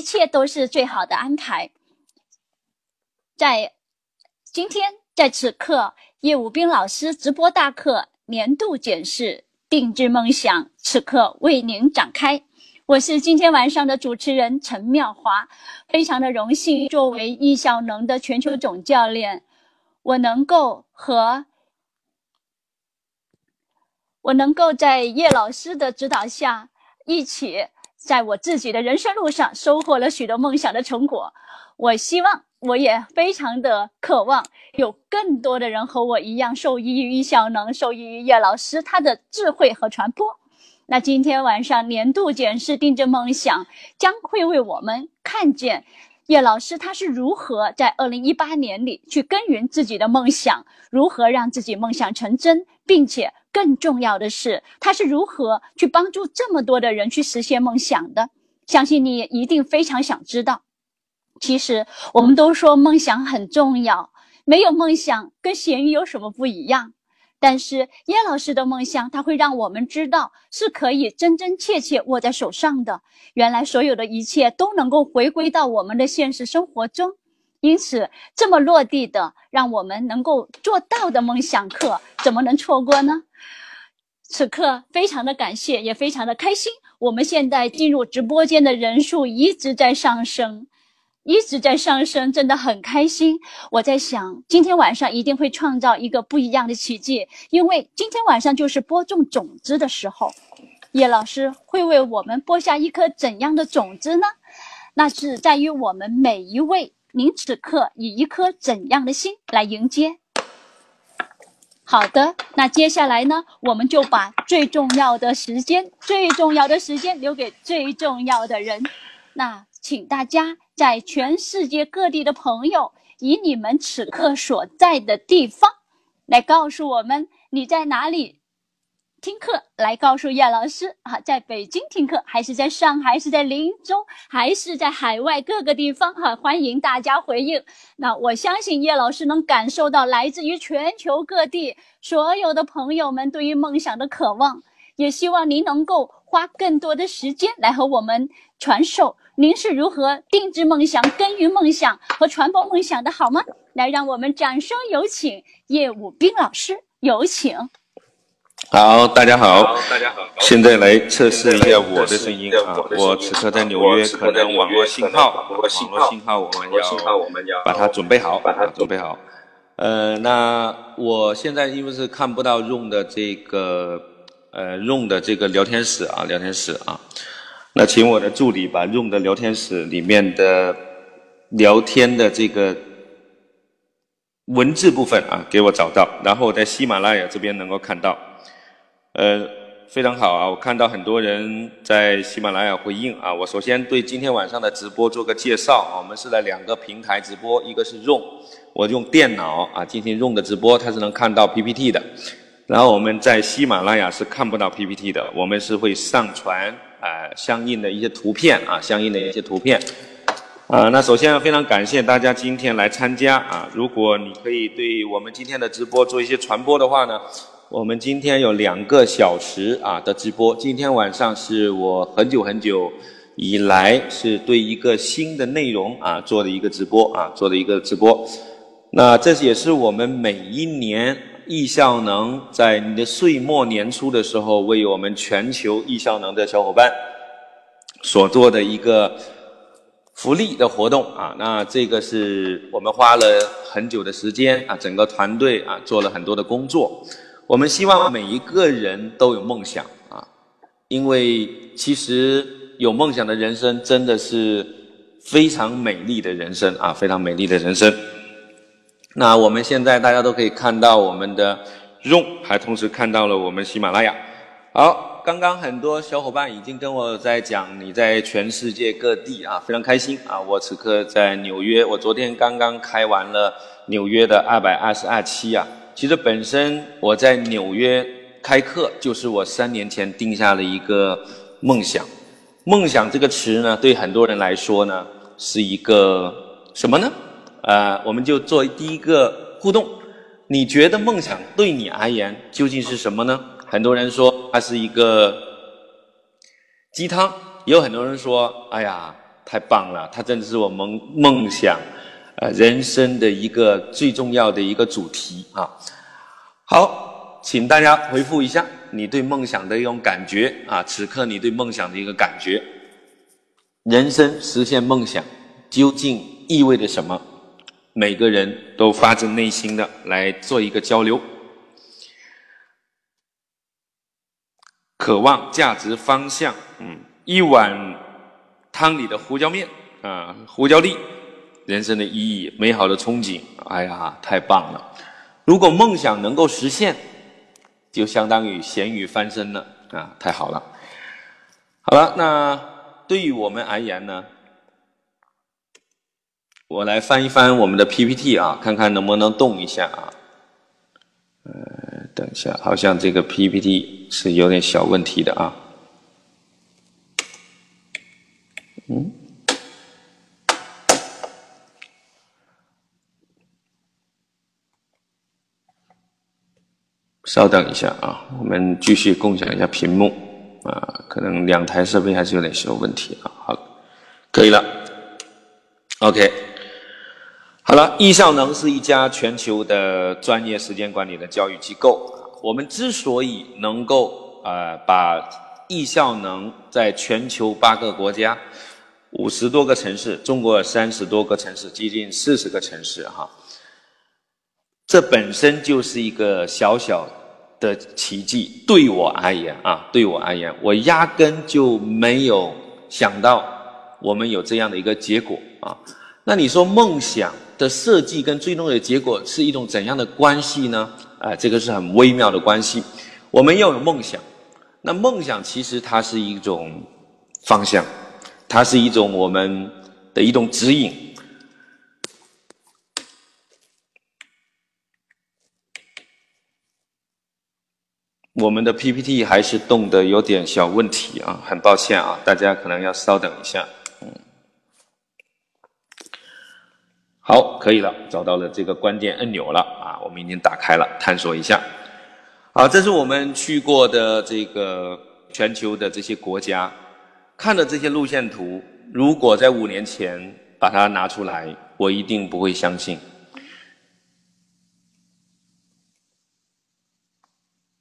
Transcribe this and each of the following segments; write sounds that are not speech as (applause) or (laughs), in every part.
一切都是最好的安排。在今天，在此刻，叶武斌老师直播大课年度检视，定制梦想，此刻为您展开。我是今天晚上的主持人陈妙华，非常的荣幸，作为易效能的全球总教练，我能够和我能够在叶老师的指导下，一起在我自己的人生路上收获了许多梦想的成果。我希望。我也非常的渴望有更多的人和我一样受益于小能，受益于叶老师他的智慧和传播。那今天晚上年度检视定制梦想将会为我们看见叶老师他是如何在二零一八年里去耕耘自己的梦想，如何让自己梦想成真，并且更重要的是他是如何去帮助这么多的人去实现梦想的。相信你也一定非常想知道。其实我们都说梦想很重要，没有梦想跟咸鱼有什么不一样？但是叶老师的梦想，他会让我们知道是可以真真切切握在手上的。原来所有的一切都能够回归到我们的现实生活中，因此这么落地的，让我们能够做到的梦想课，怎么能错过呢？此刻非常的感谢，也非常的开心。我们现在进入直播间的人数一直在上升。一直在上升，真的很开心。我在想，今天晚上一定会创造一个不一样的奇迹，因为今天晚上就是播种种子的时候。叶老师会为我们播下一颗怎样的种子呢？那是在于我们每一位，您此刻以一颗怎样的心来迎接。好的，那接下来呢，我们就把最重要的时间，最重要的时间留给最重要的人。那请大家。在全世界各地的朋友，以你们此刻所在的地方，来告诉我们你在哪里听课，来告诉叶老师啊，在北京听课，还是在上海，还是在林州，还是在海外各个地方哈，欢迎大家回应。那我相信叶老师能感受到来自于全球各地所有的朋友们对于梦想的渴望，也希望您能够花更多的时间来和我们传授。您是如何定制梦想、耕耘梦想和传播梦想的，好吗？来，让我们掌声有请叶武斌老师，有请。好，大家好，大家好。现在来测试一下我的声音啊，我此刻在纽约，可能网络信号，网络信号，我们要把它准备好，把它准备好。呃，那我现在因为是看不到用的这个呃用的这个聊天室啊，聊天室啊。那请我的助理把 Room 的聊天室里面的聊天的这个文字部分啊，给我找到，然后我在喜马拉雅这边能够看到。呃，非常好啊，我看到很多人在喜马拉雅回应啊。我首先对今天晚上的直播做个介绍，我们是在两个平台直播，一个是 Room，我用电脑啊进行 Room 的直播，它是能看到 PPT 的。然后我们在喜马拉雅是看不到 PPT 的，我们是会上传。呃，相应的一些图片啊，相应的一些图片，啊，那首先非常感谢大家今天来参加啊。如果你可以对我们今天的直播做一些传播的话呢，我们今天有两个小时啊的直播。今天晚上是我很久很久以来是对一个新的内容啊做的一个直播啊做的一个直播。那这也是我们每一年。易效能在你的岁末年初的时候，为我们全球易效能的小伙伴所做的一个福利的活动啊。那这个是我们花了很久的时间啊，整个团队啊做了很多的工作。我们希望每一个人都有梦想啊，因为其实有梦想的人生真的是非常美丽的人生啊，非常美丽的人生。那我们现在大家都可以看到我们的 Room，还同时看到了我们喜马拉雅。好，刚刚很多小伙伴已经跟我在讲，你在全世界各地啊，非常开心啊。我此刻在纽约，我昨天刚刚开完了纽约的二百二十二期啊。其实本身我在纽约开课，就是我三年前定下了一个梦想。梦想这个词呢，对很多人来说呢，是一个什么呢？呃，我们就做第一个互动。你觉得梦想对你而言究竟是什么呢？很多人说它是一个鸡汤，也有很多人说，哎呀，太棒了！它真的是我们梦想，呃，人生的一个最重要的一个主题啊。好，请大家回复一下你对梦想的一种感觉啊，此刻你对梦想的一个感觉，人生实现梦想究竟意味着什么？每个人都发自内心的来做一个交流。渴望价值方向，嗯，一碗汤里的胡椒面啊，胡椒粒，人生的意义，美好的憧憬，哎呀，太棒了！如果梦想能够实现，就相当于咸鱼翻身了啊，太好了！好了，那对于我们而言呢？我来翻一翻我们的 PPT 啊，看看能不能动一下啊。呃，等一下，好像这个 PPT 是有点小问题的啊。嗯，稍等一下啊，我们继续共享一下屏幕啊，可能两台设备还是有点小问题啊。好，可以了，OK。好了，易效能是一家全球的专业时间管理的教育机构。我们之所以能够呃把易效能在全球八个国家、五十多个城市、中国三十多个城市、接近四十个城市哈，这本身就是一个小小的奇迹。对我而言啊，对我而言，我压根就没有想到我们有这样的一个结果啊。那你说梦想？的设计跟最终的结果是一种怎样的关系呢？啊，这个是很微妙的关系。我们要有梦想，那梦想其实它是一种方向，它是一种我们的一种指引。我们的 PPT 还是动的有点小问题啊，很抱歉啊，大家可能要稍等一下。嗯好，可以了，找到了这个关键按钮了啊！我们已经打开了，探索一下。好，这是我们去过的这个全球的这些国家，看的这些路线图。如果在五年前把它拿出来，我一定不会相信。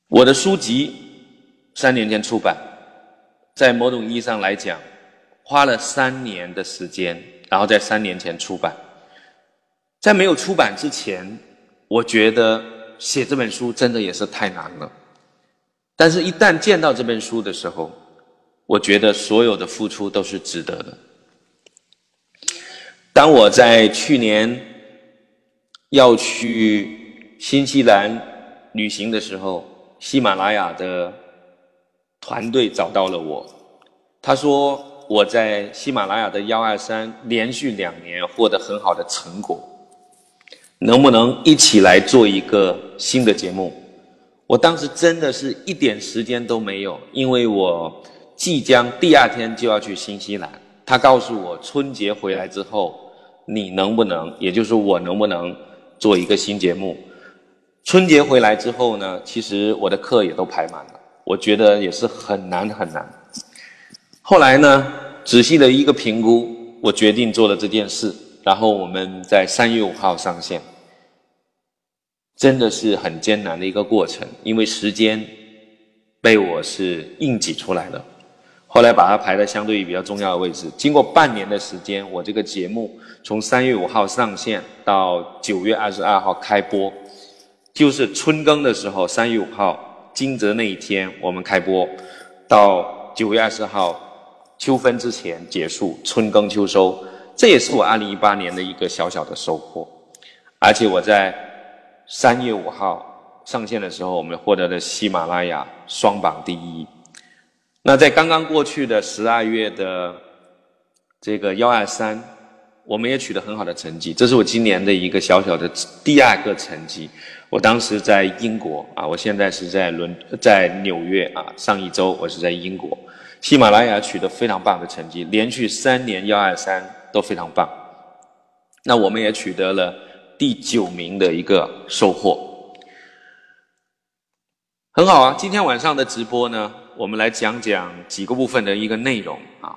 我的书籍三年前出版，在某种意义上来讲，花了三年的时间，然后在三年前出版。在没有出版之前，我觉得写这本书真的也是太难了。但是，一旦见到这本书的时候，我觉得所有的付出都是值得的。当我在去年要去新西兰旅行的时候，喜马拉雅的团队找到了我，他说我在喜马拉雅的幺二三连续两年获得很好的成果。能不能一起来做一个新的节目？我当时真的是一点时间都没有，因为我即将第二天就要去新西兰。他告诉我春节回来之后，你能不能，也就是我能不能做一个新节目？春节回来之后呢，其实我的课也都排满了，我觉得也是很难很难。后来呢，仔细的一个评估，我决定做了这件事。然后我们在三月五号上线，真的是很艰难的一个过程，因为时间被我是硬挤出来的。后来把它排在相对于比较重要的位置。经过半年的时间，我这个节目从三月五号上线到九月二十二号开播，就是春耕的时候，三月五号惊蛰那一天我们开播，到九月二十号秋分之前结束，春耕秋收。这也是我二零一八年的一个小小的收获，而且我在三月五号上线的时候，我们获得了喜马拉雅双榜第一。那在刚刚过去的十二月的这个幺二三，我们也取得很好的成绩。这是我今年的一个小小的第二个成绩。我当时在英国啊，我现在是在伦在纽约啊。上一周我是在英国，喜马拉雅取得非常棒的成绩，连续三年幺二三。都非常棒，那我们也取得了第九名的一个收获，很好啊！今天晚上的直播呢，我们来讲讲几个部分的一个内容啊。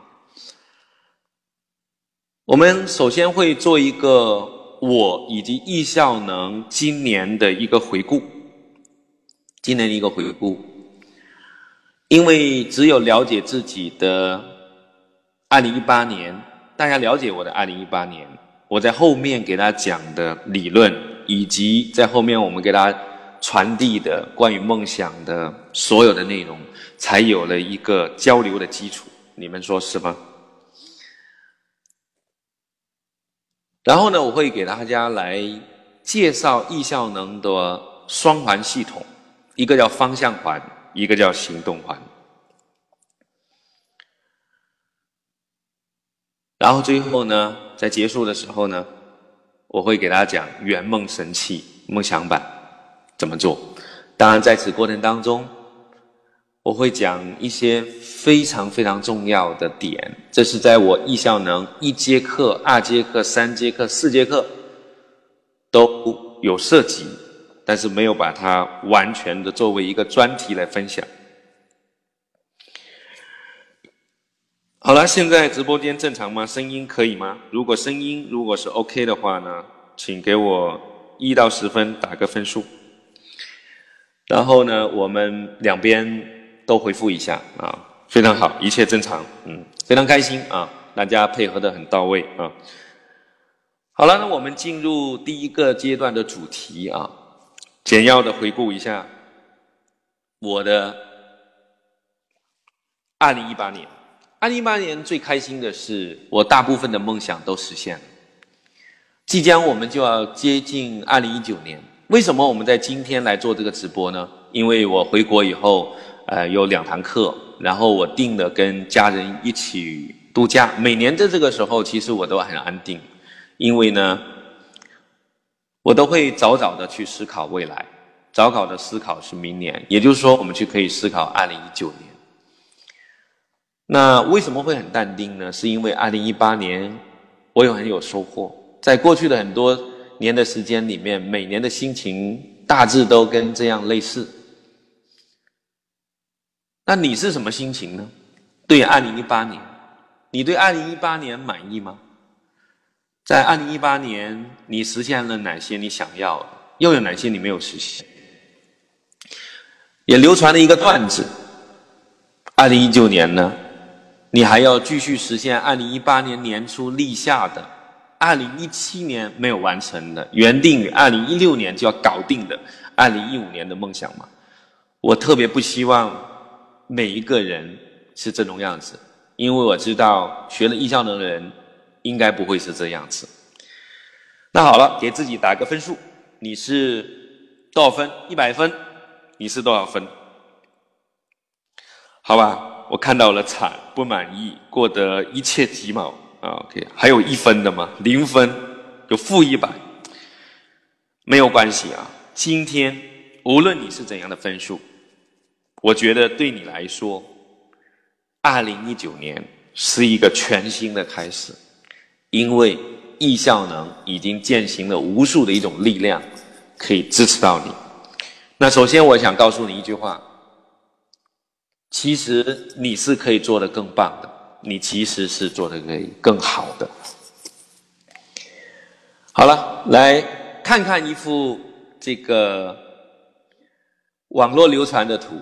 我们首先会做一个我以及易效能今年的一个回顾，今年的一个回顾，因为只有了解自己的二零一八年，大家了解我的二零一八年，我在后面给大家讲的理论，以及在后面我们给大家传递的关于梦想的所有的内容，才有了一个交流的基础。你们说是吗？然后呢，我会给大家来介绍易效能的双环系统，一个叫方向环，一个叫行动环。然后最后呢，在结束的时候呢，我会给大家讲圆梦神器梦想版怎么做。当然，在此过程当中，我会讲一些非常非常重要的点，这是在我易效能一节课、二节课、三节课、四节课都有涉及，但是没有把它完全的作为一个专题来分享。好了，现在直播间正常吗？声音可以吗？如果声音如果是 OK 的话呢，请给我一到十分打个分数。然后呢，我们两边。都回复一下啊，非常好，一切正常，嗯，非常开心啊，大家配合的很到位啊。好了，那我们进入第一个阶段的主题啊，简要的回顾一下我的二零一八年。二零一八年最开心的是，我大部分的梦想都实现了。即将我们就要接近二零一九年，为什么我们在今天来做这个直播呢？因为我回国以后。呃，有两堂课，然后我定的跟家人一起度假。每年的这个时候，其实我都很安定，因为呢，我都会早早的去思考未来，早早的思考是明年，也就是说，我们就可以思考二零一九年。那为什么会很淡定呢？是因为二零一八年我有很有收获，在过去的很多年的时间里面，每年的心情大致都跟这样类似。那你是什么心情呢？对二零一八年，你对二零一八年满意吗？在二零一八年，你实现了哪些你想要的？又有哪些你没有实现？也流传了一个段子：二零一九年呢，你还要继续实现二零一八年年初立下的、二零一七年没有完成的、原定于二零一六年就要搞定的二零一五年的梦想吗？我特别不希望。每一个人是这种样子，因为我知道学了艺效能的人应该不会是这样子。那好了，给自己打个分数，你是多少分？一百分，你是多少分？好吧，我看到了惨、不满意、过得一切鸡毛啊。OK，还有一分的吗？零分，有负一百，没有关系啊。今天无论你是怎样的分数。我觉得对你来说，二零一九年是一个全新的开始，因为易效能已经践行了无数的一种力量，可以支持到你。那首先，我想告诉你一句话：，其实你是可以做得更棒的，你其实是做得可以更好的。好了，来看看一幅这个网络流传的图。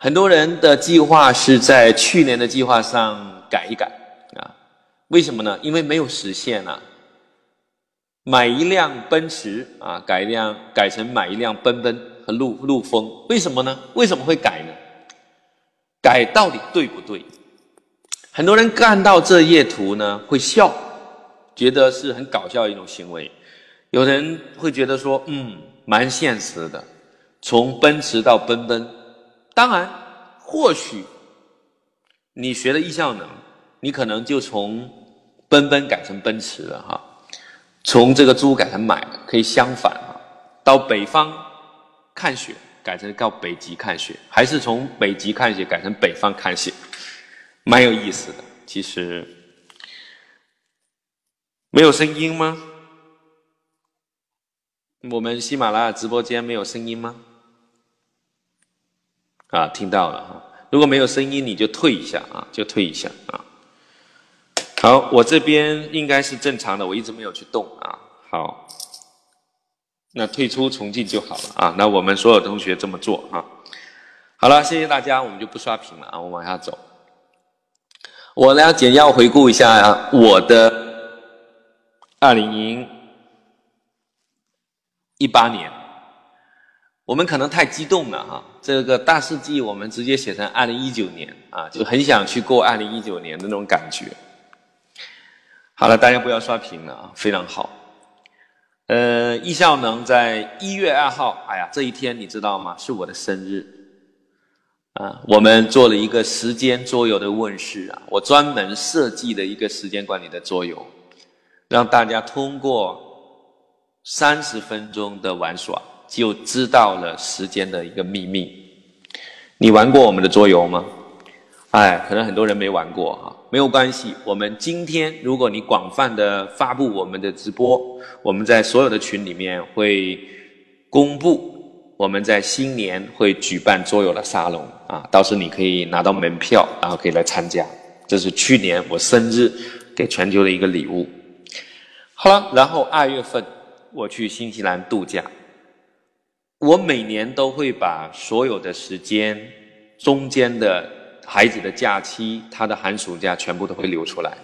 很多人的计划是在去年的计划上改一改啊？为什么呢？因为没有实现啊。买一辆奔驰啊，改一辆改成买一辆奔奔和陆陆风，为什么呢？为什么会改呢？改到底对不对？很多人看到这页图呢会笑，觉得是很搞笑的一种行为。有人会觉得说，嗯，蛮现实的，从奔驰到奔奔。当然，或许你学了易效能，你可能就从奔奔改成奔驰了哈，从这个租改成买了，可以相反啊。到北方看雪改成到北极看雪，还是从北极看雪改成北方看雪，蛮有意思的。其实没有声音吗？我们喜马拉雅直播间没有声音吗？啊，听到了哈。如果没有声音，你就退一下啊，就退一下啊。好，我这边应该是正常的，我一直没有去动啊。好，那退出重进就好了啊。那我们所有同学这么做啊。好了，谢谢大家，我们就不刷屏了啊，我往下走。我呢，简要回顾一下我的二零一八年。我们可能太激动了哈，这个大世纪我们直接写成二零一九年啊，就很想去过二零一九年的那种感觉。好了，大家不要刷屏了啊，非常好。呃，易效能在一月二号，哎呀，这一天你知道吗？是我的生日啊。我们做了一个时间桌游的问世啊，我专门设计的一个时间管理的桌游，让大家通过三十分钟的玩耍，就知道了时间的一个秘密。你玩过我们的桌游吗？哎，可能很多人没玩过哈。没有关系，我们今天如果你广泛的发布我们的直播，我们在所有的群里面会公布，我们在新年会举办桌游的沙龙啊，到时你可以拿到门票，然后可以来参加。这是去年我生日给全球的一个礼物。好了，然后二月份我去新西兰度假，我每年都会把所有的时间中间的。孩子的假期，他的寒暑假全部都会留出来。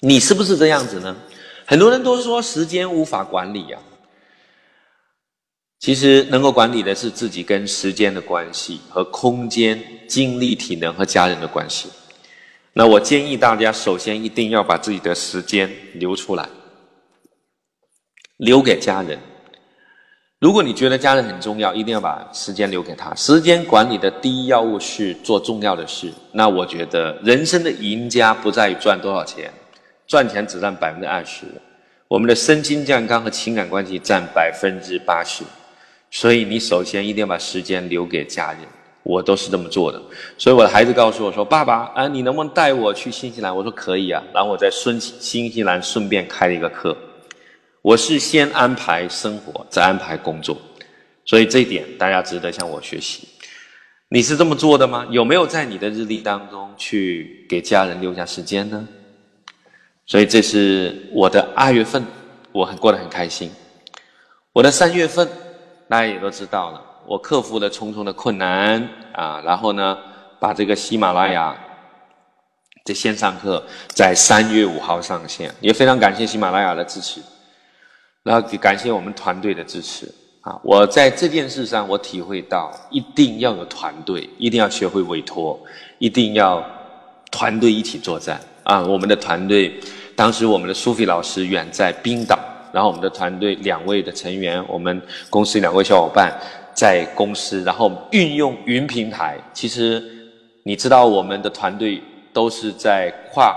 你是不是这样子呢？很多人都说时间无法管理啊。其实能够管理的是自己跟时间的关系和空间、精力、体能和家人的关系。那我建议大家，首先一定要把自己的时间留出来，留给家人。如果你觉得家人很重要，一定要把时间留给他。时间管理的第一要务是做重要的事。那我觉得人生的赢家不在于赚多少钱，赚钱只占百分之二十，我们的身心健康和情感关系占百分之八十。所以你首先一定要把时间留给家人。我都是这么做的。所以我的孩子告诉我说：“爸爸啊，你能不能带我去新西兰？”我说：“可以啊。”然后我在顺新西兰顺便开了一个课。我是先安排生活，再安排工作，所以这一点大家值得向我学习。你是这么做的吗？有没有在你的日历当中去给家人留下时间呢？所以这是我的二月份，我很过得很开心。我的三月份，大家也都知道了，我克服了重重的困难啊，然后呢，把这个喜马拉雅的线上课在三月五号上线，也非常感谢喜马拉雅的支持。然后感谢我们团队的支持啊！我在这件事上，我体会到一定要有团队，一定要学会委托，一定要团队一起作战啊！我们的团队，当时我们的苏菲老师远在冰岛，然后我们的团队两位的成员，我们公司两位小伙伴在公司，然后运用云平台。其实你知道，我们的团队都是在跨。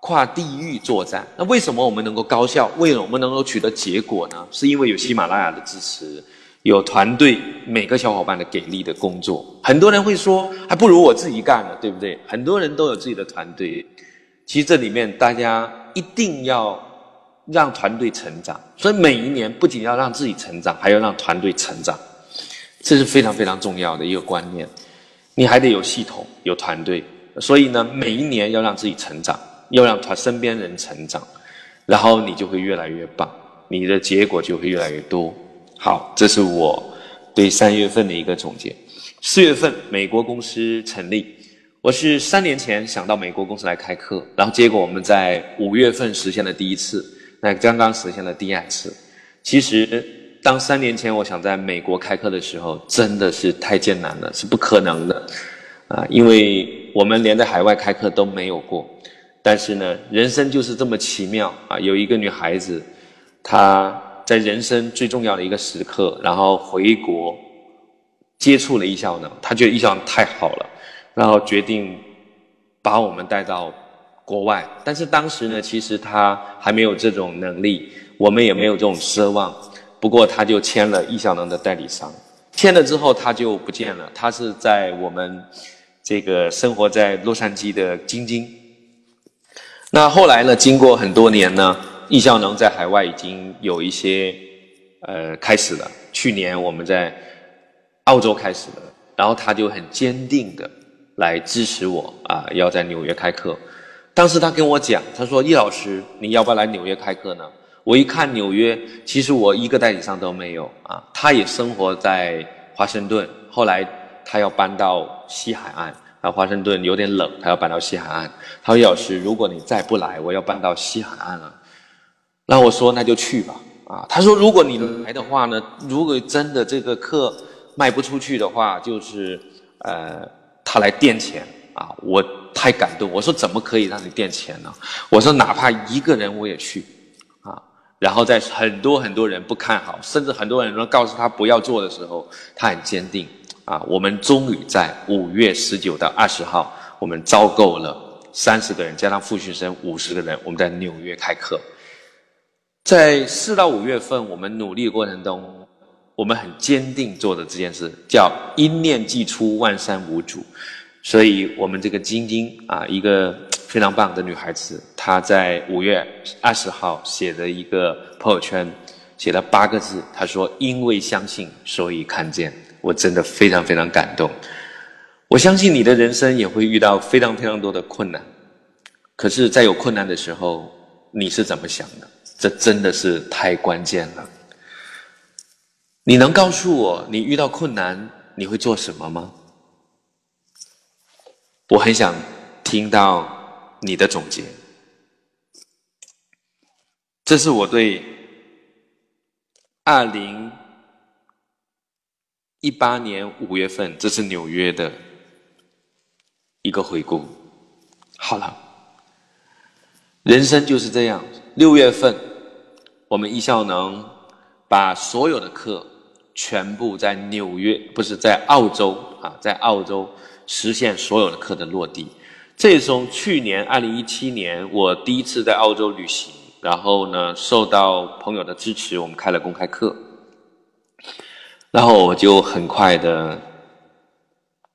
跨地域作战，那为什么我们能够高效？为什么我们能够取得结果呢？是因为有喜马拉雅的支持，有团队每个小伙伴的给力的工作。很多人会说，还不如我自己干呢，对不对？很多人都有自己的团队，其实这里面大家一定要让团队成长。所以每一年不仅要让自己成长，还要让团队成长，这是非常非常重要的一个观念。你还得有系统，有团队。所以呢，每一年要让自己成长。要让他身边人成长，然后你就会越来越棒，你的结果就会越来越多。好，这是我对三月份的一个总结。四月份，美国公司成立，我是三年前想到美国公司来开课，然后结果我们在五月份实现了第一次，那刚刚实现了第二次。其实，当三年前我想在美国开课的时候，真的是太艰难了，是不可能的啊，因为我们连在海外开课都没有过。但是呢，人生就是这么奇妙啊！有一个女孩子，她在人生最重要的一个时刻，然后回国接触了艺校呢，她觉得艺校太好了，然后决定把我们带到国外。但是当时呢，其实她还没有这种能力，我们也没有这种奢望。不过她就签了艺校能的代理商，签了之后她就不见了。她是在我们这个生活在洛杉矶的晶晶。那后来呢？经过很多年呢，易效能在海外已经有一些呃开始了。去年我们在澳洲开始了，然后他就很坚定的来支持我啊，要在纽约开课。当时他跟我讲，他说：“易老师，你要不要来纽约开课呢？”我一看纽约，其实我一个代理商都没有啊。他也生活在华盛顿，后来他要搬到西海岸，啊，华盛顿有点冷，他要搬到西海岸。他说：“叶老师，如果你再不来，我要搬到西海岸了。”那我说：“那就去吧。”啊，他说：“如果你来的话呢，如果真的这个课卖不出去的话，就是呃，他来垫钱啊。”我太感动，我说：“怎么可以让你垫钱呢？”我说：“哪怕一个人我也去。”啊然后在很多很多人不看好，甚至很多人都告诉他不要做的时候，他很坚定。啊，我们终于在五月十九到二十号，我们招够了三十个人，加上复训生五十个人，我们在纽约开课。在四到五月份，我们努力过程中，我们很坚定做的这件事，叫一念既出，万山无阻。所以，我们这个晶晶啊，一个非常棒的女孩子，她在五月二十号写的一个朋友圈，写了八个字，她说：“因为相信，所以看见。”我真的非常非常感动。我相信你的人生也会遇到非常非常多的困难，可是，在有困难的时候，你是怎么想的？这真的是太关键了。你能告诉我，你遇到困难你会做什么吗？我很想听到你的总结。这是我对二零一八年五月份，这是纽约的一个回顾。好了，人生就是这样。六月份，我们艺校能把所有的课全部在纽约，不是在澳洲啊，在澳洲。实现所有的课的落地，这也是从去年二零一七年我第一次在澳洲旅行，然后呢受到朋友的支持，我们开了公开课，然后我就很快的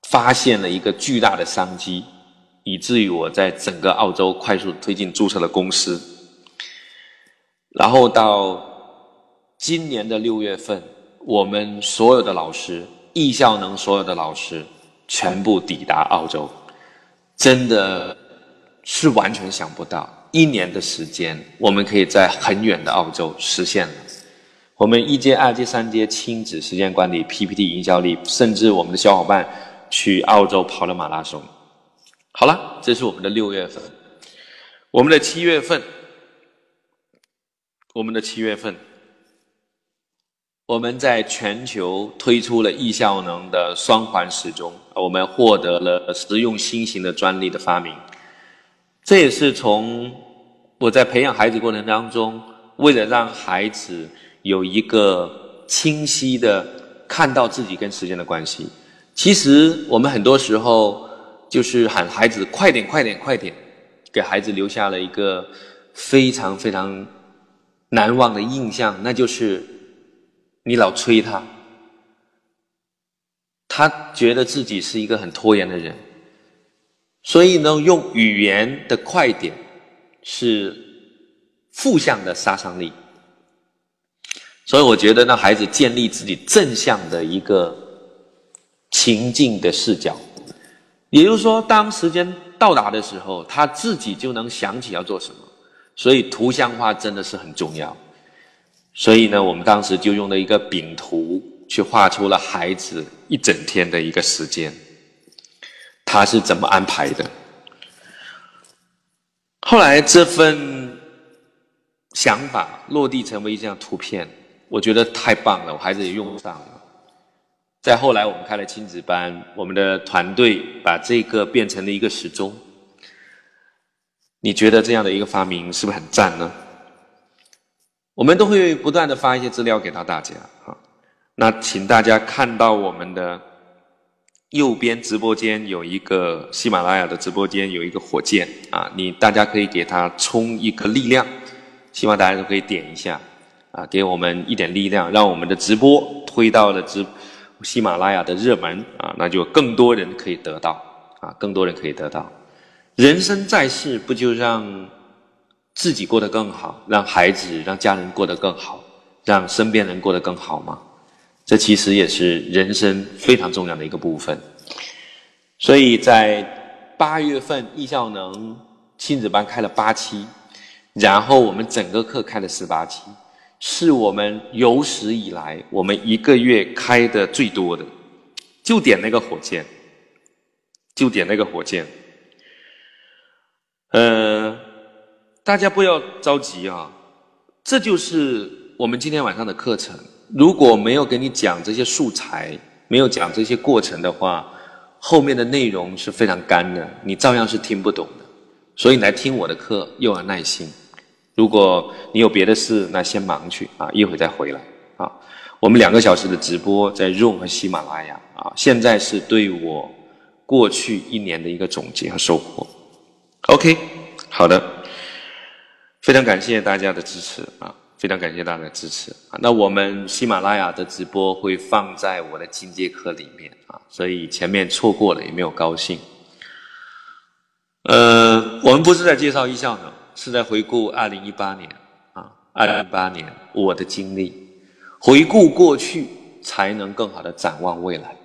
发现了一个巨大的商机，以至于我在整个澳洲快速推进注册了公司，然后到今年的六月份，我们所有的老师，艺效能所有的老师。全部抵达澳洲，真的是完全想不到，一年的时间，我们可以在很远的澳洲实现了。我们一阶、二阶、三阶亲子时间管理、PPT 营销力，甚至我们的小伙伴去澳洲跑了马拉松。好了，这是我们的六月份，我们的七月份，我们的七月份。我们在全球推出了易效能的双环时钟，我们获得了实用新型的专利的发明。这也是从我在培养孩子过程当中，为了让孩子有一个清晰的看到自己跟时间的关系。其实我们很多时候就是喊孩子快点、快点、快点，给孩子留下了一个非常非常难忘的印象，那就是。你老催他，他觉得自己是一个很拖延的人，所以呢，用语言的快点是负向的杀伤力。所以我觉得，让孩子建立自己正向的一个情境的视角，也就是说，当时间到达的时候，他自己就能想起要做什么。所以，图像化真的是很重要。所以呢，我们当时就用了一个饼图去画出了孩子一整天的一个时间，他是怎么安排的。后来这份想法落地成为一张图片，我觉得太棒了，我孩子也用上了。再后来，我们开了亲子班，我们的团队把这个变成了一个时钟。你觉得这样的一个发明是不是很赞呢？我们都会不断的发一些资料给到大家啊，那请大家看到我们的右边直播间有一个喜马拉雅的直播间有一个火箭啊，你大家可以给它充一个力量，希望大家都可以点一下啊，给我们一点力量，让我们的直播推到了直喜马拉雅的热门啊，那就更多人可以得到啊，更多人可以得到。人生在世，不就让？自己过得更好，让孩子、让家人过得更好，让身边人过得更好吗？这其实也是人生非常重要的一个部分。所以在八月份，易效能亲子班开了八期，然后我们整个课开了十八期，是我们有史以来我们一个月开的最多的，就点那个火箭，就点那个火箭。呃，大家不要着急啊，这就是我们今天晚上的课程。如果没有给你讲这些素材，没有讲这些过程的话，后面的内容是非常干的，你照样是听不懂的。所以来听我的课又要耐心。如果你有别的事，那先忙去啊，一会再回来啊。我们两个小时的直播在 Room 和喜马拉雅啊，现在是对我过去一年的一个总结和收获。OK，好的，非常感谢大家的支持啊，非常感谢大家的支持啊。那我们喜马拉雅的直播会放在我的进阶课里面啊，所以前面错过了也没有高兴。呃，我们不是在介绍艺校呢，是在回顾二零一八年啊，二零一八年我的经历，回顾过去才能更好的展望未来。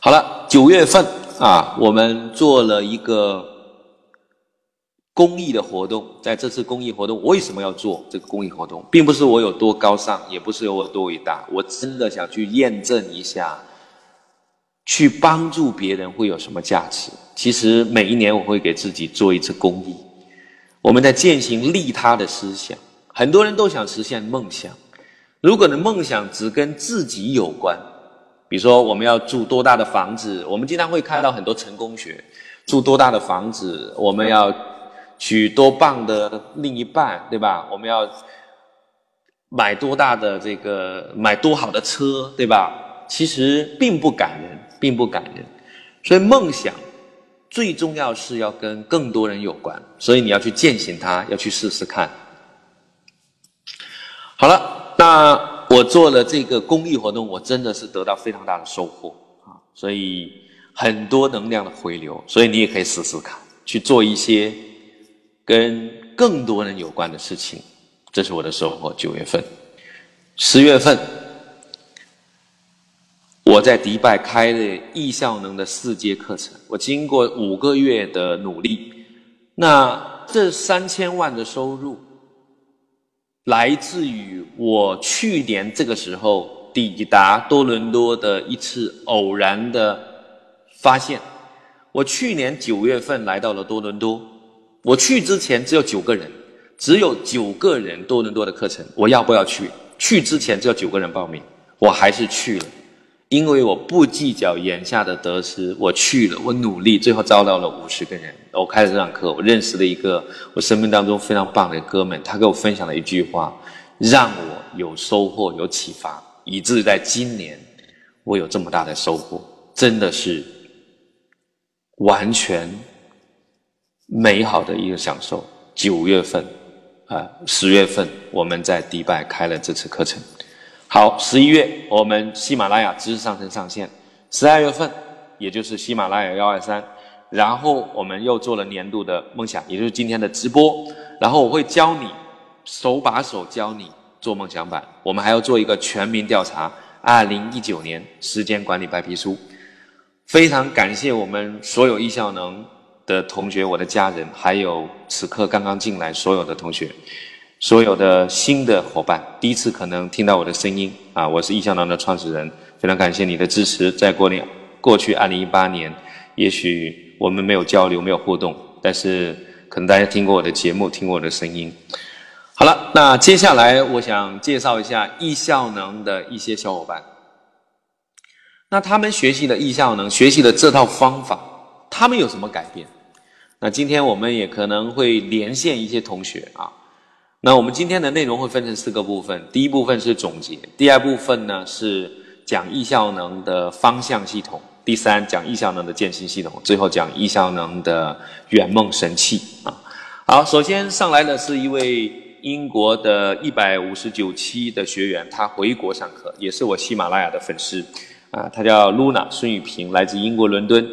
好了，九月份啊，我们做了一个公益的活动，在这次公益活动，我为什么要做这个公益活动，并不是我有多高尚，也不是有我多伟大，我真的想去验证一下。去帮助别人会有什么价值？其实每一年我会给自己做一次公益。我们在践行利他的思想。很多人都想实现梦想，如果的梦想只跟自己有关，比如说我们要住多大的房子，我们经常会看到很多成功学，住多大的房子，我们要娶多棒的另一半，对吧？我们要买多大的这个买多好的车，对吧？其实并不感人。并不感人，所以梦想最重要是要跟更多人有关，所以你要去践行它，要去试试看。好了，那我做了这个公益活动，我真的是得到非常大的收获啊，所以很多能量的回流，所以你也可以试试看，去做一些跟更多人有关的事情，这是我的收获。九月份，十月份。我在迪拜开了易效能的四阶课程，我经过五个月的努力，那这三千万的收入来自于我去年这个时候抵达多伦多的一次偶然的发现。我去年九月份来到了多伦多，我去之前只有九个人，只有九个人多伦多的课程，我要不要去？去之前只有九个人报名，我还是去了。因为我不计较眼下的得失，我去了，我努力，最后招到了五十个人。我开了这堂课，我认识了一个我生命当中非常棒的哥们，他给我分享了一句话，让我有收获、有启发，以至于在今年我有这么大的收获，真的是完全美好的一个享受。九月份啊，十月份我们在迪拜开了这次课程。好，十一月我们喜马拉雅知识上升上线，十二月份也就是喜马拉雅幺二三，然后我们又做了年度的梦想，也就是今天的直播，然后我会教你手把手教你做梦想版，我们还要做一个全民调查，二零一九年时间管理白皮书，非常感谢我们所有易效能的同学，我的家人，还有此刻刚刚进来所有的同学。所有的新的伙伴，第一次可能听到我的声音啊，我是易效能的创始人，非常感谢你的支持。在过年过去二零一八年，也许我们没有交流，没有互动，但是可能大家听过我的节目，听过我的声音。好了，那接下来我想介绍一下易效能的一些小伙伴。那他们学习了易效能，学习了这套方法，他们有什么改变？那今天我们也可能会连线一些同学啊。那我们今天的内容会分成四个部分，第一部分是总结，第二部分呢是讲易效能的方向系统，第三讲易效能的践行系统，最后讲易效能的圆梦神器啊。好，首先上来的是一位英国的一百五十九期的学员，他回国上课，也是我喜马拉雅的粉丝啊，他叫 Luna 孙雨萍，来自英国伦敦。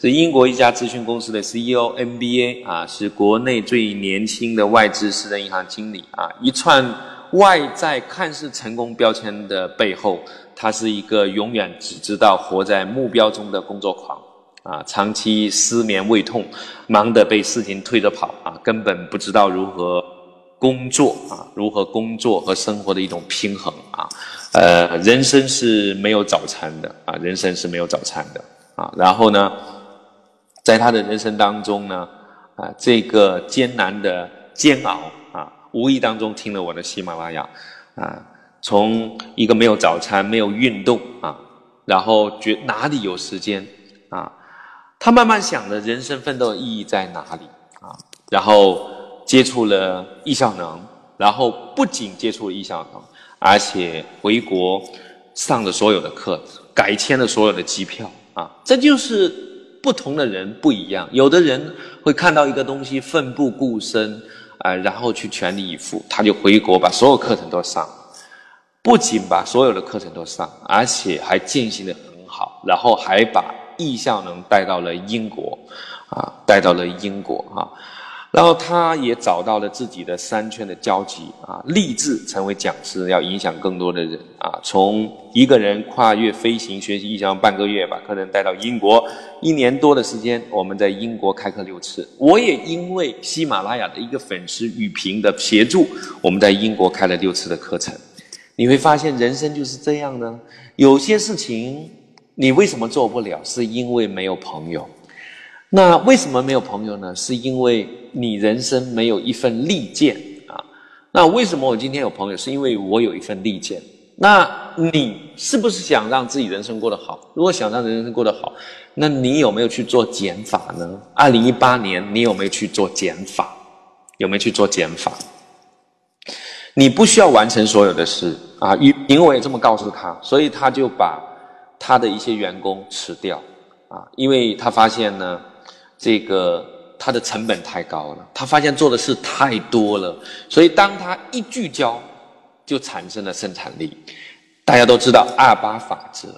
是英国一家咨询公司的 CEO，MBA 啊，是国内最年轻的外资私人银行经理啊。一串外在看似成功标签的背后，他是一个永远只知道活在目标中的工作狂啊，长期失眠胃痛，忙得被事情推着跑啊，根本不知道如何工作啊，如何工作和生活的一种平衡啊，呃，人生是没有早餐的啊，人生是没有早餐的啊，然后呢，在他的人生当中呢，啊，这个艰难的煎熬啊，无意当中听了我的喜马拉雅啊，从一个没有早餐、没有运动啊，然后觉哪里有时间啊？他慢慢想着人生奋斗的意义在哪里啊？然后接触了易效能，然后不仅接触了易效能，而且回国上了所有的课，改签了所有的机票啊！这就是不同的人不一样。有的人会看到一个东西奋不顾身啊，然后去全力以赴，他就回国把所有课程都上，不仅把所有的课程都上，而且还进行的很好，然后还把。意向能带到了英国，啊，带到了英国啊，然后他也找到了自己的三圈的交集啊，立志成为讲师，要影响更多的人啊。从一个人跨越飞行学习意向半个月，把客人带到英国一年多的时间，我们在英国开课六次。我也因为喜马拉雅的一个粉丝雨萍的协助，我们在英国开了六次的课程。你会发现，人生就是这样的，有些事情。你为什么做不了？是因为没有朋友。那为什么没有朋友呢？是因为你人生没有一份利剑啊。那为什么我今天有朋友？是因为我有一份利剑。那你是不是想让自己人生过得好？如果想让人生过得好，那你有没有去做减法呢？二零一八年你有没有去做减法？有没有去做减法？你不需要完成所有的事啊。因为我也这么告诉他，所以他就把。他的一些员工辞掉，啊，因为他发现呢，这个他的成本太高了，他发现做的事太多了，所以当他一聚焦，就产生了生产力。大家都知道二八法则，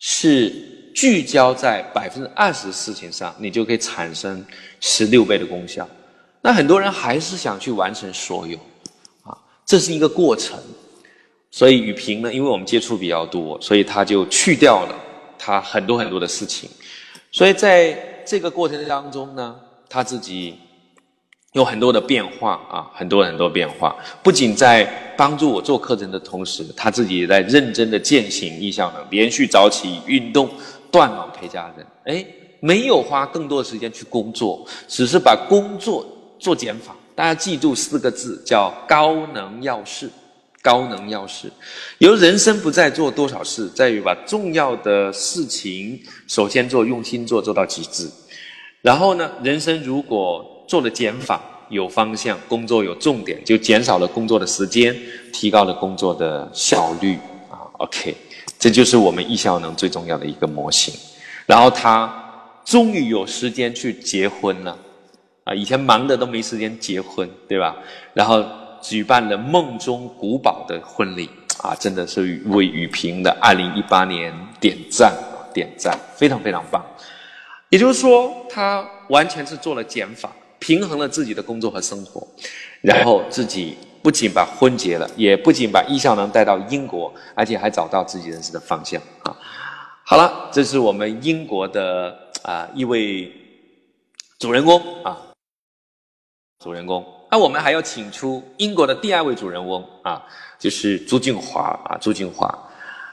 是聚焦在百分之二十的事情上，你就可以产生十六倍的功效。那很多人还是想去完成所有，啊，这是一个过程。所以雨萍呢，因为我们接触比较多，所以他就去掉了他很多很多的事情。所以在这个过程当中呢，他自己有很多的变化啊，很多很多变化。不仅在帮助我做课程的同时，他自己也在认真的践行意效能，连续早起运动，断网陪家人。哎，没有花更多的时间去工作，只是把工作做减法。大家记住四个字，叫高能要事。高能要事，由人生不再做多少事，在于把重要的事情首先做，用心做，做到极致。然后呢，人生如果做了减法，有方向，工作有重点，就减少了工作的时间，提高了工作的效率啊。OK，这就是我们易效能最重要的一个模型。然后他终于有时间去结婚了啊，以前忙的都没时间结婚，对吧？然后。举办了梦中古堡的婚礼啊，真的是为雨萍的二零一八年点赞啊，点赞，非常非常棒。也就是说，他完全是做了减法，平衡了自己的工作和生活，然后自己不仅把婚结了，也不仅把易效能带到英国，而且还找到自己人生的方向啊。好了，这是我们英国的啊一位主人公啊，主人公。那我们还要请出英国的第二位主人翁啊，就是朱俊华啊，朱俊华，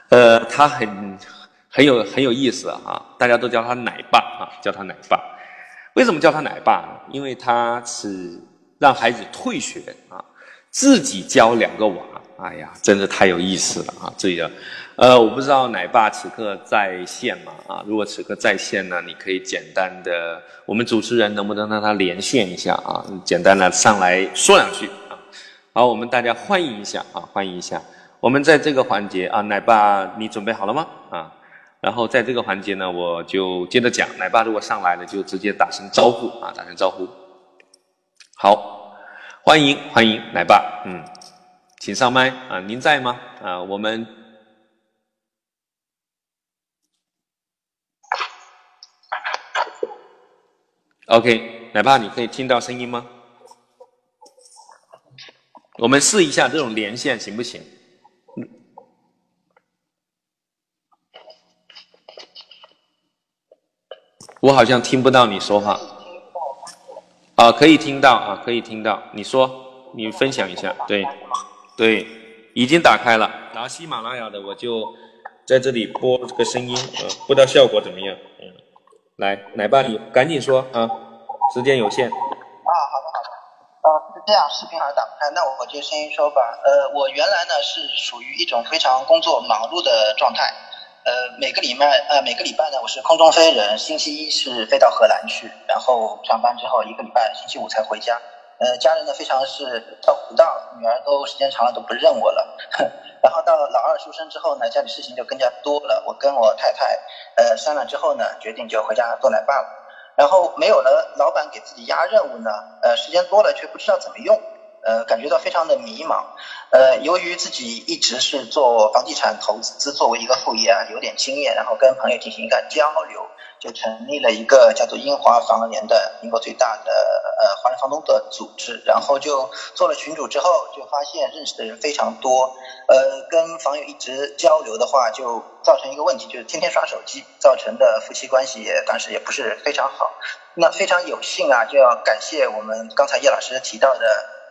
呃，他很很有很有意思啊，大家都叫他奶爸啊，叫他奶爸。为什么叫他奶爸呢？因为他是让孩子退学啊，自己教两个娃，哎呀，真的太有意思了啊，这个。呃，我不知道奶爸此刻在线吗？啊，如果此刻在线呢，你可以简单的，我们主持人能不能让他连线一下啊？简单的上来说两句啊。好，我们大家欢迎一下啊，欢迎一下。我们在这个环节啊，奶爸你准备好了吗？啊，然后在这个环节呢，我就接着讲。奶爸如果上来了，就直接打声招呼啊，打声招呼。好，欢迎欢迎奶爸，嗯，请上麦啊，您在吗？啊，我们。OK，奶爸，你可以听到声音吗？我们试一下这种连线行不行？我好像听不到你说话。啊，可以听到啊，可以听到。你说，你分享一下。对，对，已经打开了。然后喜马拉雅的我就在这里播这个声音，呃，不知道效果怎么样。嗯，来，奶爸你赶紧说啊，时间有限。啊，好的好的。啊，是这样，视频好像打不开，那我就声音说吧。呃，我原来呢是属于一种非常工作忙碌的状态。呃，每个礼拜，呃，每个礼拜呢，我是空中飞人，星期一是飞到荷兰去，然后上班之后一个礼拜，星期五才回家。呃，家人呢非常是照顾不到，女儿都时间长了都不认我了。(laughs) 然后到了老二出生之后呢，家里事情就更加多了。我跟我太太，呃，商量之后呢，决定就回家做奶爸了。然后没有了老板给自己压任务呢，呃，时间多了却不知道怎么用。呃，感觉到非常的迷茫。呃，由于自己一直是做房地产投资作为一个副业啊，有点经验，然后跟朋友进行一个交流，就成立了一个叫做英华房联的英国最大的呃华人房东的组织。然后就做了群主之后，就发现认识的人非常多。呃，跟房友一直交流的话，就造成一个问题，就是天天刷手机，造成的夫妻关系也当时也不是非常好。那非常有幸啊，就要感谢我们刚才叶老师提到的。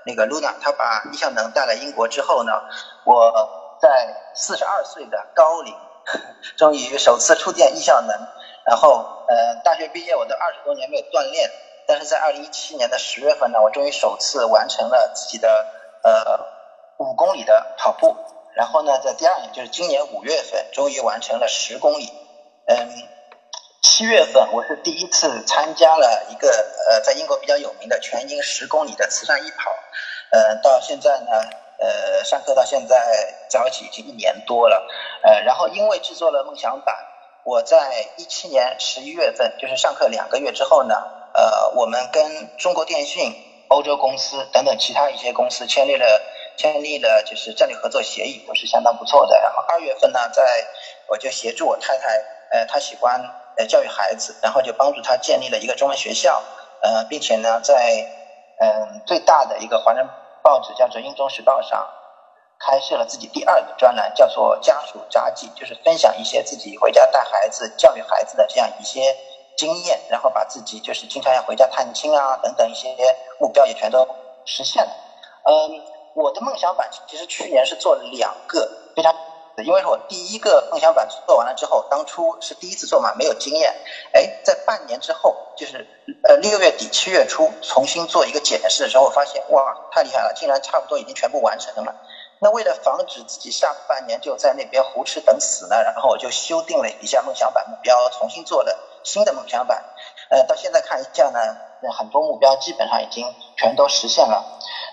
那个 Luna，他把易向能带来英国之后呢，我在四十二岁的高龄，(laughs) 终于首次触电易向能。然后，呃，大学毕业我都二十多年没有锻炼，但是在二零一七年的十月份呢，我终于首次完成了自己的呃五公里的跑步。然后呢，在第二年，就是今年五月份，终于完成了十公里。嗯。七月份，我是第一次参加了一个呃，在英国比较有名的全英十公里的慈善义跑，呃，到现在呢，呃，上课到现在早起已经一年多了，呃，然后因为制作了梦想版，我在一七年十一月份，就是上课两个月之后呢，呃，我们跟中国电信、欧洲公司等等其他一些公司签立了签立了就是战略合作协议，都是相当不错的。然后二月份呢，在我就协助我太太，呃，她喜欢。呃，教育孩子，然后就帮助她建立了一个中文学校，呃，并且呢，在嗯最大的一个华人报纸叫做《英中时报》上开设了自己第二个专栏，叫做“家属札记”，就是分享一些自己回家带孩子、教育孩子的这样一些经验，然后把自己就是经常要回家探亲啊等等一些目标也全都实现了。嗯，我的梦想版其实去年是做了两个非常。因为我第一个梦想版做完了之后，当初是第一次做嘛，没有经验。哎，在半年之后，就是呃六月底七月初重新做一个检视的时候，发现哇，太厉害了，竟然差不多已经全部完成了。那为了防止自己下半年就在那边胡吃等死呢，然后我就修订了一下梦想版目标，重新做了新的梦想版。呃，到现在看一下呢，很多目标基本上已经全都实现了。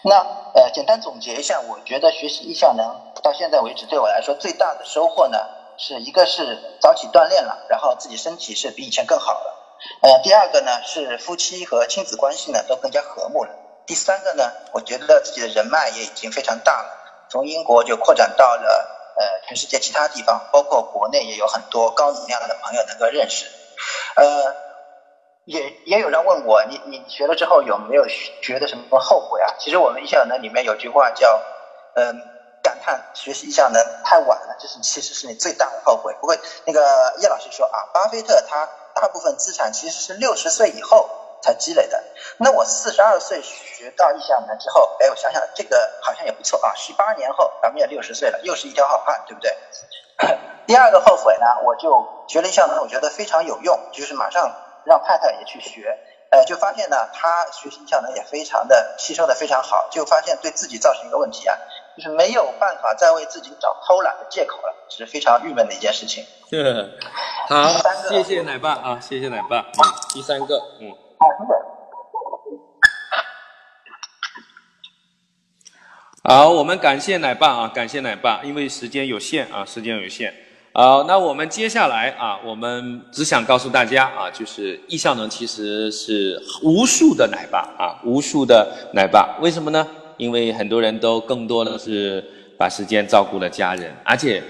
那呃，简单总结一下，我觉得学习意效能。到现在为止，对我来说最大的收获呢，是一个是早起锻炼了，然后自己身体是比以前更好了。呃，第二个呢是夫妻和亲子关系呢都更加和睦了。第三个呢，我觉得自己的人脉也已经非常大了，从英国就扩展到了呃全世界其他地方，包括国内也有很多高能量的朋友能够认识。呃，也也有人问我，你你学了之后有没有觉得什么后悔啊？其实我们一小呢里面有句话叫，嗯。感叹学习一项能太晚了，这是其实是你最大的后悔。不过那个叶老师说啊，巴菲特他大部分资产其实是六十岁以后才积累的。那我四十二岁学到一项能之后，哎，我想想这个好像也不错啊，十八年后咱们也六十岁了，又是一条好汉，对不对？(coughs) 第二个后悔呢，我就学了一项能，我觉得非常有用，就是马上让太太也去学。呃，就发现呢，他学习效能也非常的吸收的非常好，就发现对自己造成一个问题啊，就是没有办法再为自己找偷懒的借口了，是非常郁闷的一件事情。(laughs) 好，谢谢奶爸啊，谢谢奶爸。嗯，第三个，嗯。好，我们感谢奶爸啊，感谢奶爸，因为时间有限啊，时间有限。好，那我们接下来啊，我们只想告诉大家啊，就是易效能其实是无数的奶爸啊，无数的奶爸。为什么呢？因为很多人都更多的是把时间照顾了家人，而且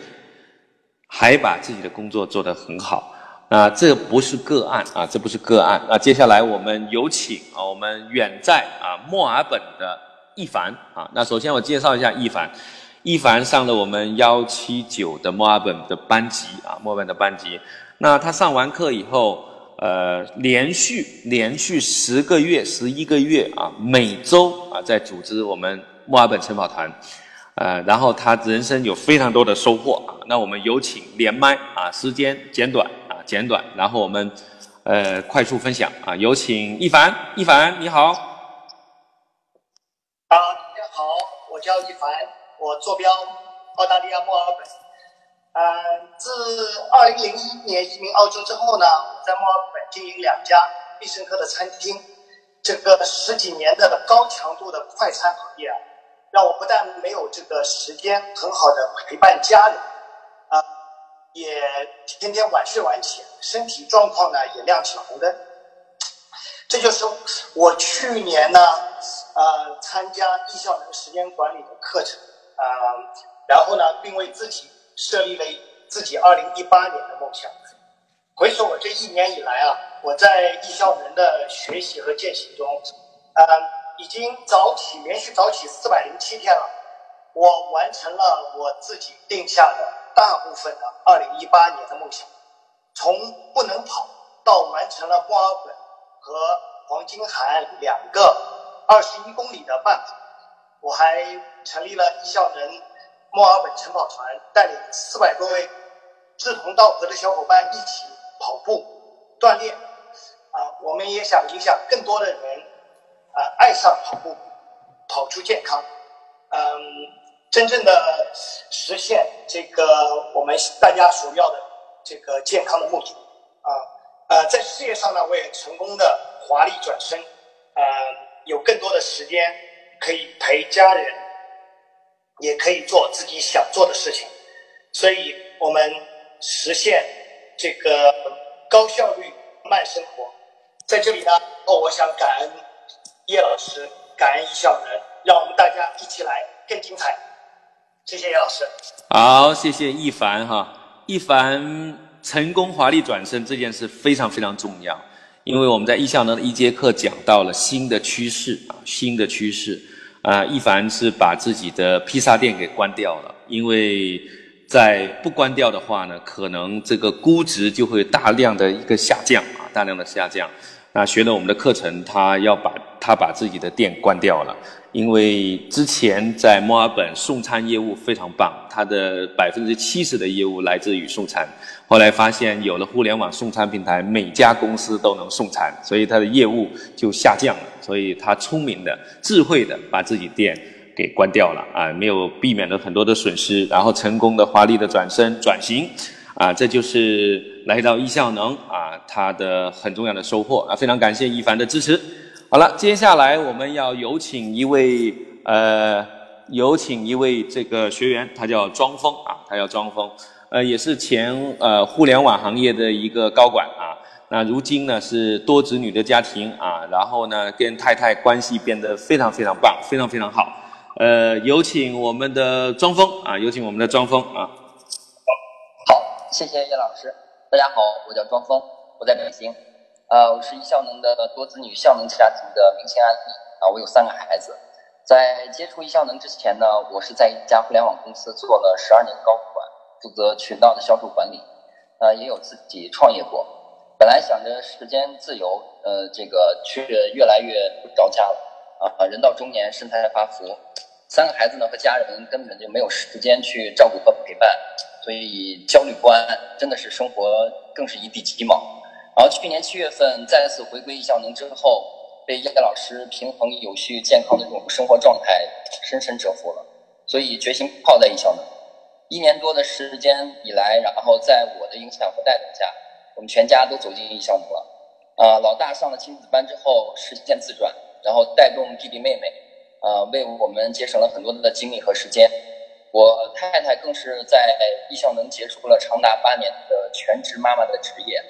还把自己的工作做得很好。啊，这不是个案啊，这不是个案。那接下来我们有请啊，我们远在啊墨尔本的易凡啊。那首先我介绍一下易凡。易凡上了我们幺七九的墨尔本的班级啊，墨尔本的班级。那他上完课以后，呃连续连续十个月、十一个月啊，每周啊在组织我们墨尔本晨跑团，呃，然后他人生有非常多的收获啊。那我们有请连麦啊，时间简短，简短，然后我们呃快速分享啊，有请一凡，一凡你好。啊，大家好，我叫一凡，我坐标澳大利亚墨尔本。嗯，自二零零一年移民澳洲之后呢，在墨尔本经营两家必胜客的餐厅。这个十几年的高强度的快餐行业啊，让我不但没有这个时间很好的陪伴家人，也天天晚睡晚起，身体状况呢也亮起红灯。这就是我去年呢，呃，参加易效能时间管理的课程，啊，然后呢，并为自己。设立了自己二零一八年的梦想。回首我这一年以来啊，我在易效能的学习和践行中，呃，已经早起连续早起四百零七天了。我完成了我自己定下的大部分的二零一八年的梦想，从不能跑到完成了墨尔本和黄金海岸两个二十一公里的半跑。我还成立了易效能。墨尔本晨跑团带领四百多位志同道合的小伙伴一起跑步锻炼，啊，我们也想影响更多的人，啊，爱上跑步，跑出健康，嗯，真正的实现这个我们大家所要的这个健康的目的，啊，呃，在事业上呢，我也成功的华丽转身，呃，有更多的时间可以陪家人。也可以做自己想做的事情，所以我们实现这个高效率慢生活。在这里呢，哦，我想感恩叶老师，感恩易效能，让我们大家一起来更精彩。谢谢叶老师。好，谢谢一凡哈，一凡成功华丽转身这件事非常非常重要，因为我们在易效能一节课讲到了新的趋势啊，新的趋势。啊，一凡是把自己的披萨店给关掉了，因为在不关掉的话呢，可能这个估值就会大量的一个下降啊，大量的下降。那学了我们的课程，他要把他把自己的店关掉了，因为之前在墨尔本送餐业务非常棒，他的百分之七十的业务来自于送餐。后来发现有了互联网送餐平台，每家公司都能送餐，所以他的业务就下降了。所以他聪明的、智慧的把自己店给关掉了啊，没有避免了很多的损失，然后成功的华丽的转身转型啊，这就是来到易效能啊，他的很重要的收获啊，非常感谢一凡的支持。好了，接下来我们要有请一位呃，有请一位这个学员，他叫庄峰啊，他叫庄峰。呃，也是前呃互联网行业的一个高管啊，那如今呢是多子女的家庭啊，然后呢跟太太关系变得非常非常棒，非常非常好。呃，有请我们的庄峰啊，有请我们的庄峰啊。好，谢谢叶老师。大家好，我叫庄峰，我在北京。呃，我是易效能的多子女效能家庭的明星案例啊，我有三个孩子。在接触易效能之前呢，我是在一家互联网公司做了十二年高管。负责渠道的销售管理，呃，也有自己创业过。本来想着时间自由，呃，这个却越来越不着家了。啊，人到中年，身材发福，三个孩子呢和家人根本就没有时间去照顾和陪伴，所以焦虑不安，真的是生活更是一地鸡毛。然后去年七月份再次回归易效能之后，被叶老师平衡有序健康的这种生活状态深深折服了，所以决心泡在易效能。一年多的时间以来，然后在我的影响和带动下，我们全家都走进易效能了。啊，老大上了亲子班之后实现自转，然后带动弟弟妹妹，啊，为我们节省了很多的精力和时间。我太太更是在易效能结束了长达八年的全职妈妈的职业。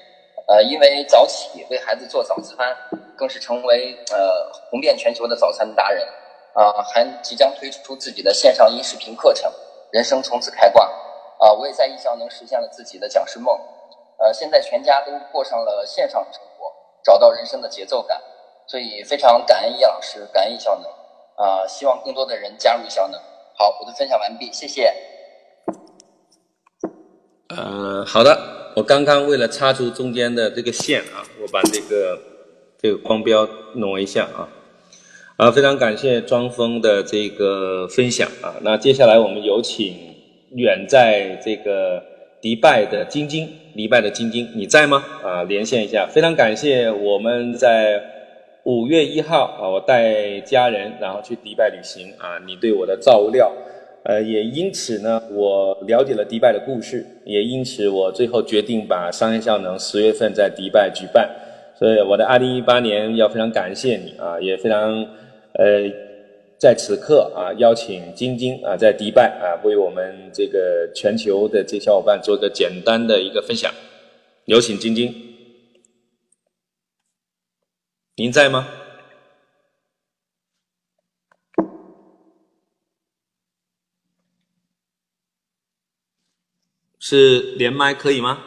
呃，因为早起为孩子做早餐，更是成为呃红遍全球的早餐达人。啊，还即将推出自己的线上音视频课程。人生从此开挂，啊！我也在艺校能实现了自己的讲师梦，呃，现在全家都过上了线上生活，找到人生的节奏感，所以非常感恩叶老师，感恩艺校能，啊！希望更多的人加入艺校能。好，我的分享完毕，谢谢。呃，好的。我刚刚为了擦除中间的这个线啊，我把这个这个光标挪一下啊。啊，非常感谢庄峰的这个分享啊。那接下来我们有请远在这个迪拜的晶晶，迪拜的晶晶，你在吗？啊，连线一下。非常感谢我们在五月一号啊，我带家人然后去迪拜旅行啊，你对我的照料，呃，也因此呢，我了解了迪拜的故事，也因此我最后决定把商业效能十月份在迪拜举办。所以我的二零一八年要非常感谢你啊，也非常。呃，在此刻啊，邀请晶晶啊，在迪拜啊，为我们这个全球的这小伙伴做个简单的一个分享。有请晶晶，您在吗？是连麦可以吗？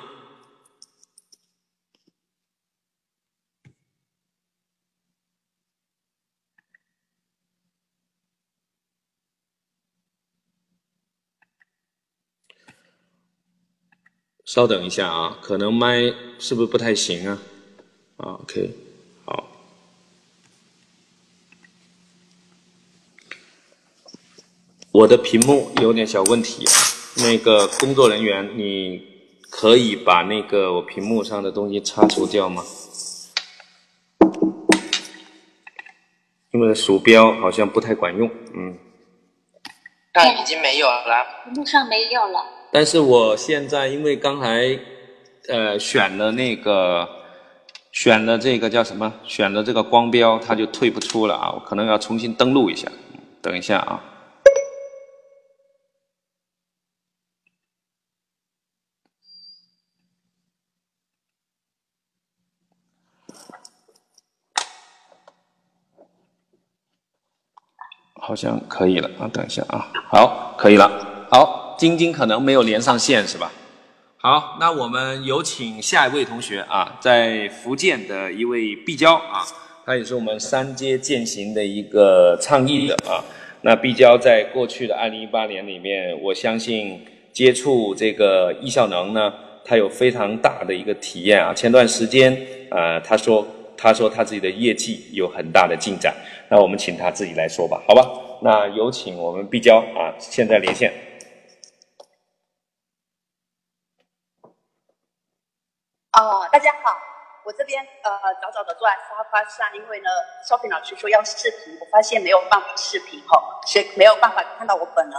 稍等一下啊，可能麦是不是不太行啊？啊，OK，我的屏幕有点小问题啊，那个工作人员，你可以把那个我屏幕上的东西擦除掉吗？因为鼠标好像不太管用，嗯。上已经没有了，屏幕上没有了。但是我现在因为刚才，呃，选了那个，选了这个叫什么？选了这个光标，它就退不出了啊！我可能要重新登录一下，等一下啊。好像可以了啊，等一下啊，好，可以了，好。晶晶可能没有连上线是吧？好，那我们有请下一位同学啊，在福建的一位毕娇啊，他也是我们三阶践行的一个倡议的啊。那毕娇在过去的二零一八年里面，我相信接触这个易效能呢，他有非常大的一个体验啊。前段时间啊，他说他说他自己的业绩有很大的进展，那我们请他自己来说吧，好吧？那有请我们毕娇啊，现在连线。哦，大家好，我这边呃早早的坐在沙发上，因为呢，shopping 老师说要视频，我发现没有办法视频哈，所以没有办法看到我本人。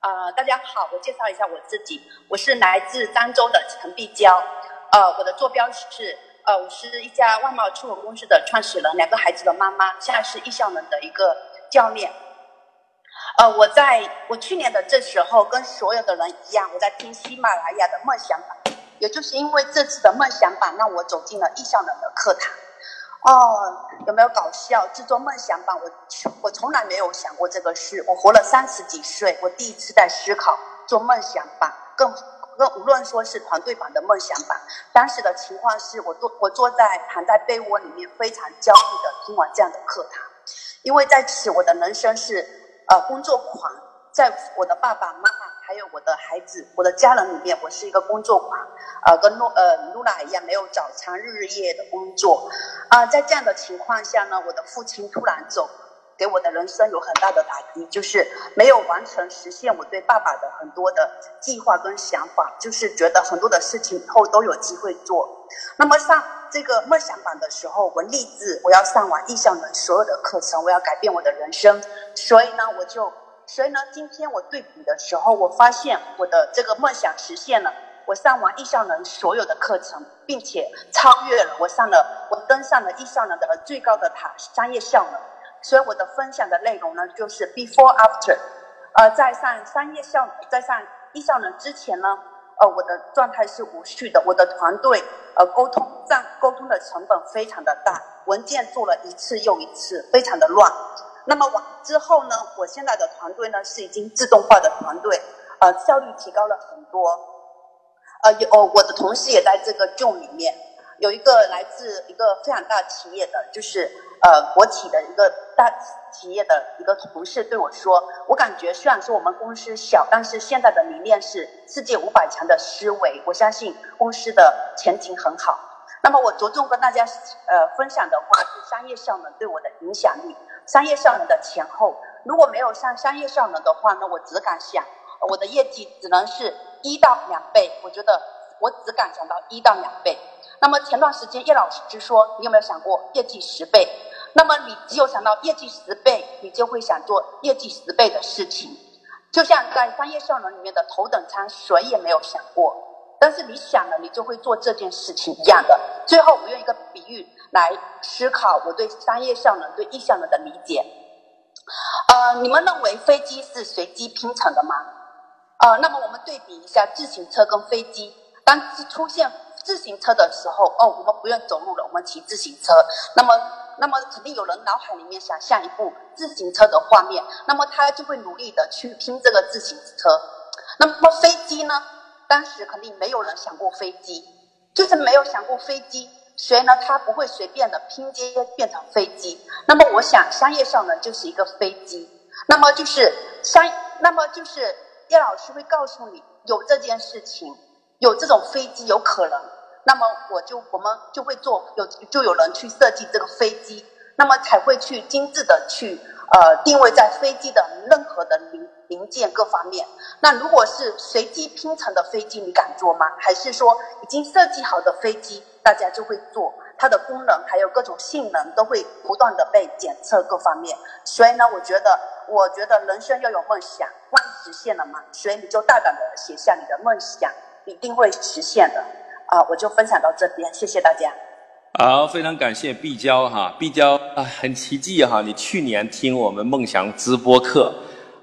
呃，大家好，我介绍一下我自己，我是来自漳州的陈碧娇，呃，我的坐标是呃，我是一家外贸出口公司的创始人，两个孩子的妈妈，现在是易效能的一个教练。呃，我在我去年的这时候，跟所有的人一样，我在听喜马拉雅的梦想版。也就是因为这次的梦想版，让我走进了易效能的课堂。哦，有没有搞笑？制作梦想版，我我从来没有想过这个事。我活了三十几岁，我第一次在思考做梦想版，更更无论说是团队版的梦想版。当时的情况是我坐我坐在躺在被窝里面，非常焦虑的听完这样的课堂，因为在此我的人生是呃工作狂，在我的爸爸妈妈。还有我的孩子，我的家人里面，我是一个工作狂，呃，跟露呃露娜一样，没有早餐日日夜的工作，啊，在这样的情况下呢，我的父亲突然走，给我的人生有很大的打击，就是没有完成实现我对爸爸的很多的计划跟想法，就是觉得很多的事情以后都有机会做。那么上这个梦想版的时候，我立志我要上完易效能所有的课程，我要改变我的人生，所以呢，我就。所以呢，今天我对比的时候，我发现我的这个梦想实现了。我上完易效能所有的课程，并且超越了。我上了，我登上了易效能的最高的塔——商业效能。所以我的分享的内容呢，就是 before after。呃，在上商业效，在上一效能之前呢，呃，我的状态是无序的。我的团队，呃，沟通占沟通的成本非常的大，文件做了一次又一次，非常的乱。那么完之后呢？我现在的团队呢是已经自动化的团队，呃，效率提高了很多。呃，有我的同事也在这个 Zoom 里面，有一个来自一个非常大企业的，就是呃国企的一个大企业的一个同事对我说：“我感觉虽然说我们公司小，但是现在的理念是世界五百强的思维，我相信公司的前景很好。”那么我着重跟大家呃分享的话是商业效能对我的影响力，商业效能的前后。如果没有上商业效能的话呢，我只敢想我的业绩只能是一到两倍。我觉得我只敢想到一到两倍。那么前段时间叶老师就说：“你有没有想过业绩十倍？”那么你只有想到业绩十倍，你就会想做业绩十倍的事情。就像在商业效能里面的头等舱，谁也没有想过，但是你想了，你就会做这件事情一样的。最后，我用一个比喻来思考我对商业效能、对意效能的理解。呃，你们认为飞机是随机拼成的吗？呃，那么我们对比一下自行车跟飞机，当出现。自行车的时候，哦，我们不用走路了，我们骑自行车。那么，那么肯定有人脑海里面想象一部自行车的画面，那么他就会努力的去拼这个自行车。那么飞机呢？当时肯定没有人想过飞机，就是没有想过飞机，所以呢，他不会随便的拼接变成飞机。那么我想，商业上呢就是一个飞机。那么就是商，那么就是叶老师会告诉你有这件事情，有这种飞机有可能。那么我就我们就会做有就有人去设计这个飞机，那么才会去精致的去呃定位在飞机的任何的零零件各方面。那如果是随机拼成的飞机，你敢做吗？还是说已经设计好的飞机，大家就会做？它的功能还有各种性能都会不断的被检测各方面。所以呢，我觉得我觉得人生要有梦想，万一实现了嘛，所以你就大胆的写下你的梦想，一定会实现的。啊，我就分享到这边，谢谢大家。好，非常感谢碧娇哈，碧娇啊，很奇迹哈，你去年听我们梦想直播课，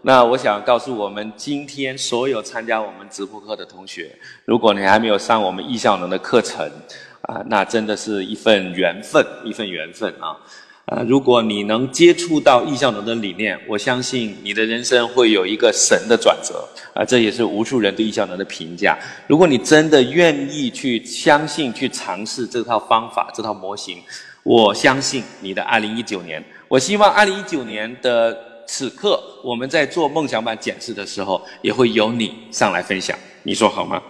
那我想告诉我们今天所有参加我们直播课的同学，如果你还没有上我们易效能的课程啊，那真的是一份缘分，一份缘分啊。啊，如果你能接触到易效能的理念，我相信你的人生会有一个神的转折啊！这也是无数人对易效能的评价。如果你真的愿意去相信、去尝试这套方法、这套模型，我相信你的二零一九年。我希望二零一九年的此刻，我们在做梦想版检视的时候，也会有你上来分享，你说好吗？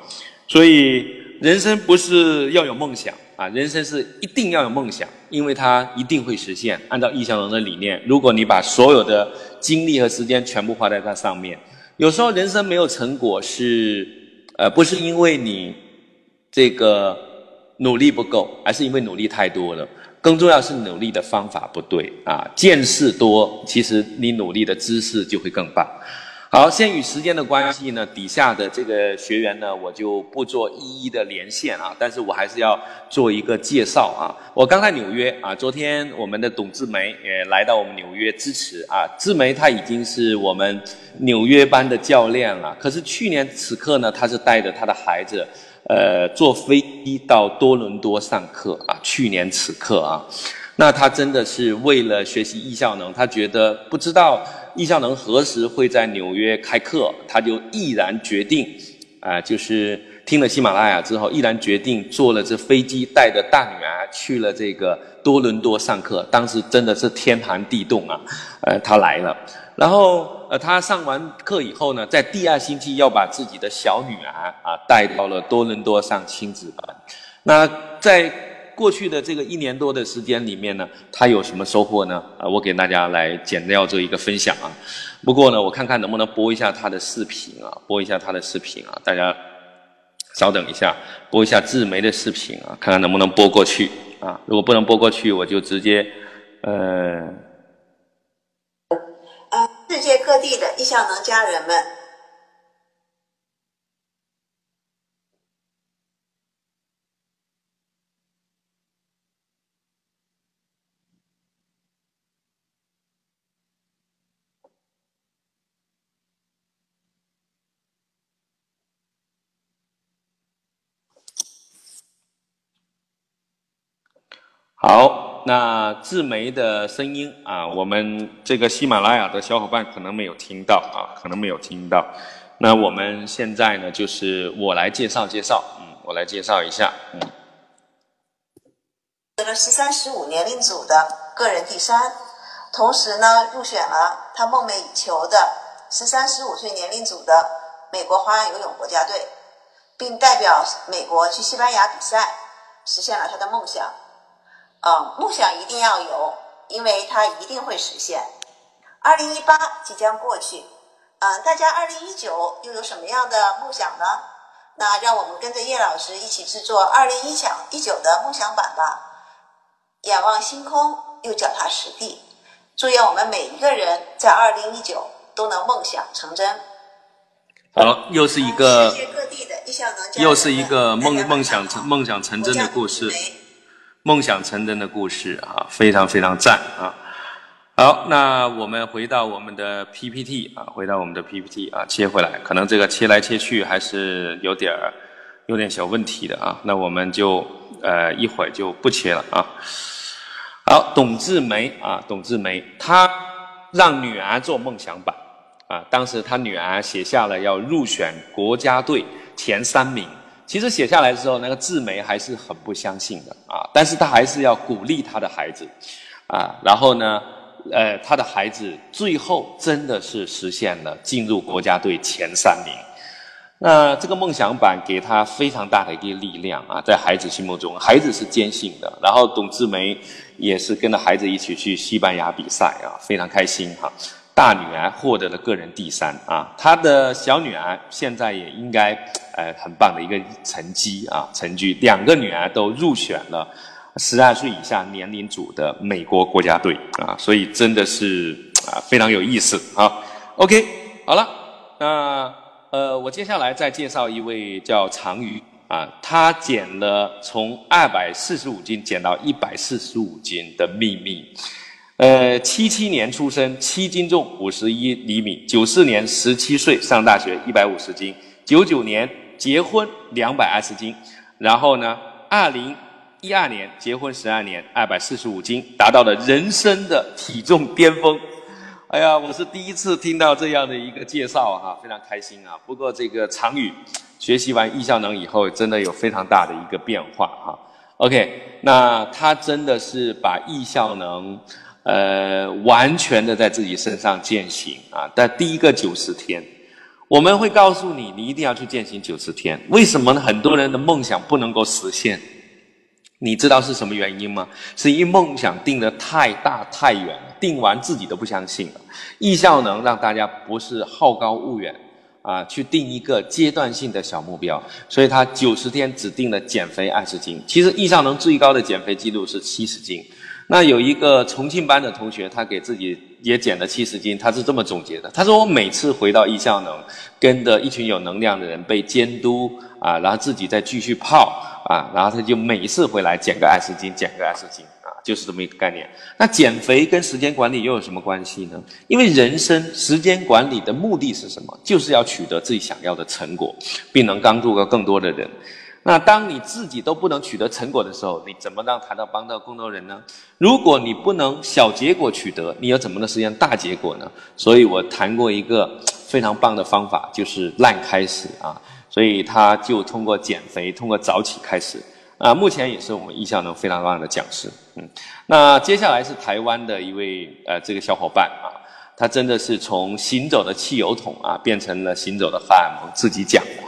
所以，人生不是要有梦想。啊，人生是一定要有梦想，因为它一定会实现。按照易小龙的理念，如果你把所有的精力和时间全部花在它上面，有时候人生没有成果是，呃，不是因为你这个努力不够，而是因为努力太多了。更重要是努力的方法不对啊，见识多，其实你努力的知识就会更棒。好，限于时间的关系呢，底下的这个学员呢，我就不做一一的连线啊，但是我还是要做一个介绍啊。我刚在纽约啊，昨天我们的董志梅也来到我们纽约支持啊。志梅她已经是我们纽约班的教练了，可是去年此刻呢，她是带着她的孩子，呃，坐飞机到多伦多上课啊。去年此刻啊，那她真的是为了学习艺效能，她觉得不知道。易效能何时会在纽约开课？他就毅然决定，啊，就是听了喜马拉雅之后，毅然决定坐了这飞机，带着大女儿去了这个多伦多上课。当时真的是天寒地冻啊，呃，他来了。然后，呃，他上完课以后呢，在第二星期要把自己的小女儿啊带到了多伦多上亲子班。那在过去的这个一年多的时间里面呢，他有什么收获呢？啊，我给大家来简要做一个分享啊。不过呢，我看看能不能播一下他的视频啊，播一下他的视频啊。大家稍等一下，播一下志梅的视频啊，看看能不能播过去啊。如果不能播过去，我就直接呃。呃，世界各地的易效能家人们。好，那志梅的声音啊，我们这个喜马拉雅的小伙伴可能没有听到啊，可能没有听到。那我们现在呢，就是我来介绍介绍，嗯，我来介绍一下，嗯。得了十三十五年龄组的个人第三，同时呢入选了他梦寐以求的十三十五岁年龄组的美国花样游泳国家队，并代表美国去西班牙比赛，实现了他的梦想。啊，梦想一定要有，因为它一定会实现。二零一八即将过去，嗯，大家二零一九又有什么样的梦想呢？那让我们跟着叶老师一起制作二零一九一九的梦想版吧。仰望星空，又脚踏实地。祝愿我们每一个人在二零一九都能梦想成真。好，又是一个世界各地的艺校能家又是一个梦梦想成梦想成真的故事梦想成真的故事啊，非常非常赞啊！好，那我们回到我们的 PPT 啊，回到我们的 PPT 啊，切回来，可能这个切来切去还是有点儿有点小问题的啊，那我们就呃一会儿就不切了啊。好，董志梅啊，董志梅，她让女儿做梦想版啊，当时她女儿写下了要入选国家队前三名。其实写下来的时候，那个志梅还是很不相信的啊，但是她还是要鼓励她的孩子啊，然后呢，呃，她的孩子最后真的是实现了进入国家队前三名。那这个梦想版给他非常大的一个力量啊，在孩子心目中，孩子是坚信的。然后董志梅也是跟着孩子一起去西班牙比赛啊，非常开心哈。大女儿获得了个人第三啊，她的小女儿现在也应该呃很棒的一个成绩啊成绩，两个女儿都入选了十二岁以下年龄组的美国国家队啊，所以真的是啊非常有意思啊。OK，好了，那。呃，我接下来再介绍一位叫常宇啊，他减了从二百四十五斤减到一百四十五斤的秘密。呃，七七年出生，七斤重，五十一厘米。九四年十七岁上大学，一百五十斤。九九年结婚，两百二十斤。然后呢，二零一二年结婚十二年，二百四十五斤，达到了人生的体重巅峰。哎呀，我是第一次听到这样的一个介绍哈，非常开心啊。不过这个常宇学习完易效能以后，真的有非常大的一个变化哈。OK，那他真的是把易效能呃完全的在自己身上践行啊。但第一个九十天，我们会告诉你，你一定要去践行九十天。为什么呢？很多人的梦想不能够实现，你知道是什么原因吗？是因为梦想定得太大太远，定完自己都不相信了。易效能让大家不是好高骛远啊，去定一个阶段性的小目标，所以他九十天只定了减肥二十斤。其实易效能最高的减肥记录是七十斤。那有一个重庆班的同学，他给自己也减了七十斤，他是这么总结的：他说我每次回到艺效能，跟着一群有能量的人被监督啊，然后自己再继续泡啊，然后他就每一次回来减个二十斤，减个二十斤啊，就是这么一个概念。那减肥跟时间管理又有什么关系呢？因为人生时间管理的目的是什么？就是要取得自己想要的成果，并能帮助到更多的人。那当你自己都不能取得成果的时候，你怎么让谈到帮到更多人呢？如果你不能小结果取得，你又怎么能实现大结果呢？所以我谈过一个非常棒的方法，就是烂开始啊。所以他就通过减肥，通过早起开始啊。目前也是我们艺效能非常棒的讲师。嗯，那接下来是台湾的一位呃这个小伙伴啊，他真的是从行走的汽油桶啊变成了行走的荷尔蒙，自己讲的。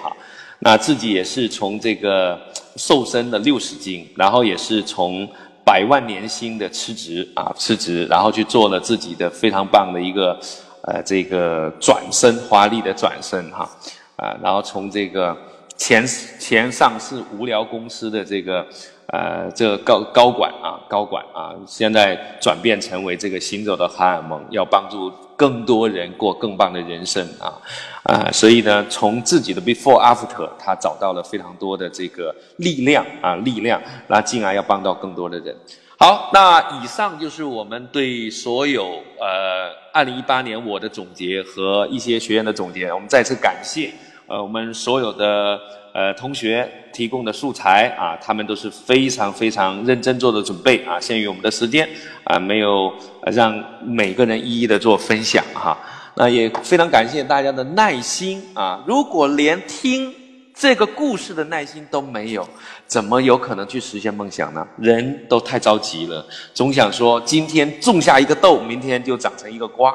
那自己也是从这个瘦身的六十斤，然后也是从百万年薪的辞职啊辞职，然后去做了自己的非常棒的一个呃这个转身华丽的转身哈啊，然后从这个前前上市无聊公司的这个呃这个高高管啊高管啊，现在转变成为这个行走的荷尔蒙，要帮助更多人过更棒的人生啊。啊，所以呢，从自己的 before after，他找到了非常多的这个力量啊，力量，那进而要帮到更多的人。好，那以上就是我们对所有呃二零一八年我的总结和一些学员的总结。我们再次感谢呃我们所有的呃同学提供的素材啊，他们都是非常非常认真做的准备啊。限于我们的时间啊，没有让每个人一一的做分享哈。那也非常感谢大家的耐心啊！如果连听这个故事的耐心都没有，怎么有可能去实现梦想呢？人都太着急了，总想说今天种下一个豆，明天就长成一个瓜，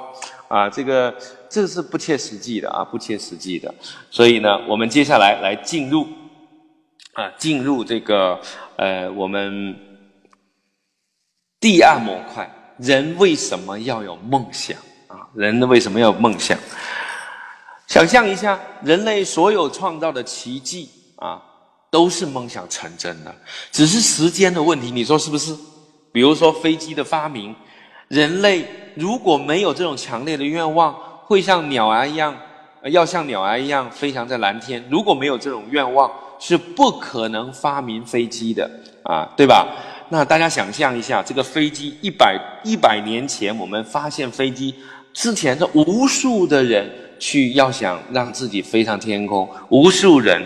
啊，这个这是不切实际的啊，不切实际的。所以呢，我们接下来来进入啊，进入这个呃，我们第二模块，人为什么要有梦想啊？人为什么要有梦想？想象一下，人类所有创造的奇迹啊，都是梦想成真的，只是时间的问题。你说是不是？比如说飞机的发明，人类如果没有这种强烈的愿望，会像鸟儿一样，要像鸟儿一样飞翔在蓝天。如果没有这种愿望，是不可能发明飞机的啊，对吧？那大家想象一下，这个飞机一百一百年前我们发现飞机之前的无数的人。去要想让自己飞上天空，无数人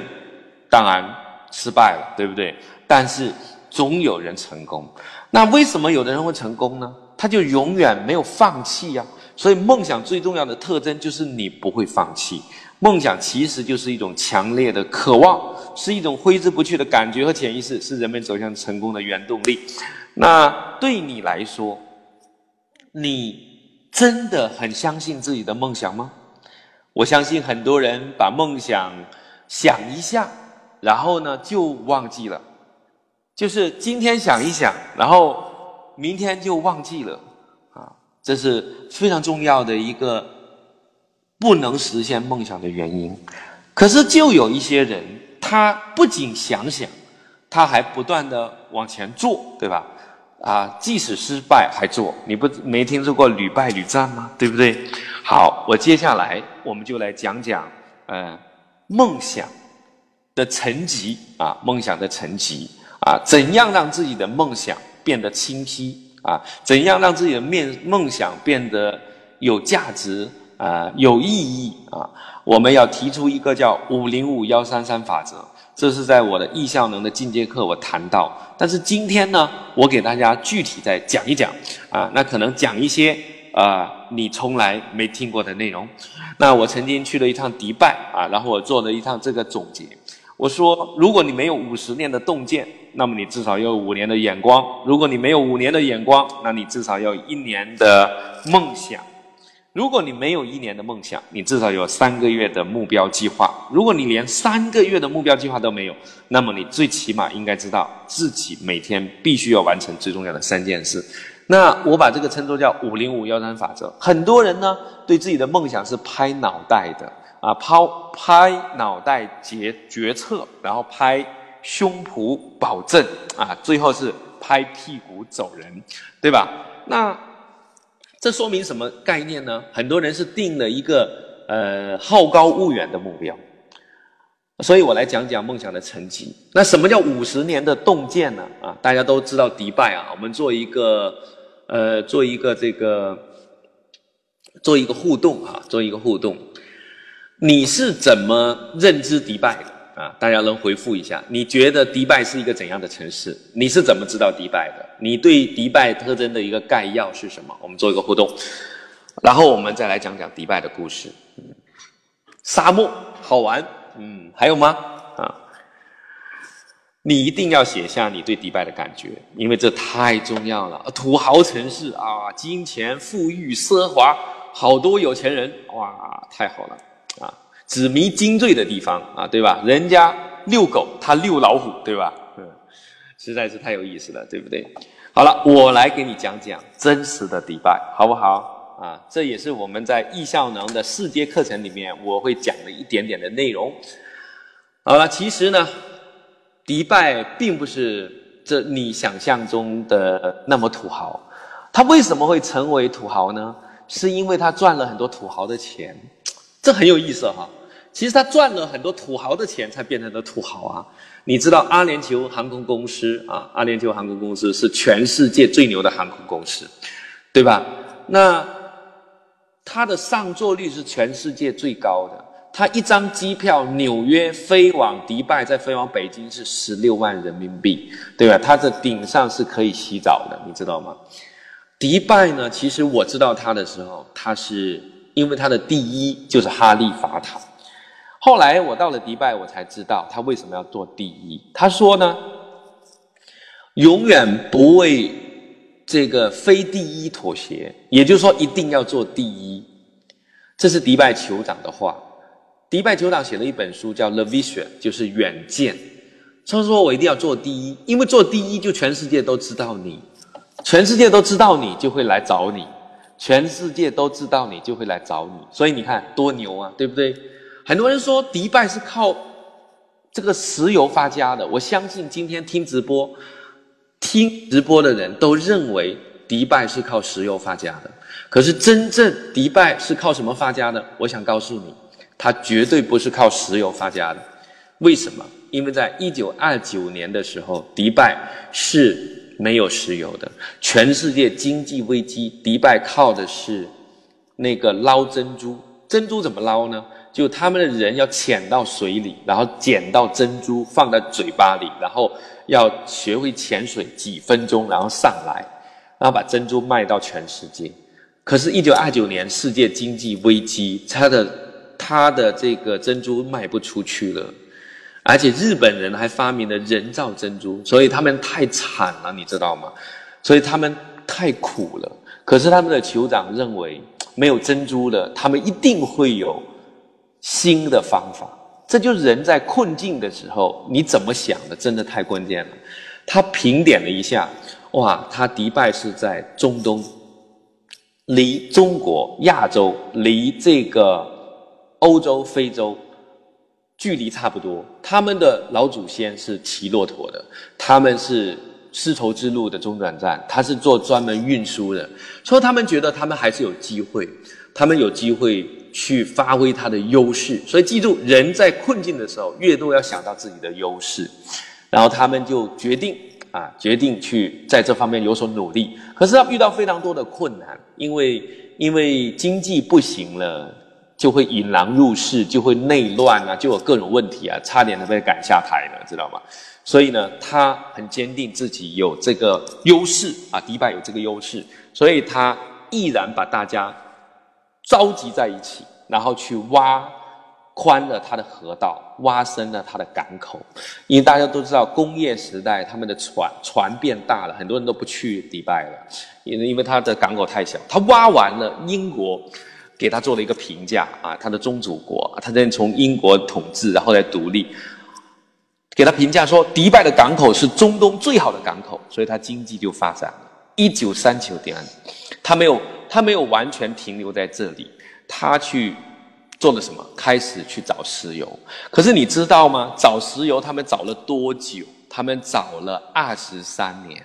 当然失败了，对不对？但是总有人成功。那为什么有的人会成功呢？他就永远没有放弃呀。所以梦想最重要的特征就是你不会放弃。梦想其实就是一种强烈的渴望，是一种挥之不去的感觉和潜意识，是人们走向成功的原动力。那对你来说，你真的很相信自己的梦想吗？我相信很多人把梦想想一下，然后呢就忘记了，就是今天想一想，然后明天就忘记了，啊，这是非常重要的一个不能实现梦想的原因。可是就有一些人，他不仅想想，他还不断的往前做，对吧？啊，即使失败还做，你不没听说过屡败屡战吗？对不对？好，我接下来我们就来讲讲，呃，梦想的层级啊，梦想的层级啊，怎样让自己的梦想变得清晰啊？怎样让自己的面梦想变得有价值啊，有意义啊？我们要提出一个叫五零五幺三三法则，这是在我的易效能的进阶课我谈到，但是今天呢，我给大家具体再讲一讲啊，那可能讲一些。啊，你从来没听过的内容。那我曾经去了一趟迪拜啊，然后我做了一趟这个总结。我说，如果你没有五十年的洞见，那么你至少要有五年的眼光；如果你没有五年的眼光，那你至少要一年的梦想；如果你没有一年的梦想，你至少有三个月的目标计划；如果你连三个月的目标计划都没有，那么你最起码应该知道自己每天必须要完成最重要的三件事。那我把这个称作叫五零五幺三法则。很多人呢对自己的梦想是拍脑袋的啊，抛拍脑袋决决策，然后拍胸脯保证啊，最后是拍屁股走人，对吧？那这说明什么概念呢？很多人是定了一个呃好高骛远的目标，所以我来讲讲梦想的层级。那什么叫五十年的洞见呢？啊，大家都知道迪拜啊，我们做一个。呃，做一个这个，做一个互动啊，做一个互动。你是怎么认知迪拜的啊？大家能回复一下？你觉得迪拜是一个怎样的城市？你是怎么知道迪拜的？你对迪拜特征的一个概要是什么？我们做一个互动，然后我们再来讲讲迪拜的故事。沙漠好玩，嗯，还有吗？啊？你一定要写下你对迪拜的感觉，因为这太重要了。土豪城市啊，金钱、富裕、奢华，好多有钱人，哇，太好了啊！纸迷金坠的地方啊，对吧？人家遛狗，他遛老虎，对吧？嗯，实在是太有意思了，对不对？好了，我来给你讲讲真实的迪拜，好不好？啊，这也是我们在易效能的四阶课程里面我会讲的一点点的内容。好了，其实呢。迪拜并不是这你想象中的那么土豪，他为什么会成为土豪呢？是因为他赚了很多土豪的钱，这很有意思哈。其实他赚了很多土豪的钱才变成了土豪啊。你知道阿联酋航空公司啊？阿联酋航空公司是全世界最牛的航空公司，对吧？那它的上座率是全世界最高的。他一张机票，纽约飞往迪拜，再飞往北京是十六万人民币，对吧？它的顶上是可以洗澡的，你知道吗？迪拜呢？其实我知道它的时候，它是因为它的第一就是哈利法塔。后来我到了迪拜，我才知道他为什么要做第一。他说呢，永远不为这个非第一妥协，也就是说一定要做第一。这是迪拜酋长的话。迪拜酋长写了一本书叫《The Vision》，就是远见。他说：“我一定要做第一，因为做第一就全世界都知道你，全世界都知道你就会来找你，全世界都知道你就会来找你。所以你看多牛啊，对不对？”很多人说迪拜是靠这个石油发家的，我相信今天听直播、听直播的人都认为迪拜是靠石油发家的。可是真正迪拜是靠什么发家的？我想告诉你，它绝对不是靠石油发家的。为什么？因为在一九二九年的时候，迪拜是没有石油的，全世界经济危机，迪拜靠的是那个捞珍珠。珍珠怎么捞呢？就他们的人要潜到水里，然后捡到珍珠放在嘴巴里，然后要学会潜水几分钟，然后上来，然后把珍珠卖到全世界。可是，一九二九年世界经济危机，他的他的这个珍珠卖不出去了，而且日本人还发明了人造珍珠，所以他们太惨了，你知道吗？所以他们太苦了。可是他们的酋长认为，没有珍珠了，他们一定会有。新的方法，这就是人在困境的时候你怎么想的，真的太关键了。他评点了一下，哇，他迪拜是在中东，离中国、亚洲、离这个欧洲、非洲距离差不多。他们的老祖先是骑骆驼的，他们是丝绸之路的中转站，他是做专门运输的，所以他们觉得他们还是有机会，他们有机会。去发挥他的优势，所以记住，人在困境的时候，越多要想到自己的优势，然后他们就决定啊，决定去在这方面有所努力。可是他遇到非常多的困难，因为因为经济不行了，就会引狼入室，就会内乱啊，就有各种问题啊，差点都被赶下台了，知道吗？所以呢，他很坚定自己有这个优势啊，迪拜有这个优势，所以他毅然把大家。召集在一起，然后去挖宽了它的河道，挖深了它的港口。因为大家都知道，工业时代他们的船船变大了，很多人都不去迪拜了，因为因为它的港口太小。他挖完了，英国给他做了一个评价啊，他的宗主国，他在从英国统治，然后来独立，给他评价说，迪拜的港口是中东最好的港口，所以他经济就发展了。一九三九年，他没有。他没有完全停留在这里，他去做了什么？开始去找石油。可是你知道吗？找石油他们找了多久？他们找了二十三年。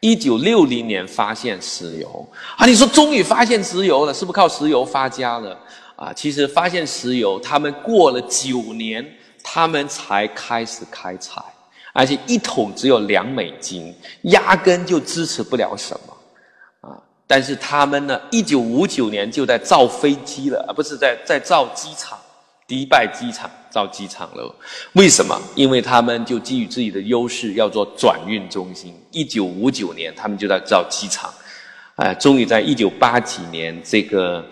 一九六零年发现石油啊！你说终于发现石油了，是不是靠石油发家了？啊，其实发现石油，他们过了九年，他们才开始开采，而且一桶只有两美金，压根就支持不了什么。但是他们呢？一九五九年就在造飞机了，而不是在在造机场，迪拜机场造机场了。为什么？因为他们就基于自己的优势，要做转运中心。一九五九年，他们就在造机场，哎，终于在一九八几年，这个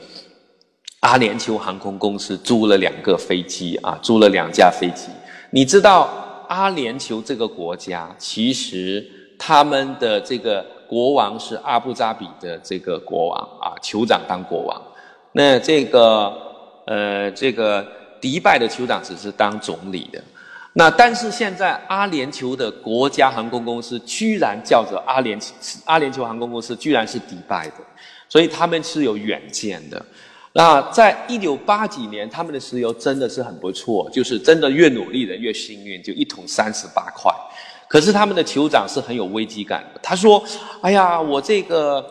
阿联酋航空公司租了两个飞机啊，租了两架飞机。你知道阿联酋这个国家，其实他们的这个。国王是阿布扎比的这个国王啊，酋长当国王。那这个呃，这个迪拜的酋长只是当总理的。那但是现在阿联酋的国家航空公司居然叫做阿联阿联酋航空公司，居然是迪拜的，所以他们是有远见的。那在一九八几年，他们的石油真的是很不错，就是真的越努力的越幸运，就一桶三十八块。可是他们的酋长是很有危机感的。他说：“哎呀，我这个，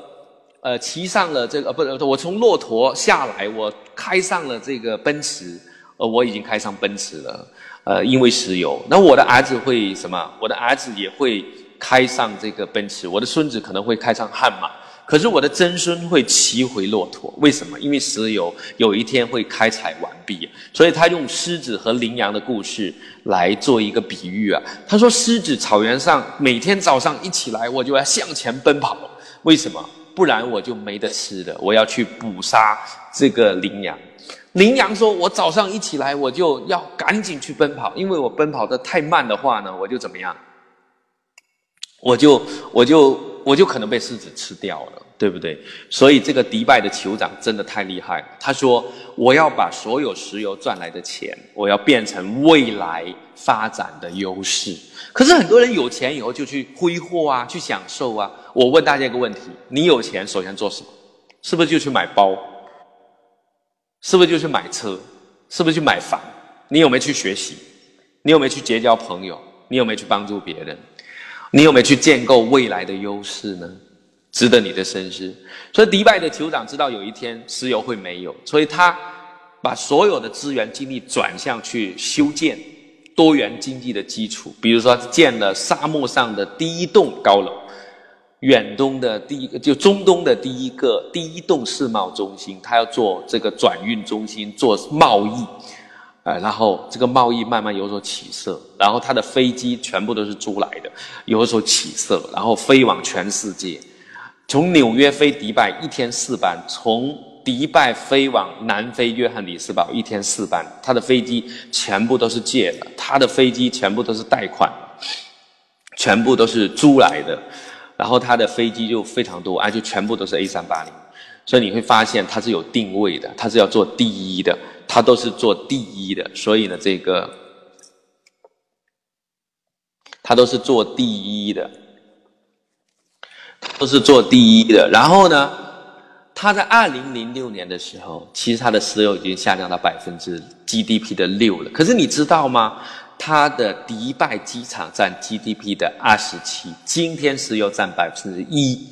呃，骑上了这个，不是，我从骆驼下来，我开上了这个奔驰，呃，我已经开上奔驰了，呃，因为石油。那我的儿子会什么？我的儿子也会开上这个奔驰，我的孙子可能会开上悍马。”可是我的曾孙会骑回骆驼，为什么？因为石油有一天会开采完毕，所以他用狮子和羚羊的故事来做一个比喻啊。他说：狮子草原上每天早上一起来，我就要向前奔跑，为什么？不然我就没得吃的，我要去捕杀这个羚羊。羚羊说：“我早上一起来，我就要赶紧去奔跑，因为我奔跑的太慢的话呢，我就怎么样？我就我就我就可能被狮子吃掉了，对不对？所以这个迪拜的酋长真的太厉害了。他说：我要把所有石油赚来的钱，我要变成未来发展的优势。可是很多人有钱以后就去挥霍啊，去享受啊。我问大家一个问题：你有钱首先做什么？是不是就去买包？”是不是就去买车？是不是去买房？你有没有去学习？你有没有去结交朋友？你有没有去帮助别人？你有没有去建构未来的优势呢？值得你的深思。所以迪拜的酋长知道有一天石油会没有，所以他把所有的资源精力转向去修建多元经济的基础，比如说建了沙漠上的第一栋高楼。远东的第一个，就中东的第一个第一栋世贸中心，他要做这个转运中心，做贸易，呃，然后这个贸易慢慢有所起色，然后他的飞机全部都是租来的，有所起色，然后飞往全世界，从纽约飞迪拜一天四班，从迪拜飞往南非约翰里斯堡一天四班，他的飞机全部都是借的，他的飞机全部都是贷款，全部都是租来的。然后他的飞机就非常多，而且全部都是 A 三八零，所以你会发现它是有定位的，它是要做第一的，它都是做第一的，所以呢，这个它都是做第一的，都是做第一的。然后呢，它在二零零六年的时候，其实它的石油已经下降到百分之 GDP 的六了。可是你知道吗？它的迪拜机场占 GDP 的二十七，今天石油占百分之一，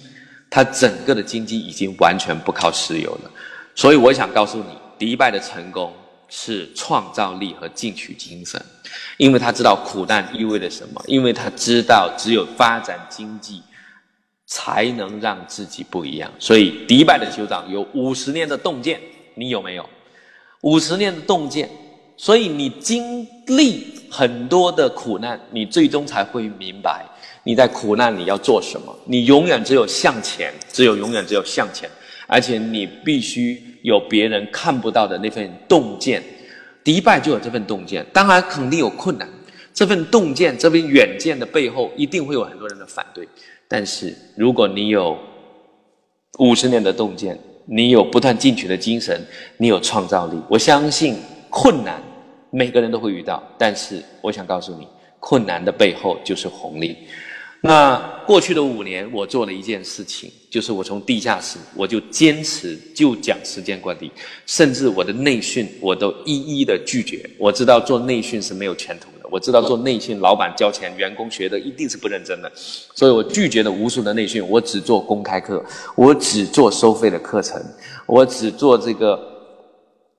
它整个的经济已经完全不靠石油了。所以我想告诉你，迪拜的成功是创造力和进取精神，因为他知道苦难意味着什么，因为他知道只有发展经济才能让自己不一样。所以迪拜的酋长有五十年的洞见，你有没有？五十年的洞见。所以你经历很多的苦难，你最终才会明白你在苦难里要做什么。你永远只有向前，只有永远只有向前，而且你必须有别人看不到的那份洞见。迪拜就有这份洞见，当然肯定有困难。这份洞见、这份远见的背后，一定会有很多人的反对。但是如果你有五十年的洞见，你有不断进取的精神，你有创造力，我相信。困难，每个人都会遇到，但是我想告诉你，困难的背后就是红利。那过去的五年，我做了一件事情，就是我从地下室，我就坚持就讲时间管理，甚至我的内训我都一一的拒绝。我知道做内训是没有前途的，我知道做内训，老板交钱，员工学的一定是不认真的，所以我拒绝了无数的内训，我只做公开课，我只做收费的课程，我只做这个。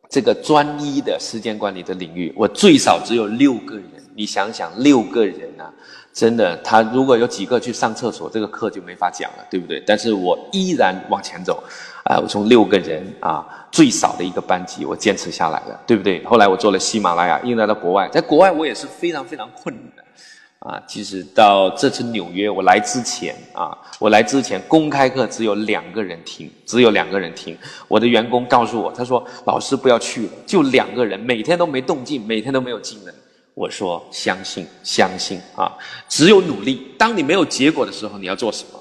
这个专一的时间管理的领域，我最少只有六个人。你想想，六个人啊，真的，他如果有几个去上厕所，这个课就没法讲了，对不对？但是我依然往前走，啊，我从六个人啊，最少的一个班级，我坚持下来了，对不对？后来我做了喜马拉雅，应来到国外，在国外我也是非常非常困难。啊，其实到这次纽约我来之前啊，我来之前公开课只有两个人听，只有两个人听。我的员工告诉我，他说：“老师不要去了，就两个人，每天都没动静，每天都没有技能。”我说：“相信，相信啊，只有努力。当你没有结果的时候，你要做什么？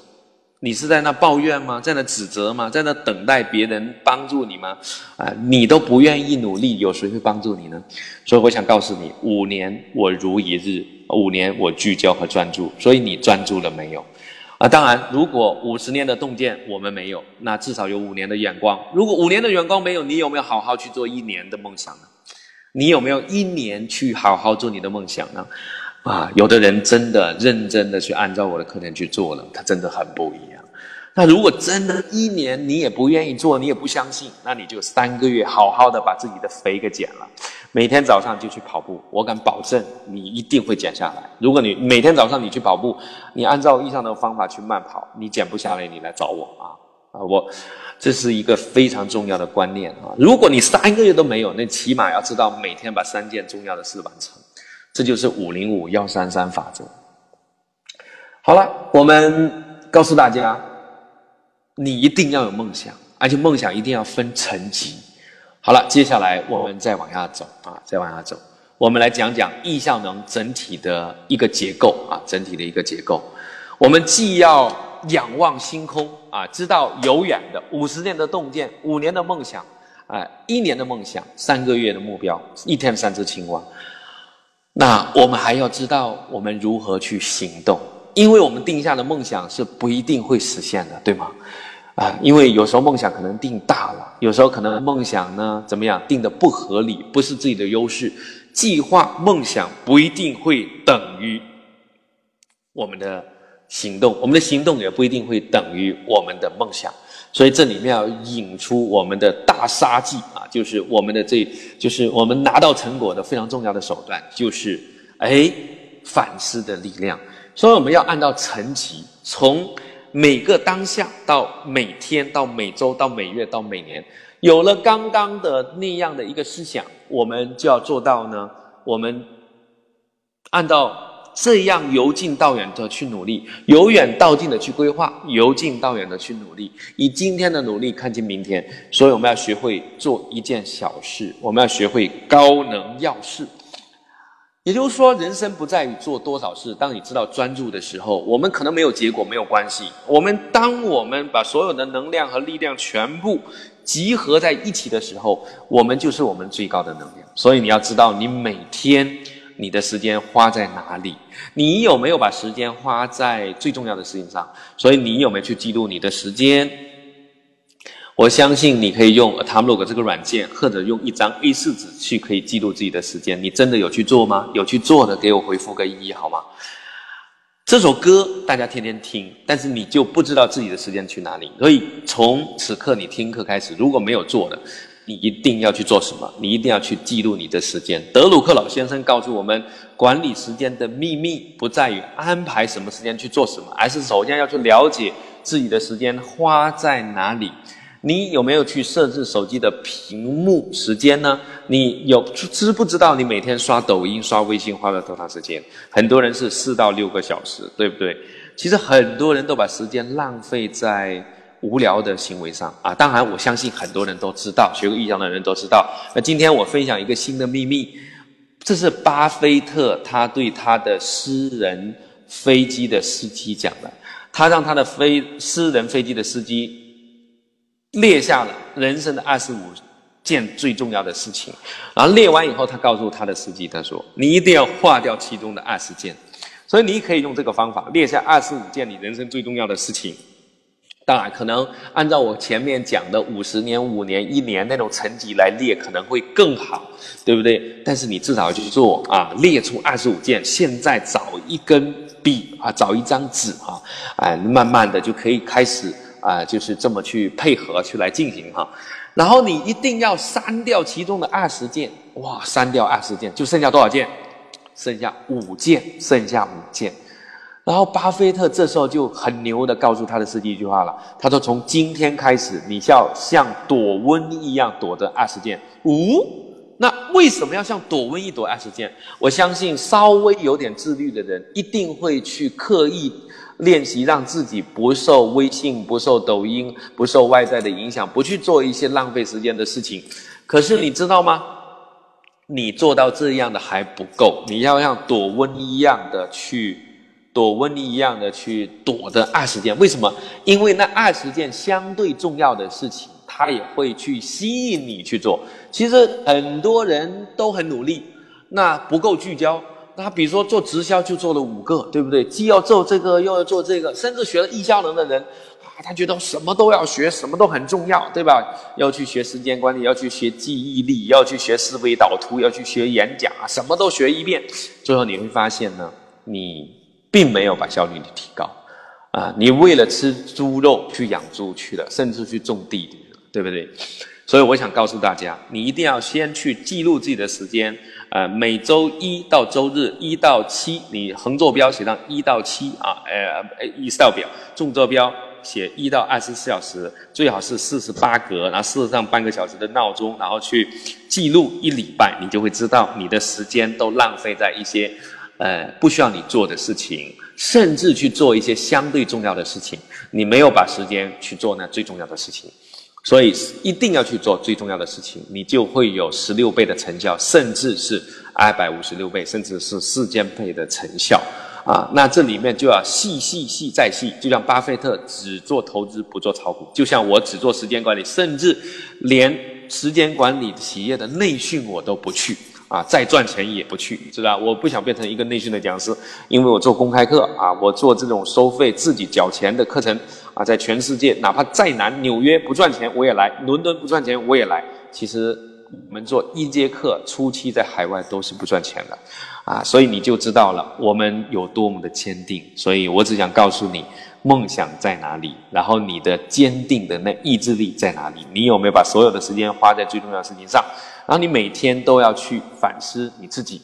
你是在那抱怨吗？在那指责吗？在那等待别人帮助你吗？啊，你都不愿意努力，有谁会帮助你呢？所以我想告诉你，五年我如一日。”五年我聚焦和专注，所以你专注了没有？啊，当然，如果五十年的洞见我们没有，那至少有五年的眼光。如果五年的眼光没有，你有没有好好去做一年的梦想呢？你有没有一年去好好做你的梦想呢？啊，有的人真的认真的去按照我的课程去做了，他真的很不一样。那如果真的一年你也不愿意做，你也不相信，那你就三个月好好的把自己的肥给减了。每天早上就去跑步，我敢保证你一定会减下来。如果你每天早上你去跑步，你按照以上的方法去慢跑，你减不下来，你来找我啊啊！我这是一个非常重要的观念啊！如果你三个月都没有，那起码要知道每天把三件重要的事完成，这就是五零五幺三三法则。好了，我们告诉大家，你一定要有梦想，而且梦想一定要分层级。好了，接下来我们再往下走啊，再往下走，我们来讲讲易效能整体的一个结构啊，整体的一个结构。我们既要仰望星空啊，知道有远的五十年的洞见，五年的梦想，啊，一年的梦想，三个月的目标，一天三只青蛙。那我们还要知道我们如何去行动，因为我们定下的梦想是不一定会实现的，对吗？啊，因为有时候梦想可能定大了，有时候可能梦想呢怎么样定的不合理，不是自己的优势。计划梦想不一定会等于我们的。行动，我们的行动也不一定会等于我们的梦想，所以这里面要引出我们的大杀技啊，就是我们的这，就是我们拿到成果的非常重要的手段，就是哎反思的力量。所以我们要按照层级，从每个当下到每天到每周到每月到每年，有了刚刚的那样的一个思想，我们就要做到呢，我们按照。这样由近到远的去努力，由远到近的去规划，由近到远的去努力，以今天的努力看清明天。所以我们要学会做一件小事，我们要学会高能要事。也就是说，人生不在于做多少事。当你知道专注的时候，我们可能没有结果，没有关系。我们当我们把所有的能量和力量全部集合在一起的时候，我们就是我们最高的能量。所以你要知道，你每天。你的时间花在哪里？你有没有把时间花在最重要的事情上？所以你有没有去记录你的时间？我相信你可以用 Atomlog 这个软件，或者用一张 A4 纸去可以记录自己的时间。你真的有去做吗？有去做的，给我回复个一好吗？这首歌大家天天听，但是你就不知道自己的时间去哪里。所以从此刻你听课开始，如果没有做的。你一定要去做什么？你一定要去记录你的时间。德鲁克老先生告诉我们，管理时间的秘密不在于安排什么时间去做什么，而是首先要去了解自己的时间花在哪里。你有没有去设置手机的屏幕时间呢？你有知不知道你每天刷抖音、刷微信花了多长时间？很多人是四到六个小时，对不对？其实很多人都把时间浪费在。无聊的行为上啊，当然我相信很多人都知道，学过易象的人都知道。那今天我分享一个新的秘密，这是巴菲特他对他的私人飞机的司机讲的。他让他的飞私人飞机的司机列下了人生的二十五件最重要的事情，然后列完以后，他告诉他的司机，他说：“你一定要划掉其中的二十件。”所以你可以用这个方法列下二十五件你人生最重要的事情。当然，可能按照我前面讲的五十年、五年、一年那种层级来列，可能会更好，对不对？但是你至少去做啊，列出二十五件。现在找一根笔啊，找一张纸啊，哎，慢慢的就可以开始啊，就是这么去配合去来进行哈。然后你一定要删掉其中的二十件，哇，删掉二十件，就剩下多少件？剩下五件，剩下五件。然后巴菲特这时候就很牛的告诉他的司机一句话了，他说：“从今天开始，你要像躲瘟一样躲着二十件。”哦，那为什么要像躲瘟疫躲二十件？我相信稍微有点自律的人，一定会去刻意练习，让自己不受微信、不受抖音、不受外在的影响，不去做一些浪费时间的事情。可是你知道吗？你做到这样的还不够，你要像躲瘟一样的去。躲瘟疫一样的去躲的二十件，为什么？因为那二十件相对重要的事情，它也会去吸引你去做。其实很多人都很努力，那不够聚焦。那比如说做直销就做了五个，对不对？既要做这个，又要做这个，甚至学了易效能的人啊，他觉得什么都要学，什么都很重要，对吧？要去学时间管理，要去学记忆力，要去学思维导图，要去学演讲，什么都学一遍。最后你会发现呢，你。并没有把效率提高，啊，你为了吃猪肉去养猪去了，甚至去种地了，对不对？所以我想告诉大家，你一定要先去记录自己的时间，呃，每周一到周日一到七，你横坐标写上一到七啊，呃，Excel 表，纵坐标写一到二十四小时，最好是四十八格，然后设上半个小时的闹钟，然后去记录一礼拜，你就会知道你的时间都浪费在一些。呃，不需要你做的事情，甚至去做一些相对重要的事情，你没有把时间去做那最重要的事情，所以一定要去做最重要的事情，你就会有十六倍的成效，甚至是二百五十六倍，甚至是四千倍的成效。啊，那这里面就要细细细再细，就像巴菲特只做投资不做炒股，就像我只做时间管理，甚至连时间管理企业的内训我都不去啊，再赚钱也不去，知道吧？我不想变成一个内训的讲师，因为我做公开课啊，我做这种收费自己缴钱的课程啊，在全世界哪怕再难，纽约不赚钱我也来，伦敦不赚钱我也来。其实我们做一节课初期在海外都是不赚钱的。啊，所以你就知道了我们有多么的坚定。所以我只想告诉你，梦想在哪里，然后你的坚定的那意志力在哪里？你有没有把所有的时间花在最重要的事情上？然后你每天都要去反思你自己。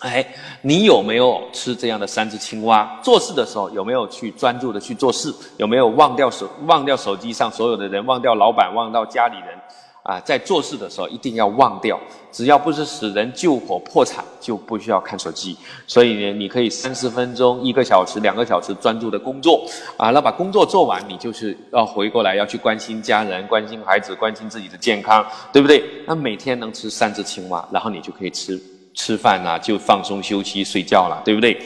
哎，你有没有吃这样的三只青蛙？做事的时候有没有去专注的去做事？有没有忘掉手忘掉手机上所有的人，忘掉老板，忘掉家里人？啊，在做事的时候一定要忘掉，只要不是使人救火破产，就不需要看手机。所以呢，你可以三十分钟、一个小时、两个小时专注的工作，啊，那把工作做完，你就是要回过来要去关心家人、关心孩子、关心自己的健康，对不对？那每天能吃三只青蛙，然后你就可以吃吃饭啊，就放松休息、睡觉了，对不对？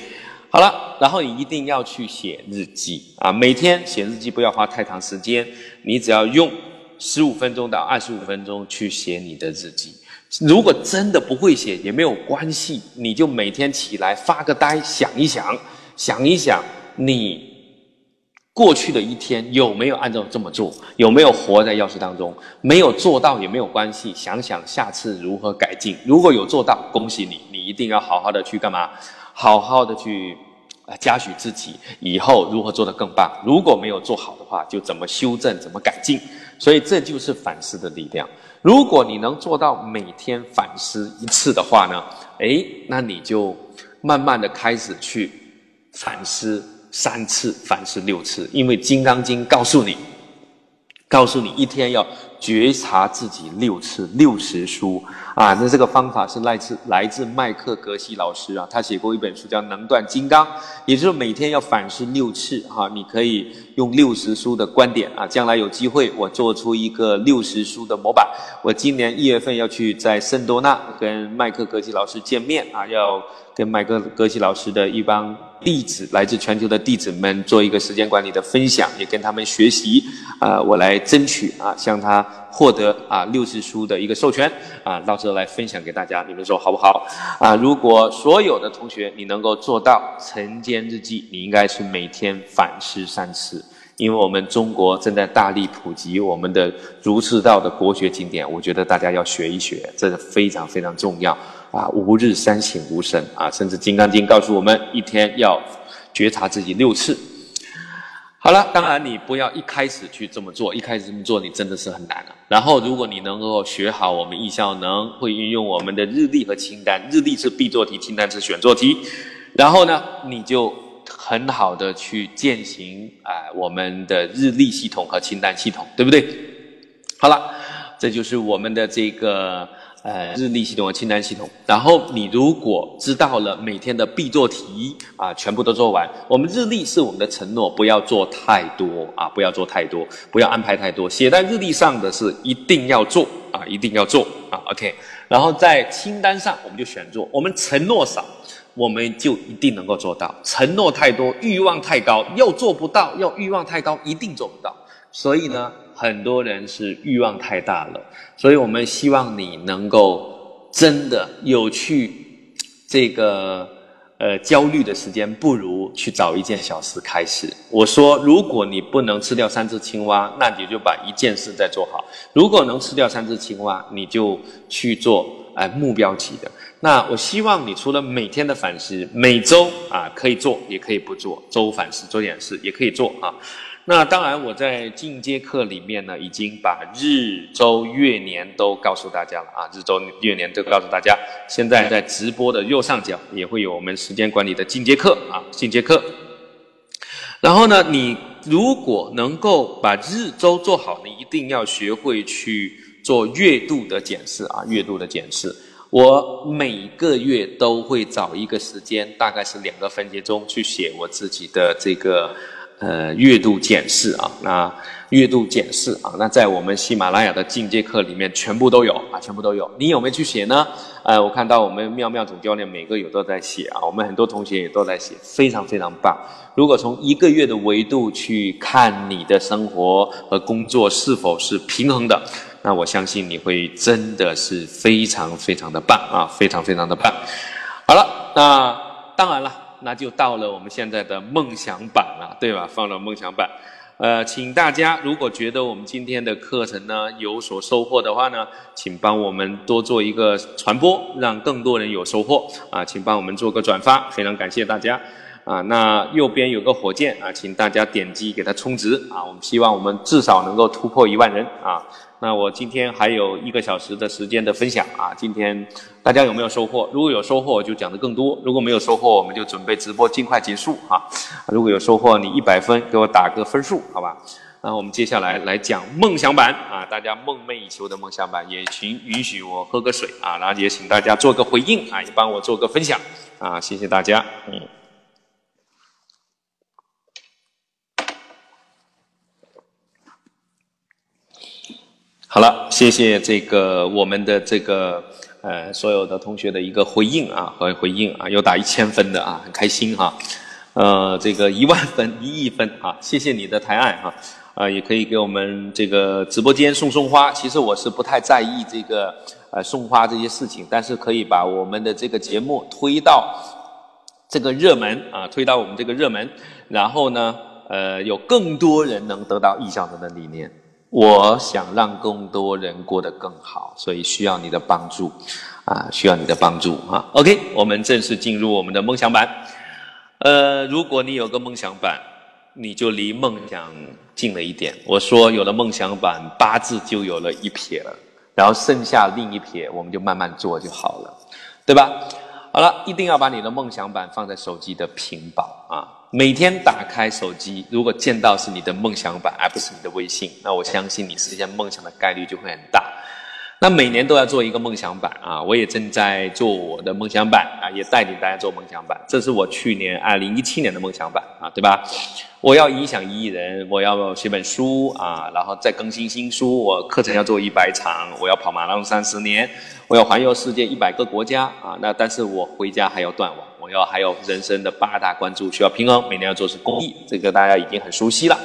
好了，然后你一定要去写日记啊，每天写日记不要花太长时间，你只要用。十五分钟到二十五分钟去写你的日记，如果真的不会写也没有关系，你就每天起来发个呆，想一想，想一想你过去的一天有没有按照这么做，有没有活在钥匙当中，没有做到也没有关系，想想下次如何改进。如果有做到，恭喜你，你一定要好好的去干嘛？好好的去啊嘉许自己，以后如何做得更棒。如果没有做好的话，就怎么修正，怎么改进。所以这就是反思的力量。如果你能做到每天反思一次的话呢，诶，那你就慢慢的开始去反思三次、反思六次，因为《金刚经》告诉你，告诉你一天要。觉察自己六次六十书啊，那这个方法是来自来自麦克格西老师啊，他写过一本书叫《能断金刚》，也就是每天要反思六次哈。你可以用六十书的观点啊，将来有机会我做出一个六十书的模板。我今年一月份要去在圣多纳跟麦克格西老师见面啊，要跟麦克格西老师的一帮弟子，来自全球的弟子们做一个时间管理的分享，也跟他们学习啊，我来争取啊，向他。获得啊六字书的一个授权啊，到时候来分享给大家，你们说好不好？啊，如果所有的同学你能够做到晨间日记，你应该是每天反思三次，因为我们中国正在大力普及我们的儒释道的国学经典，我觉得大家要学一学，这是非常非常重要啊！吾日三省吾身啊，甚至《金刚经》告诉我们，一天要觉察自己六次。好了，当然你不要一开始去这么做，一开始这么做你真的是很难了。然后，如果你能够学好我们易效能，会运用我们的日历和清单，日历是必做题，清单是选做题。然后呢，你就很好的去践行啊我们的日历系统和清单系统，对不对？好了，这就是我们的这个。呃，日历系统和清单系统。然后你如果知道了每天的必做题啊，全部都做完。我们日历是我们的承诺，不要做太多啊，不要做太多，不要安排太多。写在日历上的是一定要做啊，一定要做啊。OK。然后在清单上，我们就选做。我们承诺少，我们就一定能够做到。承诺太多，欲望太高，又做不到；又欲望太高，一定做不到。所以呢，很多人是欲望太大了，所以我们希望你能够真的有去这个呃焦虑的时间，不如去找一件小事开始。我说，如果你不能吃掉三只青蛙，那你就把一件事再做好；如果能吃掉三只青蛙，你就去做哎目标级的。那我希望你除了每天的反思，每周啊可以做，也可以不做；周五反思做点事，也可以做啊。那当然，我在进阶课里面呢，已经把日、周、月、年都告诉大家了啊，日、周、月、年都告诉大家。现在在直播的右上角也会有我们时间管理的进阶课啊，进阶课。然后呢，你如果能够把日、周做好，你一定要学会去做月度的检视啊，月度的检视。我每个月都会找一个时间，大概是两个分节钟去写我自己的这个。呃月度检视啊，那月度检视啊，那在我们喜马拉雅的进阶课里面全部都有啊，全部都有。你有没有去写呢？呃，我看到我们妙妙总教练每个有都在写啊，我们很多同学也都在写，非常非常棒。如果从一个月的维度去看你的生活和工作是否是平衡的，那我相信你会真的是非常非常的棒啊，非常非常的棒。好了，那当然了。那就到了我们现在的梦想版了，对吧？放了梦想版，呃，请大家如果觉得我们今天的课程呢有所收获的话呢，请帮我们多做一个传播，让更多人有收获啊！请帮我们做个转发，非常感谢大家啊！那右边有个火箭啊，请大家点击给它充值啊！我们希望我们至少能够突破一万人啊！那我今天还有一个小时的时间的分享啊，今天大家有没有收获？如果有收获，我就讲的更多；如果没有收获，我们就准备直播尽快结束啊。如果有收获，你一百分给我打个分数，好吧？那我们接下来来讲梦想版啊，大家梦寐以求的梦想版，也请允许我喝个水啊，然后也请大家做个回应啊，也帮我做个分享啊，谢谢大家，嗯。好了，谢谢这个我们的这个呃所有的同学的一个回应啊和回应啊，有打一千分的啊，很开心哈。呃，这个一万分、(laughs) 一亿分啊，谢谢你的抬爱哈。啊，也可以给我们这个直播间送送花。其实我是不太在意这个呃送花这些事情，但是可以把我们的这个节目推到这个热门啊，推到我们这个热门，然后呢，呃，有更多人能得到意向的理念。我想让更多人过得更好，所以需要你的帮助，啊，需要你的帮助啊。OK，我们正式进入我们的梦想版。呃，如果你有个梦想版，你就离梦想近了一点。我说有了梦想版，八字就有了一撇了，然后剩下另一撇，我们就慢慢做就好了，对吧？好了，一定要把你的梦想版放在手机的屏保啊。每天打开手机，如果见到是你的梦想版，而不是你的微信，那我相信你实现梦想的概率就会很大。那每年都要做一个梦想版啊！我也正在做我的梦想版啊，也带领大家做梦想版。这是我去年二零一七年的梦想版啊，对吧？我要影响一亿人，我要写本书啊，然后再更新新书。我课程要做一百场，我要跑马拉松三十年，我要环游世界一百个国家啊！那但是我回家还要断网。我要还有人生的八大关注需要平衡，每年要做是公益，这个大家已经很熟悉了。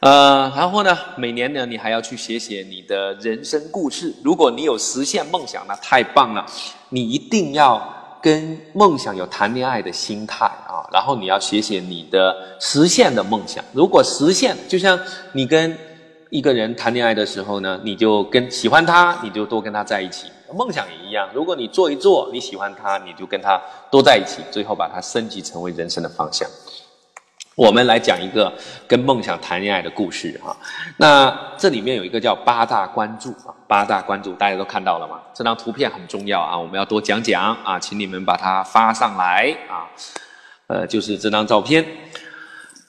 呃，然后呢，每年呢，你还要去写写你的人生故事。如果你有实现梦想，那太棒了。你一定要跟梦想有谈恋爱的心态啊，然后你要写写你的实现的梦想。如果实现，就像你跟一个人谈恋爱的时候呢，你就跟喜欢他，你就多跟他在一起。梦想也一样，如果你做一做，你喜欢他，你就跟他多在一起，最后把它升级成为人生的方向。我们来讲一个跟梦想谈恋爱的故事哈。那这里面有一个叫八大关注啊，八大关注大家都看到了吗？这张图片很重要啊，我们要多讲讲啊，请你们把它发上来啊。呃，就是这张照片。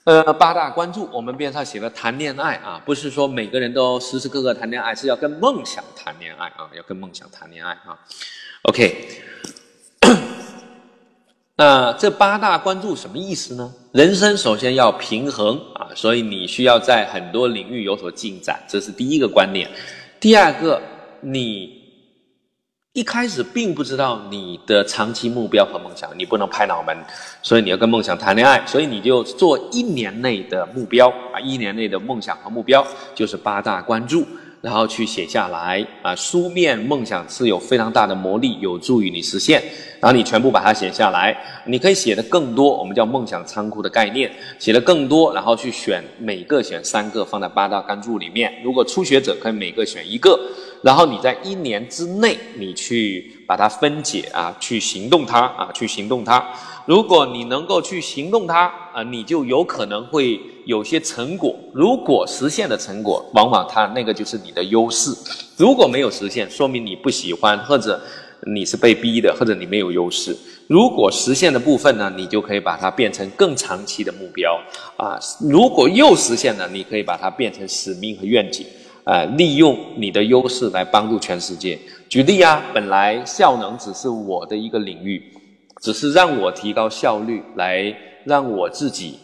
呃，八大关注，我们边上写了谈恋爱啊，不是说每个人都时时刻刻谈恋爱，是要跟梦想谈恋爱啊，要跟梦想谈恋爱啊。OK，(coughs) 那这八大关注什么意思呢？人生首先要平衡啊，所以你需要在很多领域有所进展，这是第一个观念。第二个，你。一开始并不知道你的长期目标和梦想，你不能拍脑门，所以你要跟梦想谈恋爱，所以你就做一年内的目标啊，一年内的梦想和目标就是八大关注，然后去写下来啊。书面梦想是有非常大的魔力，有助于你实现。然后你全部把它写下来，你可以写的更多，我们叫梦想仓库的概念，写的更多，然后去选每个选三个放在八大关注里面。如果初学者可以每个选一个。然后你在一年之内，你去把它分解啊，去行动它啊，去行动它。如果你能够去行动它啊，你就有可能会有些成果。如果实现的成果，往往它那个就是你的优势。如果没有实现，说明你不喜欢，或者你是被逼的，或者你没有优势。如果实现的部分呢，你就可以把它变成更长期的目标啊。如果又实现了，你可以把它变成使命和愿景。呃，利用你的优势来帮助全世界。举例啊，本来效能只是我的一个领域，只是让我提高效率，来让我自己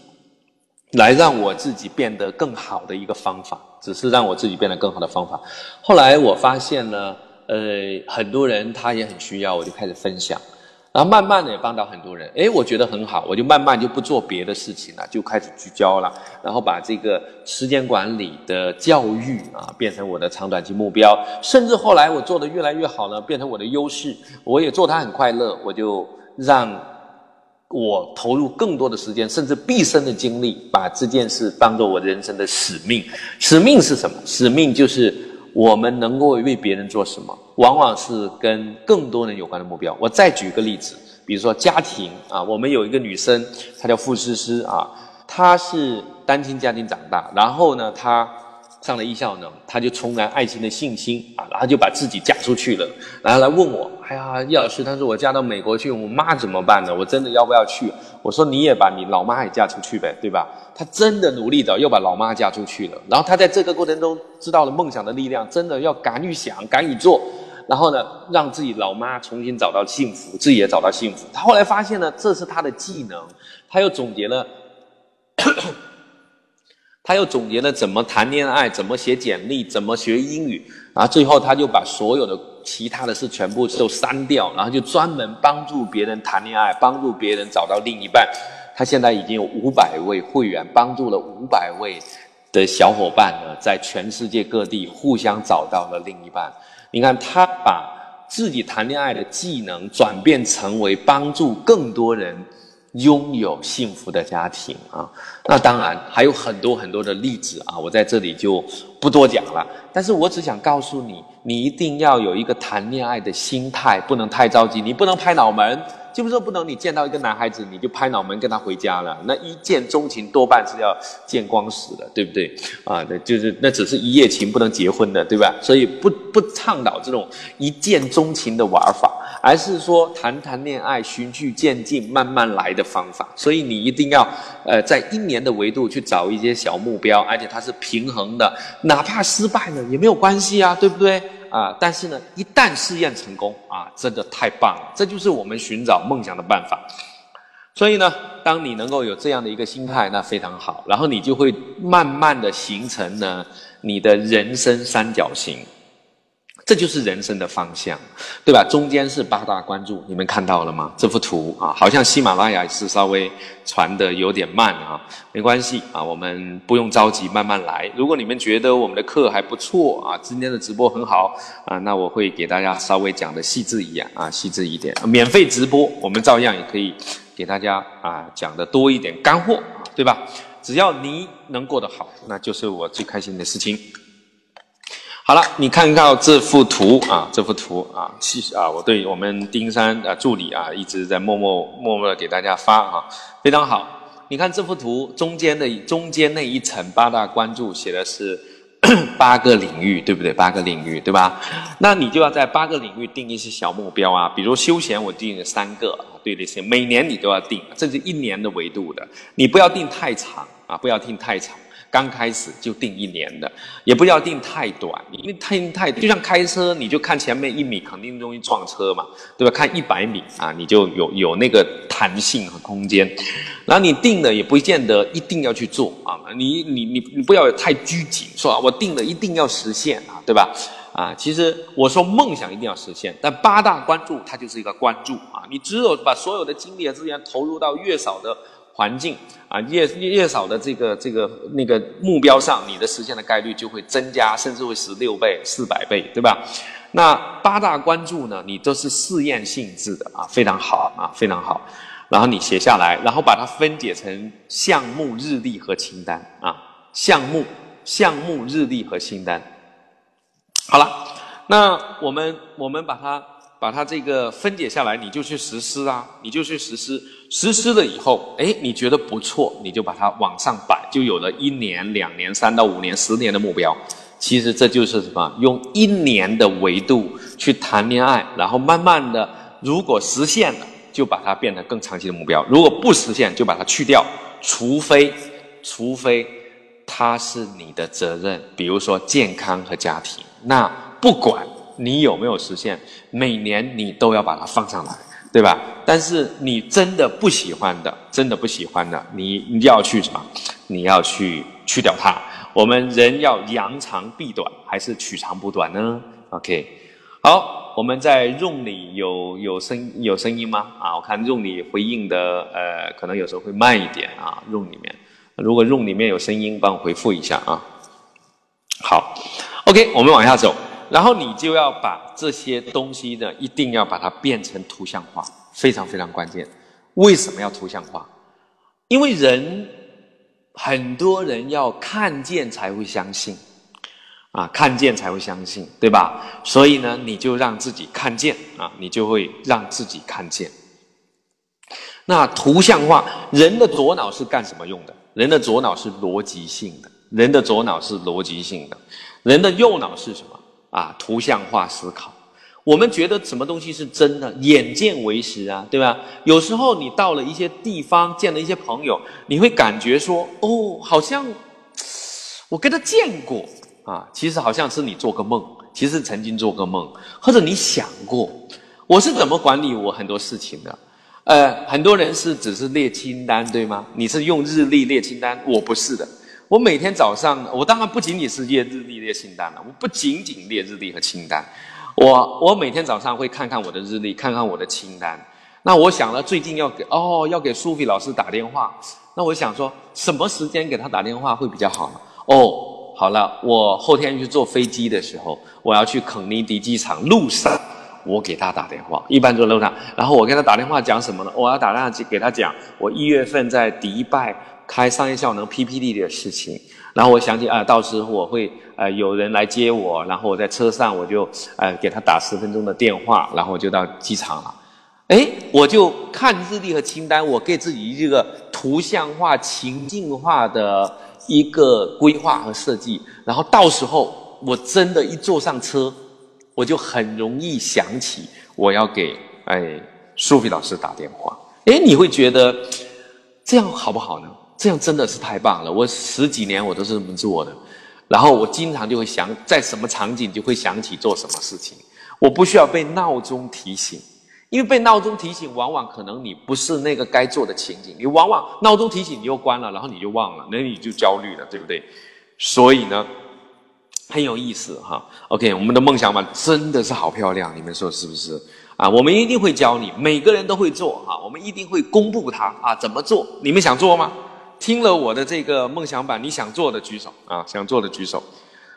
来让我自己变得更好的一个方法，只是让我自己变得更好的方法。后来我发现呢，呃，很多人他也很需要，我就开始分享。然后慢慢的也帮到很多人，诶，我觉得很好，我就慢慢就不做别的事情了，就开始聚焦了，然后把这个时间管理的教育啊变成我的长短期目标，甚至后来我做的越来越好呢，变成我的优势，我也做它很快乐，我就让我投入更多的时间，甚至毕生的精力，把这件事当做我人生的使命。使命是什么？使命就是我们能够为别人做什么。往往是跟更多人有关的目标。我再举一个例子，比如说家庭啊，我们有一个女生，她叫付思思啊，她是单亲家庭长大，然后呢，她上了艺校呢，她就充满爱情的信心啊，然后就把自己嫁出去了，然后来问我，哎呀，叶老师，她说我嫁到美国去，我妈怎么办呢？我真的要不要去？我说你也把你老妈也嫁出去呗，对吧？她真的努力的又把老妈嫁出去了，然后她在这个过程中知道了梦想的力量，真的要敢于想，敢于做。然后呢，让自己老妈重新找到幸福，自己也找到幸福。他后来发现呢，这是他的技能。他又总结了，他又总结了怎么谈恋爱，怎么写简历，怎么学英语。然后最后他就把所有的其他的事全部都删掉，然后就专门帮助别人谈恋爱，帮助别人找到另一半。他现在已经有五百位会员，帮助了五百位的小伙伴呢，在全世界各地互相找到了另一半。你看，他把自己谈恋爱的技能转变成为帮助更多人拥有幸福的家庭啊！那当然还有很多很多的例子啊，我在这里就不多讲了。但是我只想告诉你，你一定要有一个谈恋爱的心态，不能太着急，你不能拍脑门。就是说，不能你见到一个男孩子，你就拍脑门跟他回家了。那一见钟情多半是要见光死的，对不对？啊，那就是那只是一夜情，不能结婚的，对吧？所以不不倡导这种一见钟情的玩法，而是说谈谈恋爱，循序渐进，慢慢来的方法。所以你一定要呃，在一年的维度去找一些小目标，而且它是平衡的，哪怕失败了也没有关系啊，对不对？啊！但是呢，一旦试验成功啊，真的太棒了！这就是我们寻找梦想的办法。所以呢，当你能够有这样的一个心态，那非常好。然后你就会慢慢的形成呢，你的人生三角形。这就是人生的方向，对吧？中间是八大关注，你们看到了吗？这幅图啊，好像喜马拉雅是稍微传的有点慢啊，没关系啊，我们不用着急，慢慢来。如果你们觉得我们的课还不错啊，今天的直播很好啊，那我会给大家稍微讲的细致一点啊，细致一点。免费直播，我们照样也可以给大家啊讲的多一点干货啊，对吧？只要你能过得好，那就是我最开心的事情。好了，你看到这幅图啊，这幅图啊，其实啊，我对我们丁山啊助理啊一直在默默默默的给大家发啊，非常好。你看这幅图中间的中间那一层八大关注写的是 (coughs) 八个领域，对不对？八个领域，对吧？那你就要在八个领域定一些小目标啊，比如休闲，我定了三个，对这些每年你都要定，这是一年的维度的，你不要定太长啊，不要定太长。刚开始就定一年的，也不要定太短，因为太太就像开车，你就看前面一米肯定容易撞车嘛，对吧？看一百米啊，你就有有那个弹性和空间。然后你定了也不见得一定要去做啊，你你你你不要太拘谨，说我定了一定要实现啊，对吧？啊，其实我说梦想一定要实现，但八大关注它就是一个关注啊，你只有把所有的精力和资源投入到越少的。环境啊，越越少的这个这个那个目标上，你的实现的概率就会增加，甚至会十六倍、四百倍，对吧？那八大关注呢？你都是试验性质的啊，非常好啊，非常好。然后你写下来，然后把它分解成项目日历和清单啊，项目项目日历和清单。好了，那我们我们把它。把它这个分解下来，你就去实施啊，你就去实施。实施了以后，哎，你觉得不错，你就把它往上摆，就有了一年、两年、三到五年、十年的目标。其实这就是什么？用一年的维度去谈恋爱，然后慢慢的，如果实现了，就把它变得更长期的目标；如果不实现，就把它去掉。除非，除非它是你的责任，比如说健康和家庭，那不管。你有没有实现？每年你都要把它放上来，对吧？但是你真的不喜欢的，真的不喜欢的，你你要去什么？你要去去掉它。我们人要扬长避短，还是取长补短呢？OK，好，我们在 room 里有有声有声音吗？啊，我看 room 里回应的呃，可能有时候会慢一点啊。room 里面，如果 room 里面有声音，帮我回复一下啊。好，OK，我们往下走，然后你就要把这些东西呢，一定要把它变成图像化，非常非常关键。为什么要图像化？因为人。很多人要看见才会相信，啊，看见才会相信，对吧？所以呢，你就让自己看见啊，你就会让自己看见。那图像化，人的左脑是干什么用的？人的左脑是逻辑性的，人的左脑是逻辑性的，人的右脑是什么？啊，图像化思考。我们觉得什么东西是真的？眼见为实啊，对吧？有时候你到了一些地方，见了一些朋友，你会感觉说，哦，好像我跟他见过啊。其实好像是你做个梦，其实曾经做个梦，或者你想过。我是怎么管理我很多事情的？呃，很多人是只是列清单，对吗？你是用日历列清单，我不是的。我每天早上，我当然不仅仅是列日历列清单了，我不仅仅列日历和清单。我我每天早上会看看我的日历，看看我的清单。那我想了，最近要给哦，要给苏菲老师打电话。那我想说，什么时间给他打电话会比较好呢？哦，好了，我后天去坐飞机的时候，我要去肯尼迪机场，路上我给他打电话。一般坐路上，然后我跟他打电话讲什么呢？我要打电话给他讲，我一月份在迪拜开商业效能 PPT 的事情。然后我想起啊，到时候我会呃有人来接我，然后我在车上我就呃给他打十分钟的电话，然后我就到机场了。哎，我就看日历和清单，我给自己一个图像化、情境化的一个规划和设计。然后到时候我真的一坐上车，我就很容易想起我要给哎苏菲老师打电话。哎，你会觉得这样好不好呢？这样真的是太棒了！我十几年我都是这么做的，然后我经常就会想，在什么场景就会想起做什么事情。我不需要被闹钟提醒，因为被闹钟提醒，往往可能你不是那个该做的情景，你往往闹钟提醒你又关了，然后你就忘了，那你就焦虑了，对不对？所以呢，很有意思哈。OK，我们的梦想版真的是好漂亮，你们说是不是？啊，我们一定会教你，每个人都会做哈，我们一定会公布它啊，怎么做？你们想做吗？听了我的这个梦想版，你想做的举手啊！想做的举手，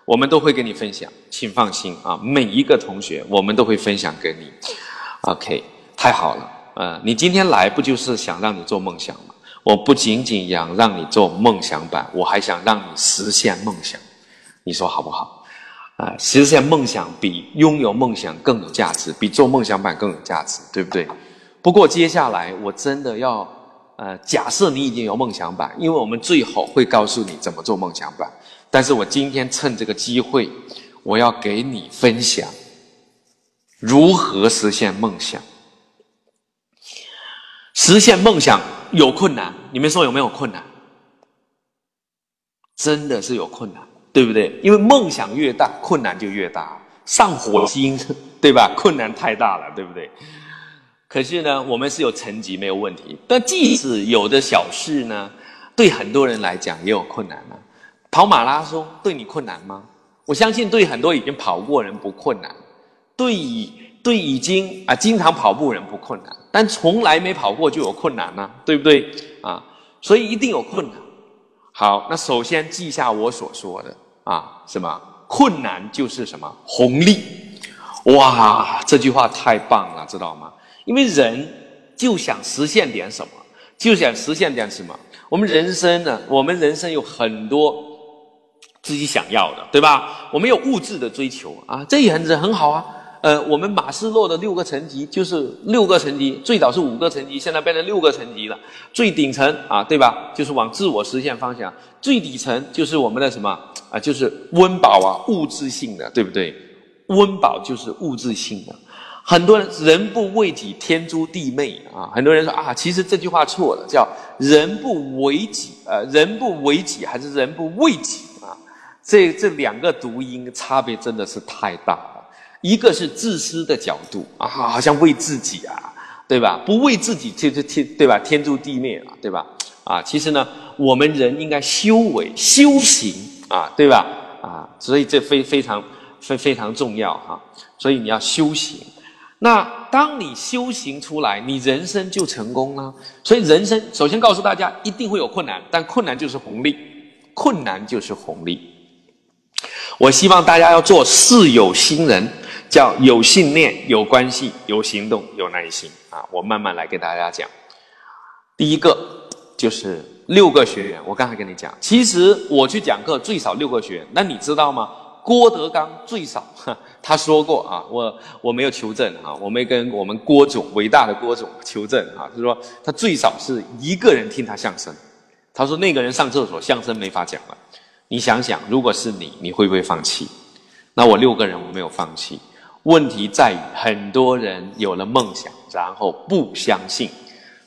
我们都会跟你分享，请放心啊！每一个同学，我们都会分享给你。OK，太好了，呃，你今天来不就是想让你做梦想吗？我不仅仅想让你做梦想版，我还想让你实现梦想，你说好不好？啊，实现梦想比拥有梦想更有价值，比做梦想版更有价值，对不对？不过接下来我真的要。呃，假设你已经有梦想版，因为我们最后会告诉你怎么做梦想版。但是我今天趁这个机会，我要给你分享如何实现梦想。实现梦想有困难，你们说有没有困难？真的是有困难，对不对？因为梦想越大，困难就越大。上火星，(laughs) 对吧？困难太大了，对不对？可是呢，我们是有成绩没有问题，但即使有的小事呢，对很多人来讲也有困难啊。跑马拉松对你困难吗？我相信对很多已经跑过人不困难，对已对已经啊经常跑步人不困难，但从来没跑过就有困难呢，对不对啊？所以一定有困难。好，那首先记下我所说的啊，什么困难就是什么红利。哇，这句话太棒了，知道吗？因为人就想实现点什么，就想实现点什么。我们人生呢，我们人生有很多自己想要的，对吧？我们有物质的追求啊，这也很很好啊。呃，我们马斯洛的六个层级就是六个层级，最早是五个层级，现在变成六个层级了。最顶层啊，对吧？就是往自我实现方向。最底层就是我们的什么啊？就是温饱啊，物质性的，对不对？温饱就是物质性的。很多人人不为己，天诛地灭啊！很多人说啊，其实这句话错了，叫人不为己，呃，人不为己还是人不为己啊？这这两个读音差别真的是太大了。一个是自私的角度啊，好像为自己啊，对吧？不为自己，就就天，对吧？天诛地灭啊，对吧？啊。其实呢，我们人应该修为、修行啊，对吧？啊，所以这非非常非非常重要哈。所以你要修行。那当你修行出来，你人生就成功了。所以人生首先告诉大家，一定会有困难，但困难就是红利，困难就是红利。我希望大家要做事有心人，叫有信念、有关系、有行动、有耐心啊！我慢慢来给大家讲。第一个就是六个学员，我刚才跟你讲，其实我去讲课最少六个学员，那你知道吗？郭德纲最少，(laughs) 他说过啊，我我没有求证啊，我没跟我们郭总伟大的郭总求证啊，他说他最少是一个人听他相声，他说那个人上厕所相声没法讲了，你想想，如果是你，你会不会放弃？那我六个人我没有放弃，问题在于很多人有了梦想，然后不相信，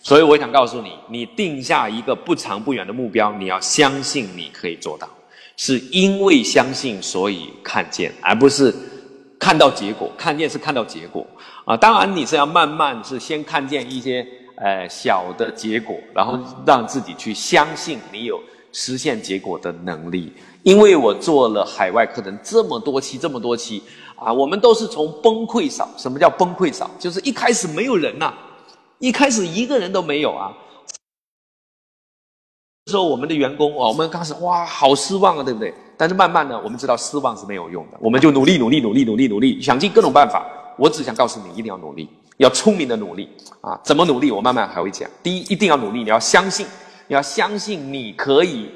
所以我想告诉你，你定下一个不长不远的目标，你要相信你可以做到。是因为相信，所以看见，而不是看到结果。看见是看到结果啊！当然你是要慢慢是先看见一些呃小的结果，然后让自己去相信你有实现结果的能力。因为我做了海外课程这么多期，这么多期啊，我们都是从崩溃少。什么叫崩溃少？就是一开始没有人呐，一开始一个人都没有啊。时候我们的员工哦，我们刚开始哇，好失望啊，对不对？但是慢慢的，我们知道失望是没有用的，我们就努力努力努力努力努力，想尽各种办法。我只想告诉你，一定要努力，要聪明的努力啊！怎么努力？我慢慢还会讲。第一，一定要努力，你要相信，你要相信你可以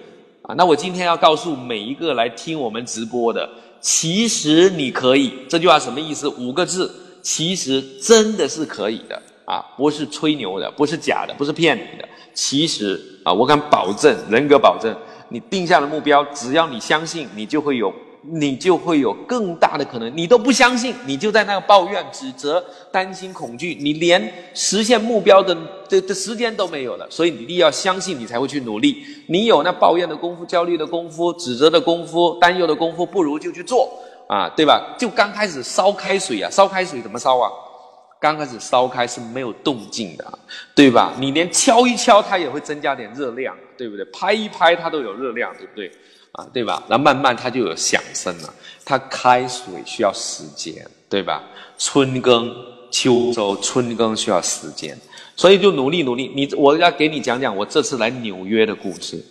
啊！那我今天要告诉每一个来听我们直播的，其实你可以。这句话什么意思？五个字，其实真的是可以的啊，不是吹牛的，不是假的，不是骗你的。其实啊，我敢保证，人格保证，你定下的目标，只要你相信，你就会有，你就会有更大的可能。你都不相信，你就在那个抱怨、指责、担心、恐惧，你连实现目标的的的时间都没有了。所以你一定要相信，你才会去努力。你有那抱怨的功夫、焦虑的功夫、指责的功夫、担忧的功夫，不如就去做啊，对吧？就刚开始烧开水啊，烧开水怎么烧啊？刚开始烧开是没有动静的，对吧？你连敲一敲它也会增加点热量，对不对？拍一拍它都有热量，对不对？啊，对吧？那慢慢它就有响声了。它开水需要时间，对吧？春耕秋收，春耕需要时间，所以就努力努力。你我要给你讲讲我这次来纽约的故事。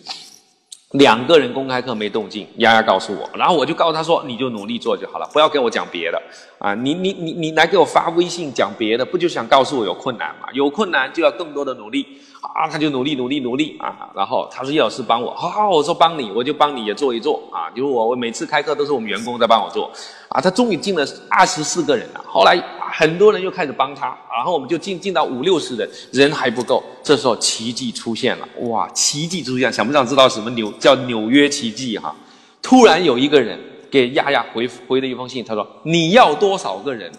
两个人公开课没动静，丫丫告诉我，然后我就告诉他说：“你就努力做就好了，不要跟我讲别的啊！你你你你来给我发微信讲别的，不就想告诉我有困难吗？有困难就要更多的努力啊！”他就努力努力努力啊！然后他说：“叶老师帮我，好好，我说帮你，我就帮你也做一做啊！就是我我每次开课都是我们员工在帮我做啊！他终于进了二十四个人了，后来。”很多人又开始帮他，然后我们就进进到五六十人，人还不够。这时候奇迹出现了，哇！奇迹出现，想不想知道什么纽叫纽约奇迹哈？突然有一个人给丫丫回回了一封信，他说：“你要多少个人？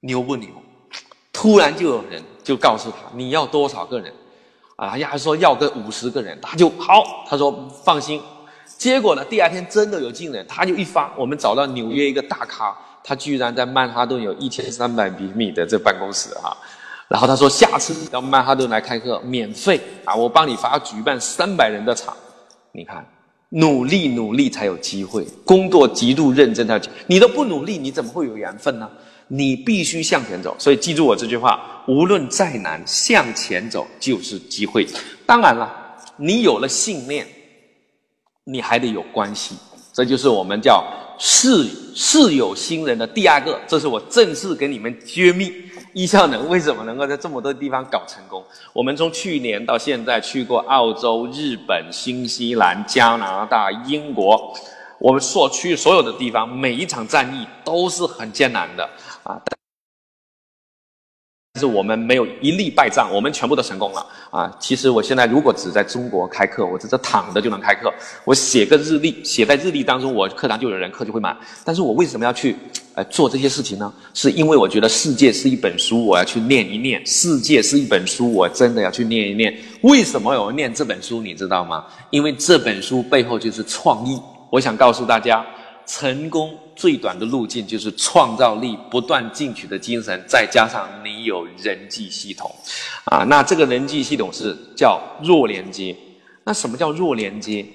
牛不牛？”突然就有人就告诉他：“你要多少个人？”啊，丫丫说要个五十个人，他就好。他说：“放心。”结果呢，第二天真的有进人，他就一发，我们找到纽约一个大咖。他居然在曼哈顿有一千三百平米的这办公室啊，然后他说下次到曼哈顿来开课免费啊，我帮你发举办三百人的场。你看，努力努力才有机会，工作极度认真的，你都不努力，你怎么会有缘分呢？你必须向前走。所以记住我这句话，无论再难，向前走就是机会。当然了，你有了信念，你还得有关系，这就是我们叫。事事有心人的第二个，这是我正式给你们揭秘。易效能为什么能够在这么多地方搞成功？我们从去年到现在去过澳洲、日本、新西兰、加拿大、英国，我们所去所有的地方，每一场战役都是很艰难的啊。是我们没有一例败仗，我们全部都成功了啊！其实我现在如果只在中国开课，我只是躺着就能开课。我写个日历，写在日历当中，我课堂就有人，课就会满。但是我为什么要去，呃，做这些事情呢？是因为我觉得世界是一本书，我要去念一念。世界是一本书，我真的要去念一念。为什么我要念这本书？你知道吗？因为这本书背后就是创意。我想告诉大家。成功最短的路径就是创造力不断进取的精神，再加上你有人际系统，啊，那这个人际系统是叫弱连接。那什么叫弱连接？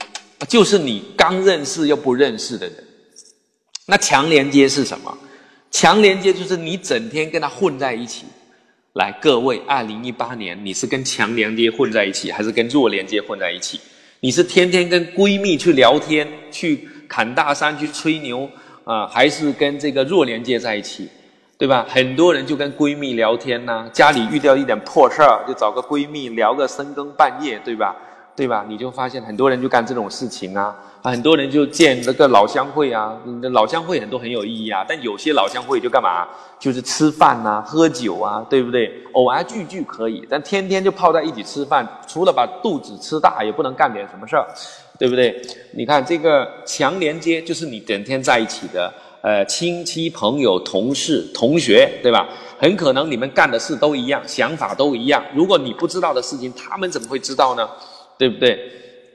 就是你刚认识又不认识的人。那强连接是什么？强连接就是你整天跟他混在一起。来，各位，二零一八年你是跟强连接混在一起，还是跟弱连接混在一起？你是天天跟闺蜜去聊天去？侃大山去吹牛啊，还是跟这个弱连接在一起，对吧？很多人就跟闺蜜聊天呢，家里遇到一点破事儿，就找个闺蜜聊个深更半夜，对吧？对吧？你就发现很多人就干这种事情啊，很多人就建这个老乡会啊，老乡会很多很有意义啊，但有些老乡会就干嘛？就是吃饭呐，喝酒啊，对不对？偶尔聚聚可以，但天天就泡在一起吃饭，除了把肚子吃大，也不能干点什么事儿。对不对？你看这个强连接，就是你整天在一起的，呃，亲戚、朋友、同事、同学，对吧？很可能你们干的事都一样，想法都一样。如果你不知道的事情，他们怎么会知道呢？对不对？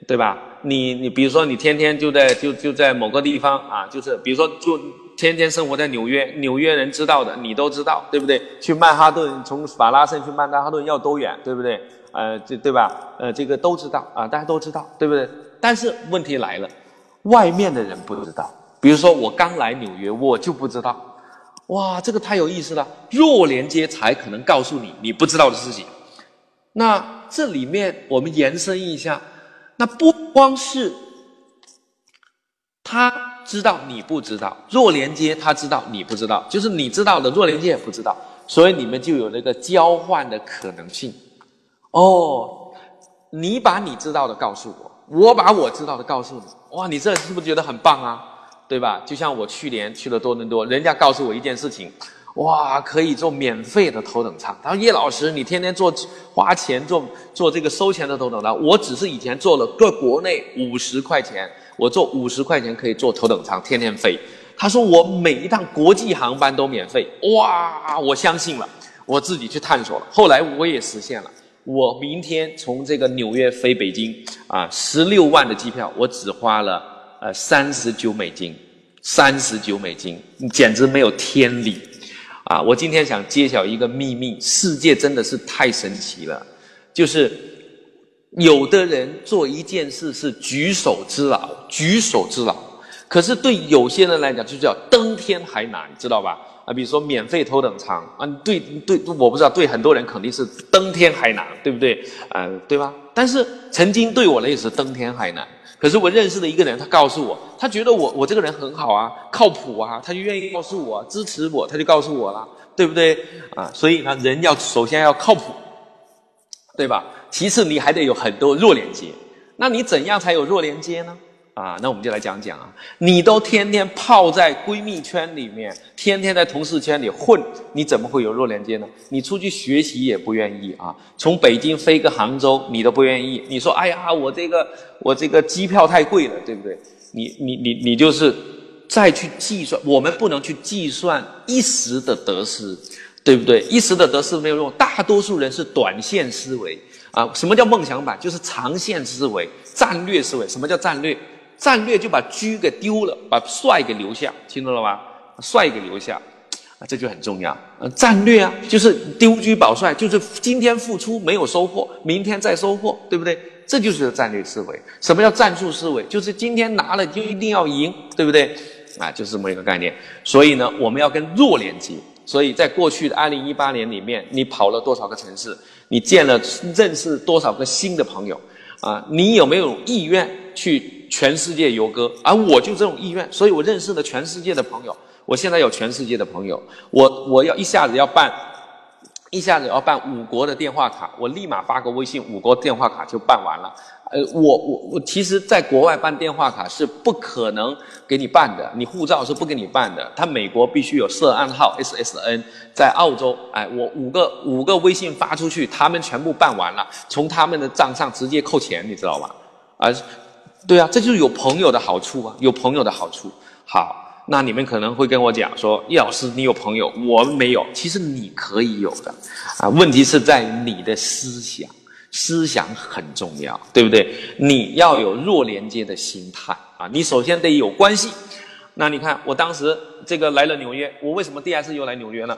对吧？你你比如说，你天天就在就就在某个地方啊，就是比如说就天天生活在纽约，纽约人知道的你都知道，对不对？去曼哈顿，从法拉盛去曼哈顿要多远，对不对？呃，这对吧？呃，这个都知道啊，大家都知道，对不对？但是问题来了，外面的人不知道。比如说我刚来纽约，我就不知道。哇，这个太有意思了。弱连接才可能告诉你你不知道的事情。那这里面我们延伸一下，那不光是他知道你不知道，弱连接他知道你不知道，就是你知道的弱连接也不知道，所以你们就有那个交换的可能性。哦，你把你知道的告诉我。我把我知道的告诉你，哇，你这是不是觉得很棒啊？对吧？就像我去年去了多伦多，人家告诉我一件事情，哇，可以坐免费的头等舱。他说叶老师，你天天坐花钱坐坐这个收钱的头等舱，我只是以前做了个国内五十块钱，我坐五十块钱可以坐头等舱，天天飞。他说我每一趟国际航班都免费，哇，我相信了，我自己去探索了，后来我也实现了。我明天从这个纽约飞北京啊，十六万的机票，我只花了呃三十九美金，三十九美金，简直没有天理啊！我今天想揭晓一个秘密，世界真的是太神奇了，就是有的人做一件事是举手之劳，举手之劳，可是对有些人来讲就叫登天还难，知道吧？啊，比如说免费头等舱啊，对对，我不知道，对很多人肯定是登天还难，对不对？啊，对吧？但是曾经对我来也是登天还难。可是我认识的一个人，他告诉我，他觉得我我这个人很好啊，靠谱啊，他就愿意告诉我，支持我，他就告诉我了，对不对？啊，所以呢，人要首先要靠谱，对吧？其次你还得有很多弱连接，那你怎样才有弱连接呢？啊，那我们就来讲讲啊，你都天天泡在闺蜜圈里面，天天在同事圈里混，你怎么会有弱连接呢？你出去学习也不愿意啊，从北京飞个杭州你都不愿意，你说哎呀，我这个我这个机票太贵了，对不对？你你你你就是再去计算，我们不能去计算一时的得失，对不对？一时的得失没有用，大多数人是短线思维啊。什么叫梦想版？就是长线思维、战略思维。什么叫战略？战略就把车给丢了，把帅给留下，听懂了吗？帅给留下，啊，这就很重要。呃，战略啊，就是丢车保帅，就是今天付出没有收获，明天再收获，对不对？这就是战略思维。什么叫战术思维？就是今天拿了就一定要赢，对不对？啊，就是这么一个概念。所以呢，我们要跟弱连接。所以在过去的二零一八年里面，你跑了多少个城市？你见了认识多少个新的朋友？啊，你有没有意愿去？全世界游歌，而我就这种意愿，所以我认识了全世界的朋友。我现在有全世界的朋友，我我要一下子要办，一下子要办五国的电话卡，我立马发个微信，五国电话卡就办完了。呃，我我我，其实在国外办电话卡是不可能给你办的，你护照是不给你办的。他美国必须有涉案号 SSN，在澳洲，哎，我五个五个微信发出去，他们全部办完了，从他们的账上直接扣钱，你知道吗？啊。对啊，这就是有朋友的好处啊，有朋友的好处。好，那你们可能会跟我讲说，叶老师，你有朋友，我没有。其实你可以有的，啊，问题是在你的思想，思想很重要，对不对？你要有弱连接的心态啊，你首先得有关系。那你看，我当时这个来了纽约，我为什么第二次又来纽约呢？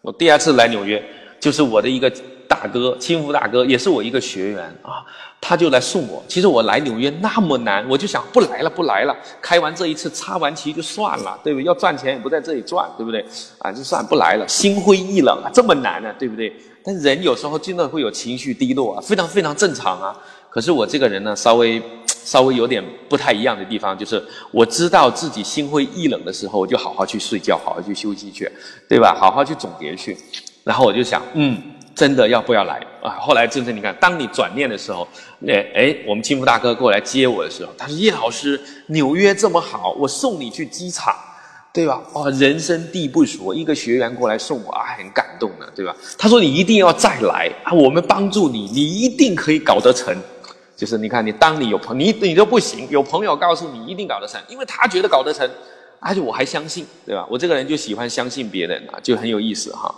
我第二次来纽约，就是我的一个大哥，亲夫大哥，也是我一个学员啊，他就来送我。其实我来纽约那么难，我就想不来了，不来了，开完这一次插完旗就算了，对不对？要赚钱也不在这里赚，对不对？啊，就算不来了，心灰意冷啊，这么难呢，对不对？但人有时候真的会有情绪低落啊，非常非常正常啊。可是我这个人呢，稍微稍微有点不太一样的地方，就是我知道自己心灰意冷的时候，我就好好去睡觉，好好去休息去，对吧？好好去总结去。然后我就想，嗯，真的要不要来啊？后来真正你看，当你转念的时候，哎哎，我们金福大哥过来接我的时候，他说：“叶老师，纽约这么好，我送你去机场。”对吧？哦，人生地不熟，一个学员过来送我啊，很感动的，对吧？他说你一定要再来啊，我们帮助你，你一定可以搞得成。就是你看，你当你有朋你你都不行，有朋友告诉你一定搞得成，因为他觉得搞得成，而且我还相信，对吧？我这个人就喜欢相信别人啊，就很有意思哈。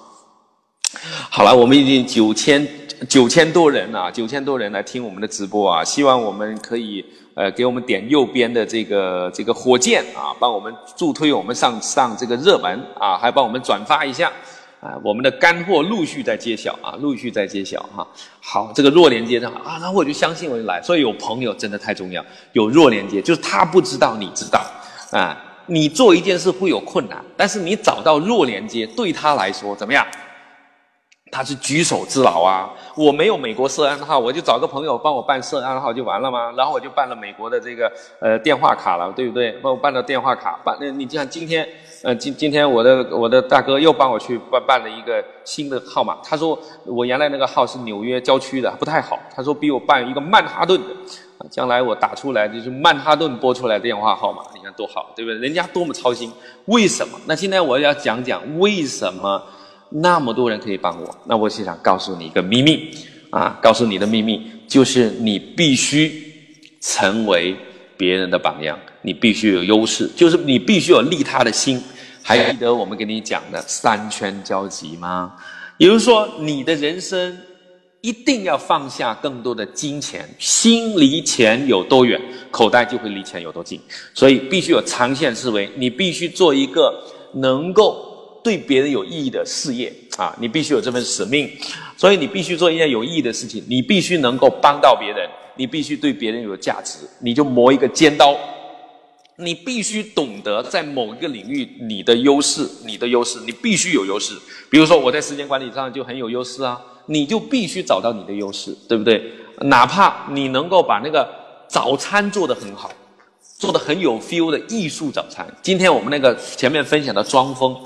好了，我们已经九千九千多人了、啊，九千多人来听我们的直播啊，希望我们可以。呃，给我们点右边的这个这个火箭啊，帮我们助推我们上上这个热门啊，还帮我们转发一下啊，我们的干货陆续在揭晓啊，陆续在揭晓哈。好，这个弱连接上啊，然后我就相信我就来，所以有朋友真的太重要，有弱连接就是他不知道你知道啊，你做一件事会有困难，但是你找到弱连接，对他来说怎么样？他是举手之劳啊！我没有美国涉案号，我就找个朋友帮我办涉案号就完了吗？然后我就办了美国的这个呃电话卡了，对不对？帮我办了电话卡，办那你就像今天呃今今天我的我的大哥又帮我去办办了一个新的号码，他说我原来那个号是纽约郊区的，不太好。他说比我办一个曼哈顿的，将来我打出来就是曼哈顿拨出来电话号码，你看多好，对不对？人家多么操心，为什么？那今天我要讲讲为什么。那么多人可以帮我，那我就想告诉你一个秘密啊！告诉你的秘密就是你必须成为别人的榜样，你必须有优势，就是你必须有利他的心。还记得我们跟你讲的三圈交集吗？也就是说，你的人生一定要放下更多的金钱，心离钱有多远，口袋就会离钱有多近。所以必须有长线思维，你必须做一个能够。对别人有意义的事业啊，你必须有这份使命，所以你必须做一件有意义的事情，你必须能够帮到别人，你必须对别人有价值，你就磨一个尖刀，你必须懂得在某一个领域你的优势，你的优势，你必须有优势。比如说我在时间管理上就很有优势啊，你就必须找到你的优势，对不对？哪怕你能够把那个早餐做得很好，做得很有 feel 的艺术早餐。今天我们那个前面分享的装疯。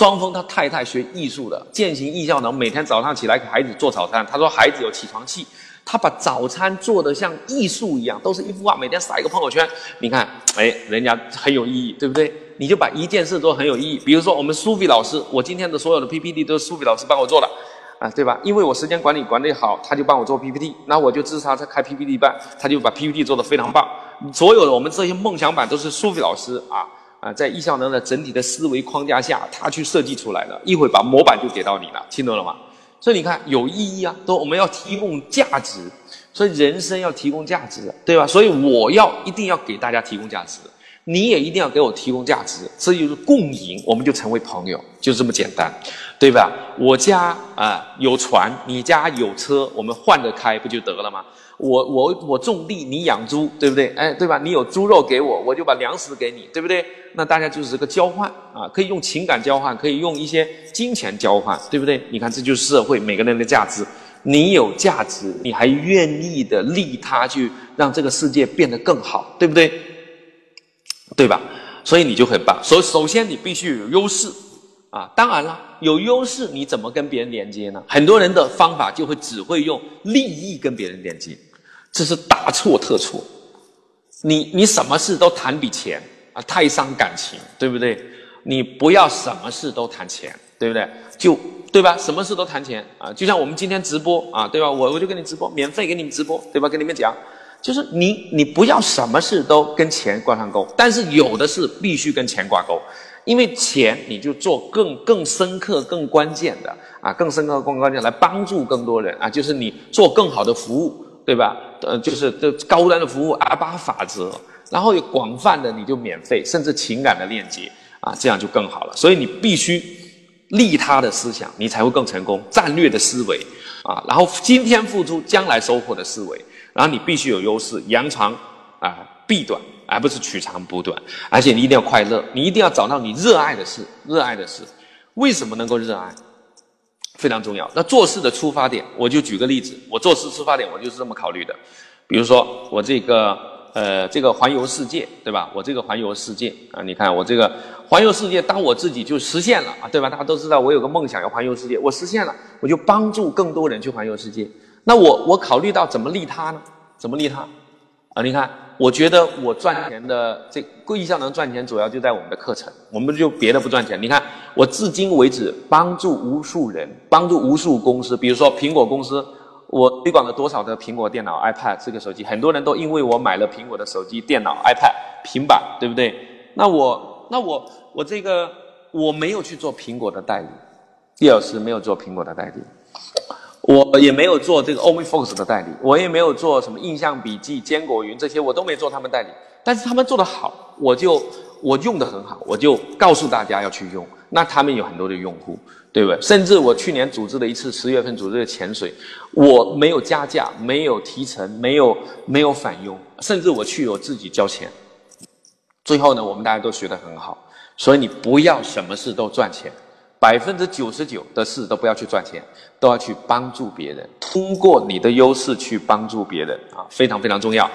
庄峰他太太学艺术的，践行艺效能，每天早上起来给孩子做早餐。他说孩子有起床气，他把早餐做的像艺术一样，都是一幅画，每天撒一个朋友圈。你看，哎，人家很有意义，对不对？你就把一件事做很有意义。比如说我们苏菲老师，我今天的所有的 PPT 都是苏菲老师帮我做的，啊，对吧？因为我时间管理管理好，他就帮我做 PPT，那我就支持他在开 PPT 班，他就把 PPT 做得非常棒。所有的我们这些梦想版都是苏菲老师啊。啊，在易效能的整体的思维框架下，他去设计出来的，一会把模板就给到你了，听懂了吗？所以你看有意义啊，都我们要提供价值，所以人生要提供价值，对吧？所以我要一定要给大家提供价值，你也一定要给我提供价值，这就是共赢，我们就成为朋友，就这么简单，对吧？我家啊有船，你家有车，我们换着开不就得了吗？我我我种地，你养猪，对不对？哎，对吧？你有猪肉给我，我就把粮食给你，对不对？那大家就是个交换啊，可以用情感交换，可以用一些金钱交换，对不对？你看，这就是社会每个人的价值。你有价值，你还愿意的利他去让这个世界变得更好，对不对？对吧？所以你就很棒。首首先，你必须有优势啊。当然了，有优势你怎么跟别人连接呢？很多人的方法就会只会用利益跟别人连接。这是大错特错，你你什么事都谈笔钱啊，太伤感情，对不对？你不要什么事都谈钱，对不对？就对吧？什么事都谈钱啊，就像我们今天直播啊，对吧？我我就跟你直播，免费给你们直播，对吧？跟你们讲，就是你你不要什么事都跟钱挂上钩，但是有的事必须跟钱挂钩，因为钱你就做更更深刻、更关键的啊，更深刻、更关键来帮助更多人啊，就是你做更好的服务。对吧？呃，就是这高端的服务，阿巴法则，然后有广泛的你就免费，甚至情感的链接啊，这样就更好了。所以你必须利他的思想，你才会更成功。战略的思维啊，然后今天付出，将来收获的思维，然后你必须有优势，扬长啊避短，而不是取长补短。而且你一定要快乐，你一定要找到你热爱的事，热爱的事。为什么能够热爱？非常重要。那做事的出发点，我就举个例子，我做事出发点我就是这么考虑的。比如说我这个呃这个环游世界，对吧？我这个环游世界啊，你看我这个环游世界，当我自己就实现了啊，对吧？大家都知道我有个梦想要环游世界，我实现了，我就帮助更多人去环游世界。那我我考虑到怎么利他呢？怎么利他？啊，你看。我觉得我赚钱的这贵效能赚钱，主要就在我们的课程，我们就别的不赚钱。你看，我至今为止帮助无数人，帮助无数公司，比如说苹果公司，我推广了多少的苹果电脑、iPad 这个手机，很多人都因为我买了苹果的手机、电脑、iPad、平板，对不对？那我，那我，我这个我没有去做苹果的代理，第二是没有做苹果的代理。我也没有做这个 OmniFocus 的代理，我也没有做什么印象笔记、坚果云这些，我都没做他们代理。但是他们做的好，我就我用的很好，我就告诉大家要去用。那他们有很多的用户，对不对？甚至我去年组织的一次十月份组织的潜水，我没有加价，没有提成，没有没有返佣，甚至我去我自己交钱。最后呢，我们大家都学得很好。所以你不要什么事都赚钱。百分之九十九的事都不要去赚钱，都要去帮助别人，通过你的优势去帮助别人啊，非常非常重要。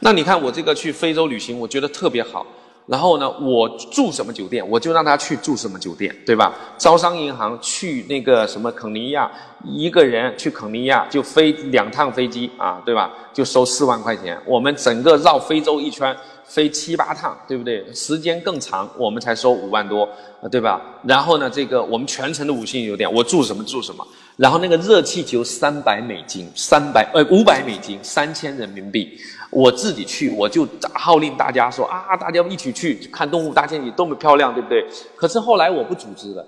那你看我这个去非洲旅行，我觉得特别好。然后呢，我住什么酒店，我就让他去住什么酒店，对吧？招商银行去那个什么肯尼亚，一个人去肯尼亚就飞两趟飞机啊，对吧？就收四万块钱。我们整个绕非洲一圈。飞七八趟，对不对？时间更长，我们才收五万多，对吧？然后呢，这个我们全程的五星酒店，我住什么住什么。然后那个热气球三百美金，三百呃五百美金，三千人民币，我自己去，我就号令大家说啊，大家一起去看动物大迁徙，多么漂亮，对不对？可是后来我不组织了。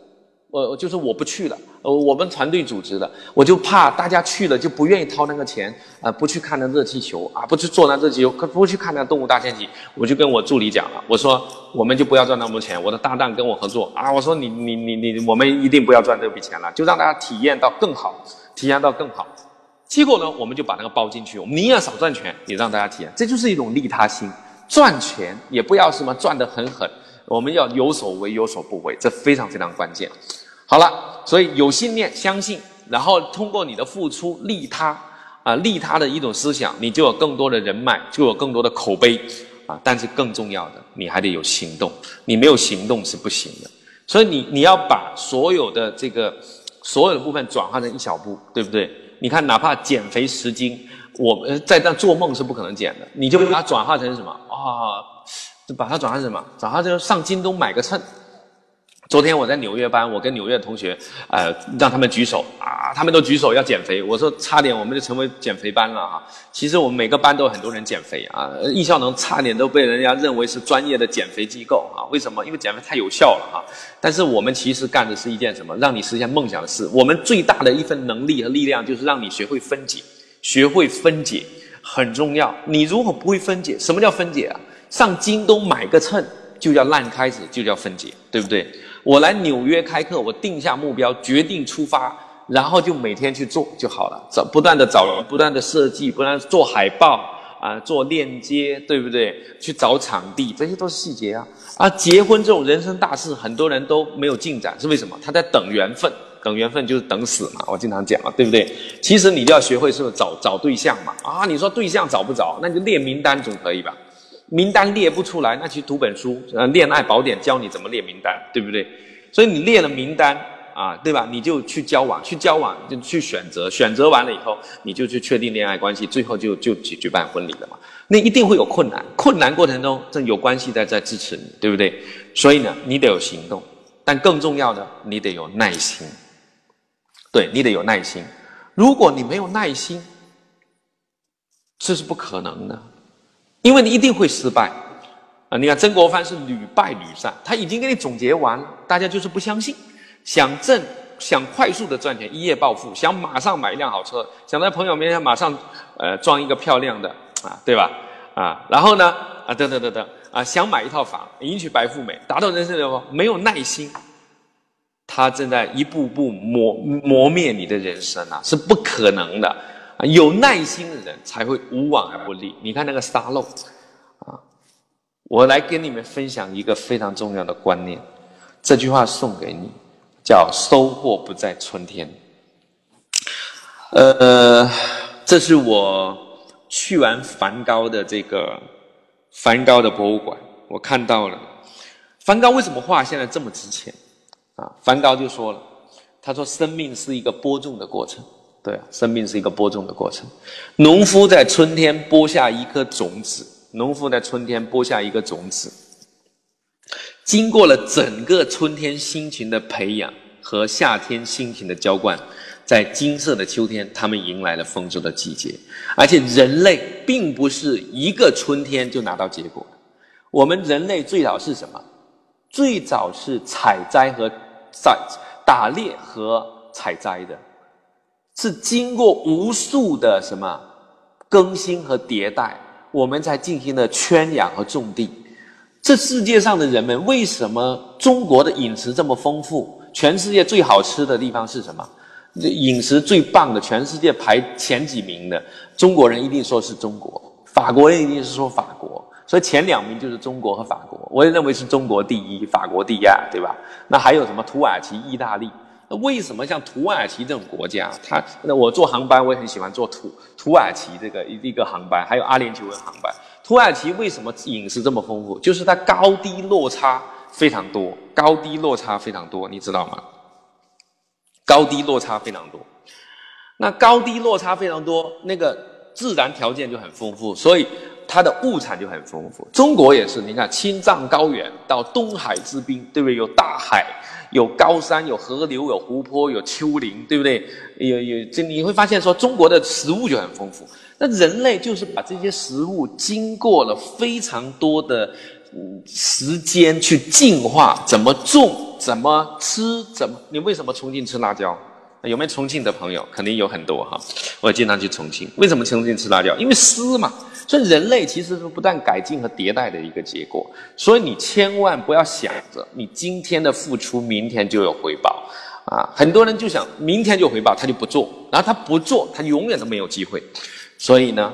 我就是我不去了，呃，我们团队组织的，我就怕大家去了就不愿意掏那个钱，啊，不去看那热气球啊，不去坐那热气球，不去看那动物大迁徙，我就跟我助理讲了，我说我们就不要赚那么多钱，我的搭档跟我合作啊，我说你你你你，我们一定不要赚这笔钱了，就让大家体验到更好，体验到更好。结果呢，我们就把那个包进去，我们宁愿少赚钱，也让大家体验，这就是一种利他心，赚钱也不要什么赚得很狠，我们要有所为有所不为，这非常非常关键。好了，所以有信念、相信，然后通过你的付出利他啊，利他的一种思想，你就有更多的人脉，就有更多的口碑啊。但是更重要的，你还得有行动，你没有行动是不行的。所以你你要把所有的这个所有的部分转化成一小步，对不对？你看，哪怕减肥十斤，我们在那做梦是不可能减的，你就把它转化成什么啊？就把它转化成什么？转化成上京东买个秤。昨天我在纽约班，我跟纽约同学，呃，让他们举手啊，他们都举手要减肥。我说差点我们就成为减肥班了哈。其实我们每个班都有很多人减肥啊，易效能差点都被人家认为是专业的减肥机构啊。为什么？因为减肥太有效了哈。但是我们其实干的是一件什么？让你实现梦想的事。我们最大的一份能力和力量就是让你学会分解，学会分解很重要。你如果不会分解，什么叫分解啊？上京东买个秤就叫烂开始，就叫分解，对不对？我来纽约开课，我定下目标，决定出发，然后就每天去做就好了。找不断的找，不断的设计，不断做海报啊，做链接，对不对？去找场地，这些都是细节啊。啊结婚这种人生大事，很多人都没有进展，是为什么？他在等缘分，等缘分就是等死嘛。我经常讲啊，对不对？其实你就要学会是找找对象嘛。啊，你说对象找不着，那就列名单总可以吧？名单列不出来，那去读本书，呃，恋爱宝典教你怎么列名单，对不对？所以你列了名单啊，对吧？你就去交往，去交往就去选择，选择完了以后，你就去确定恋爱关系，最后就就举举办婚礼了嘛。那一定会有困难，困难过程中这有关系在在支持你，对不对？所以呢，你得有行动，但更重要的，你得有耐心。对你得有耐心，如果你没有耐心，这是不可能的。因为你一定会失败，啊！你看曾国藩是屡败屡战，他已经给你总结完了，大家就是不相信。想挣，想快速的赚钱，一夜暴富，想马上买一辆好车，想在朋友面前马上，呃，装一个漂亮的，啊，对吧？啊，然后呢，啊，等等等等啊，想买一套房，迎娶白富美，达到人生巅峰没有耐心，他正在一步步磨磨灭你的人生啊，是不可能的！有耐心的人才会无往而不利。你看那个沙漏啊，我来跟你们分享一个非常重要的观念，这句话送给你，叫收获不在春天。呃，这是我去完梵高的这个梵高的博物馆，我看到了梵高为什么画现在这么值钱啊？梵高就说了，他说生命是一个播种的过程，对，生命是一个播种的过程。农夫在春天播下一颗种子，农夫在春天播下一个种子，经过了整个春天辛勤的培养和夏天辛勤的浇灌。在金色的秋天，他们迎来了丰收的季节，而且人类并不是一个春天就拿到结果。我们人类最早是什么？最早是采摘和采打猎和采摘的，是经过无数的什么更新和迭代，我们才进行了圈养和种地。这世界上的人们为什么中国的饮食这么丰富？全世界最好吃的地方是什么？饮食最棒的，全世界排前几名的中国人一定说是中国，法国人一定是说法国，所以前两名就是中国和法国。我也认为是中国第一，法国第二，对吧？那还有什么土耳其、意大利？那为什么像土耳其这种国家，它那我坐航班我也很喜欢坐土土耳其这个一个航班，还有阿联酋的航班。土耳其为什么饮食这么丰富？就是它高低落差非常多，高低落差非常多，你知道吗？高低落差非常多，那高低落差非常多，那个自然条件就很丰富，所以它的物产就很丰富。中国也是，你看青藏高原到东海之滨，对不对？有大海，有高山，有河流，有湖泊，有丘陵，对不对？有有，这你会发现说中国的食物就很丰富。那人类就是把这些食物经过了非常多的时间去进化，怎么种？怎么吃？怎么？你为什么重庆吃辣椒？有没有重庆的朋友？肯定有很多哈。我经常去重庆，为什么重庆吃辣椒？因为湿嘛。所以人类其实是不断改进和迭代的一个结果。所以你千万不要想着你今天的付出，明天就有回报啊！很多人就想明天就回报，他就不做，然后他不做，他永远都没有机会。所以呢，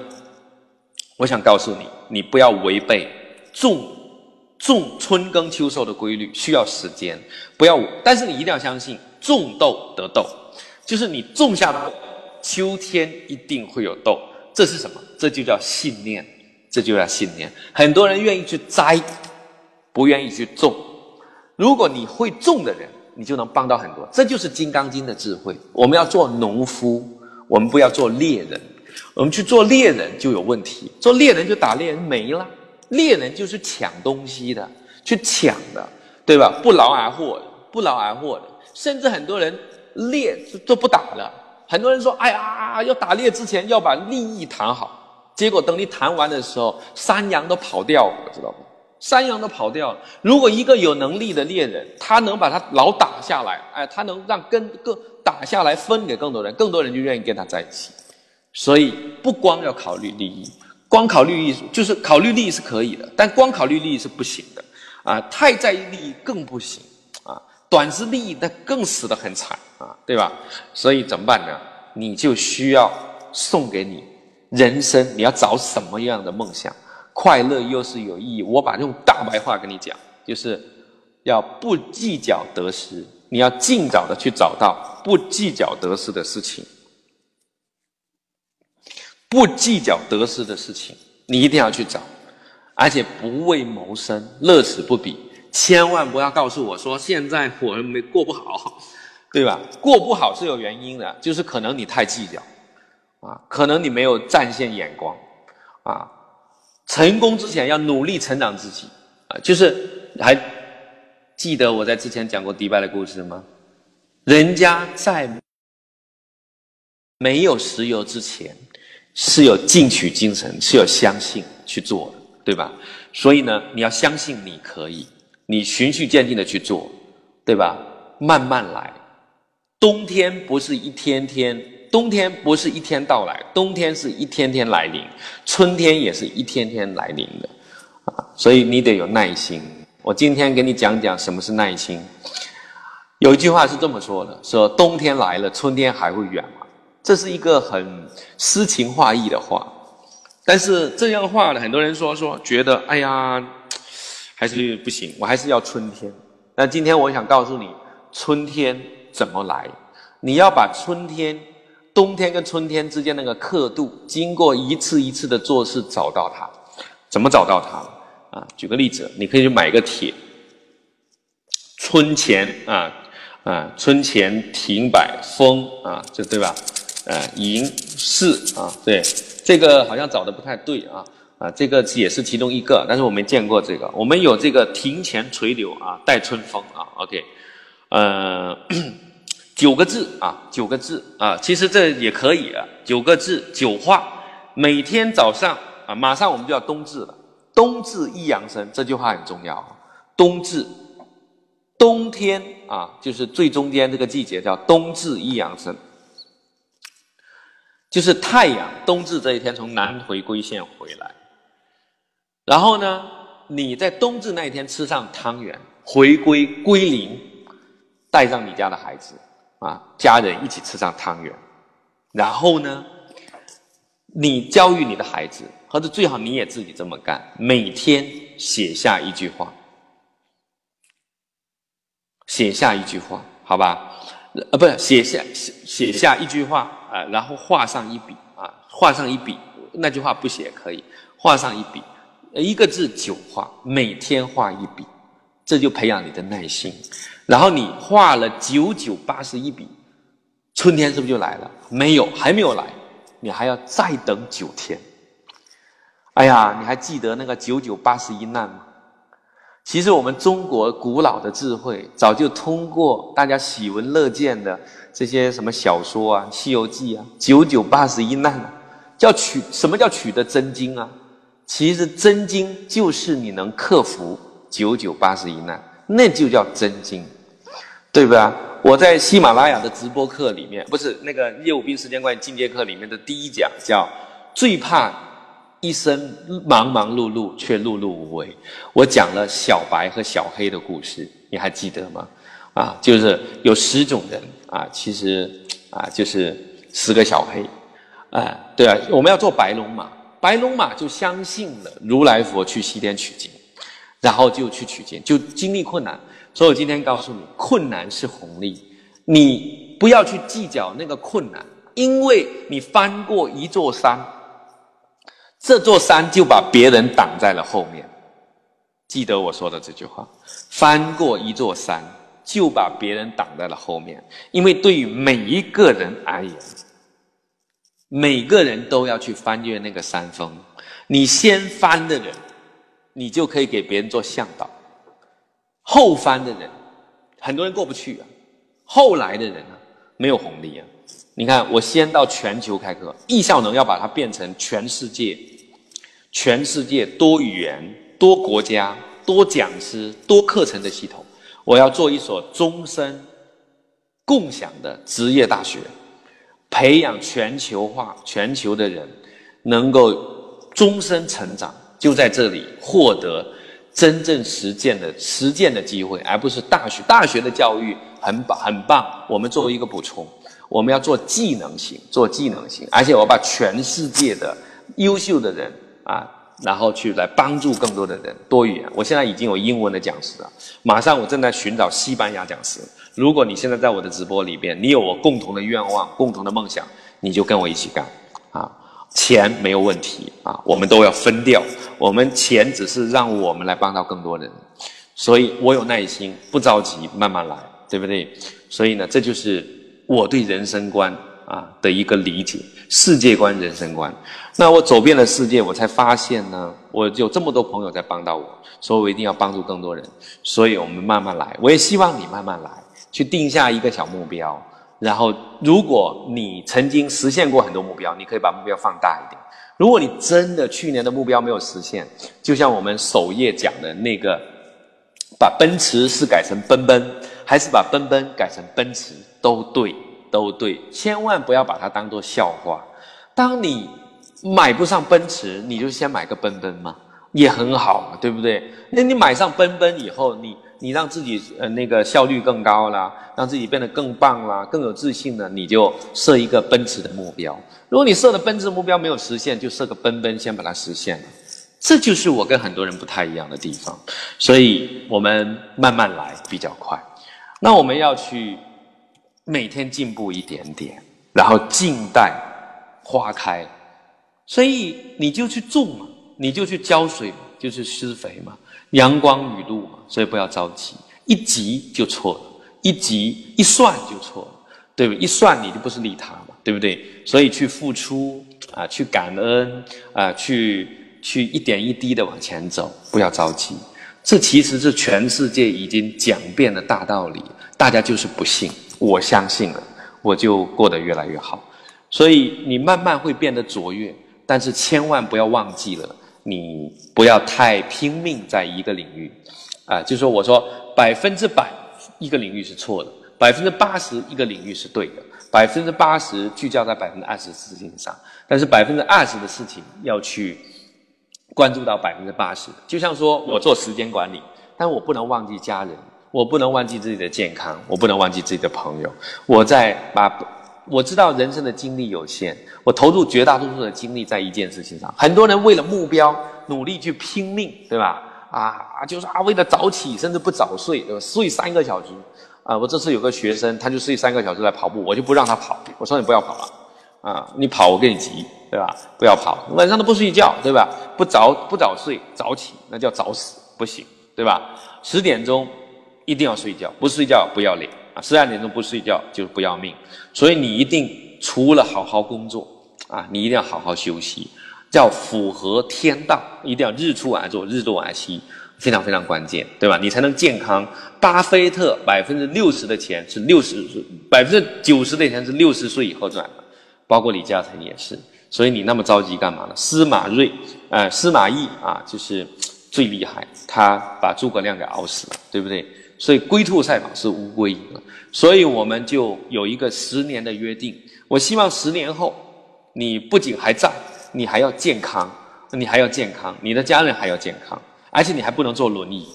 我想告诉你，你不要违背种。种春耕秋收的规律需要时间，不要，但是你一定要相信，种豆得豆，就是你种下豆，秋天一定会有豆。这是什么？这就叫信念，这就叫信念。很多人愿意去栽，不愿意去种。如果你会种的人，你就能帮到很多。这就是《金刚经》的智慧。我们要做农夫，我们不要做猎人。我们去做猎人就有问题，做猎人就打猎人没了。猎人就是抢东西的，去抢的，对吧？不劳而获的，不劳而获的，甚至很多人猎都不打了。很多人说：“哎呀，要打猎之前要把利益谈好。”结果等你谈完的时候，山羊都跑掉了，知道吗？山羊都跑掉了。如果一个有能力的猎人，他能把他老打下来，哎，他能让更更打下来分给更多人，更多人就愿意跟他在一起。所以不光要考虑利益。光考虑利益就是考虑利益是可以的，但光考虑利益是不行的，啊，太在意利益更不行，啊，短视利益那更死得很惨，啊，对吧？所以怎么办呢？你就需要送给你人生，你要找什么样的梦想？快乐又是有意义。我把用大白话跟你讲，就是要不计较得失，你要尽早的去找到不计较得失的事情。不计较得失的事情，你一定要去找，而且不为谋生，乐此不彼。千万不要告诉我说现在我没过不好，对吧？过不好是有原因的，就是可能你太计较，啊，可能你没有战线眼光，啊，成功之前要努力成长自己，啊，就是还记得我在之前讲过迪拜的故事吗？人家在没有石油之前。是有进取精神，是有相信去做的，对吧？所以呢，你要相信你可以，你循序渐进的去做，对吧？慢慢来，冬天不是一天天，冬天不是一天到来，冬天是一天天来临，春天也是一天天来临的，啊所以你得有耐心。我今天给你讲讲什么是耐心。有一句话是这么说的：说冬天来了，春天还会远吗？这是一个很诗情画意的话。但是这样的话呢，很多人说说觉得，哎呀，还是不行，我还是要春天。那今天我想告诉你，春天怎么来？你要把春天、冬天跟春天之间那个刻度，经过一次一次的做事找到它。怎么找到它？啊，举个例子，你可以去买一个铁，春前啊。啊，春前庭摆风啊，这对吧？啊，迎四啊，对，这个好像找的不太对啊啊，这个也是其中一个，但是我没见过这个。我们有这个庭前垂柳啊，带春风啊。OK，呃，九个字啊，九个字啊，其实这也可以啊，九个字九画，每天早上啊，马上我们就要冬至了，冬至一阳生，这句话很重要，冬至。冬天啊，就是最中间这个季节叫冬至一阳生，就是太阳冬至这一天从南回归线回来，然后呢，你在冬至那一天吃上汤圆，回归归零，带上你家的孩子。啊，家人一起吃上汤圆，然后呢，你教育你的孩子，或者最好你也自己这么干，每天写下一句话。写下一句话，好吧？呃，不是写下写写下一句话啊，然后画上一笔啊，画上一笔，那句话不写可以，画上一笔，一个字九画，每天画一笔，这就培养你的耐心。然后你画了九九八十一笔，春天是不是就来了？没有，还没有来，你还要再等九天。哎呀，你还记得那个九九八十一难吗？其实我们中国古老的智慧，早就通过大家喜闻乐见的这些什么小说啊，《西游记》啊，九九八十一难，叫取什么叫取得真经啊？其实真经就是你能克服九九八十一难，那就叫真经，对吧？我在喜马拉雅的直播课里面，不是那个业务兵时间管理进阶课里面的第一讲，叫最怕。一生忙忙碌碌，却碌碌无为。我讲了小白和小黑的故事，你还记得吗？啊，就是有十种人啊，其实啊，就是十个小黑。啊，对啊，我们要做白龙马，白龙马就相信了如来佛去西天取经，然后就去取经，就经历困难。所以我今天告诉你，困难是红利，你不要去计较那个困难，因为你翻过一座山。这座山就把别人挡在了后面，记得我说的这句话：翻过一座山，就把别人挡在了后面。因为对于每一个人而言，每个人都要去翻越那个山峰。你先翻的人，你就可以给别人做向导；后翻的人，很多人过不去啊。后来的人呢，没有红利啊。你看，我先到全球开课，易效能要把它变成全世界、全世界多语言、多国家、多讲师、多课程的系统。我要做一所终身共享的职业大学，培养全球化、全球的人能够终身成长，就在这里获得真正实践的实践的机会，而不是大学。大学的教育很棒，很棒。我们作为一个补充。我们要做技能型，做技能型，而且我把全世界的优秀的人啊，然后去来帮助更多的人。多语言，我现在已经有英文的讲师了，马上我正在寻找西班牙讲师。如果你现在在我的直播里边，你有我共同的愿望、共同的梦想，你就跟我一起干啊！钱没有问题啊，我们都要分掉。我们钱只是让我们来帮到更多人，所以我有耐心，不着急，慢慢来，对不对？所以呢，这就是。我对人生观啊的一个理解，世界观、人生观。那我走遍了世界，我才发现呢，我有这么多朋友在帮到我，所以我一定要帮助更多人。所以我们慢慢来，我也希望你慢慢来，去定下一个小目标。然后，如果你曾经实现过很多目标，你可以把目标放大一点。如果你真的去年的目标没有实现，就像我们首页讲的那个，把奔驰是改成奔奔，还是把奔奔改成奔驰？都对，都对，千万不要把它当做笑话。当你买不上奔驰，你就先买个奔奔嘛，也很好嘛，对不对？那你买上奔奔以后，你你让自己呃那个效率更高啦，让自己变得更棒啦，更有自信呢，你就设一个奔驰的目标。如果你设的奔驰目标没有实现，就设个奔奔先把它实现了。这就是我跟很多人不太一样的地方，所以我们慢慢来比较快。那我们要去每天进步一点点，然后静待花开。所以你就去种嘛，你就去浇水嘛，就是施肥嘛，阳光雨露嘛。所以不要着急，一急就错了，一急一算就错了，对不？一算你就不是利他嘛，对不对？所以去付出啊，去感恩啊，去去一点一滴的往前走，不要着急。这其实是全世界已经讲遍的大道理，大家就是不信。我相信了，我就过得越来越好。所以你慢慢会变得卓越。但是千万不要忘记了，你不要太拼命在一个领域，啊，就说我说百分之百一个领域是错的，百分之八十一个领域是对的，百分之八十聚焦在百分之二十事情上，但是百分之二十的事情要去关注到百分之八十。就像说我做时间管理，但我不能忘记家人，我不能忘记自己的健康，我不能忘记自己的朋友，我在把。我知道人生的精力有限，我投入绝大多数的精力在一件事情上。很多人为了目标努力去拼命，对吧？啊，就是啊，为了早起甚至不早睡，对吧睡三个小时。啊，我这次有个学生，他就睡三个小时来跑步，我就不让他跑，我说你不要跑了，啊，你跑我跟你急，对吧？不要跑，晚上都不睡觉，对吧？不早不早睡早起，那叫早死，不行，对吧？十点钟一定要睡觉，不睡觉不要脸。十二点钟不睡觉就是不要命，所以你一定除了好好工作啊，你一定要好好休息，叫符合天道，一定要日出而作，日落而息，非常非常关键，对吧？你才能健康。巴菲特百分之六十的钱是六十，百分之九十的钱是六十岁以后赚的，包括李嘉诚也是。所以你那么着急干嘛呢？司马睿，呃，司马懿啊，就是最厉害，他把诸葛亮给熬死了，对不对？所以龟兔赛跑是乌龟赢了，所以我们就有一个十年的约定。我希望十年后，你不仅还在，你还要健康，你还要健康，你的家人还要健康，而且你还不能坐轮椅，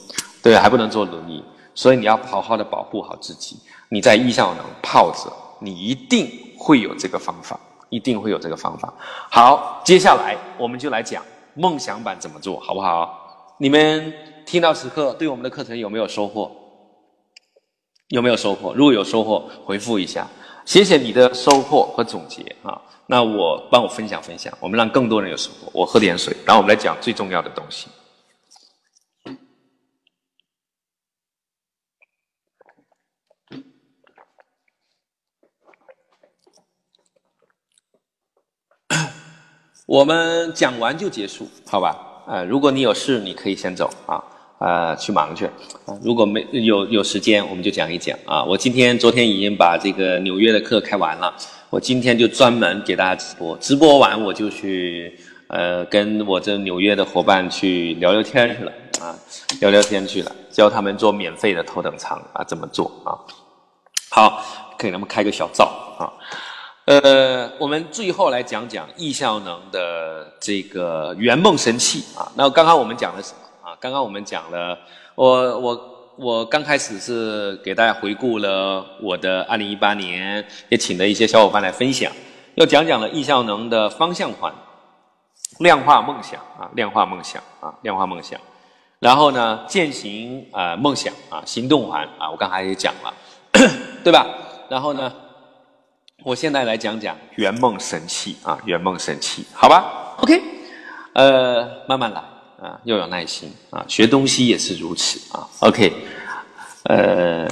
对，还不能坐轮椅。所以你要好好的保护好自己。你在艺校能泡着，你一定会有这个方法，一定会有这个方法。好，接下来我们就来讲梦想版怎么做好不好？你们听到此刻对我们的课程有没有收获？有没有收获？如果有收获，回复一下，写写你的收获和总结啊。那我帮我分享分享，我们让更多人有收获。我喝点水，然后我们来讲最重要的东西。(coughs) 我们讲完就结束，好吧？呃，如果你有事，你可以先走啊。啊，去忙去啊！如果没有有时间，我们就讲一讲啊。我今天、昨天已经把这个纽约的课开完了，我今天就专门给大家直播。直播完我就去，呃，跟我这纽约的伙伴去聊聊天去了啊，聊聊天去了，教他们做免费的头等舱啊，怎么做啊？好，给他们开个小灶啊。呃，我们最后来讲讲易效能的这个圆梦神器啊。那刚刚我们讲的是。刚刚我们讲了，我我我刚开始是给大家回顾了我的二零一八年，也请了一些小伙伴来分享，又讲讲了易效能的方向环，量化梦想啊，量化梦想啊，量化梦想，然后呢，践行啊梦想啊，行动环啊，我刚才也讲了，(coughs) 对吧？然后呢，我现在来讲讲圆梦神器啊，圆梦神器，好吧？OK，呃，慢慢来。啊，要有耐心啊！学东西也是如此啊。OK，呃，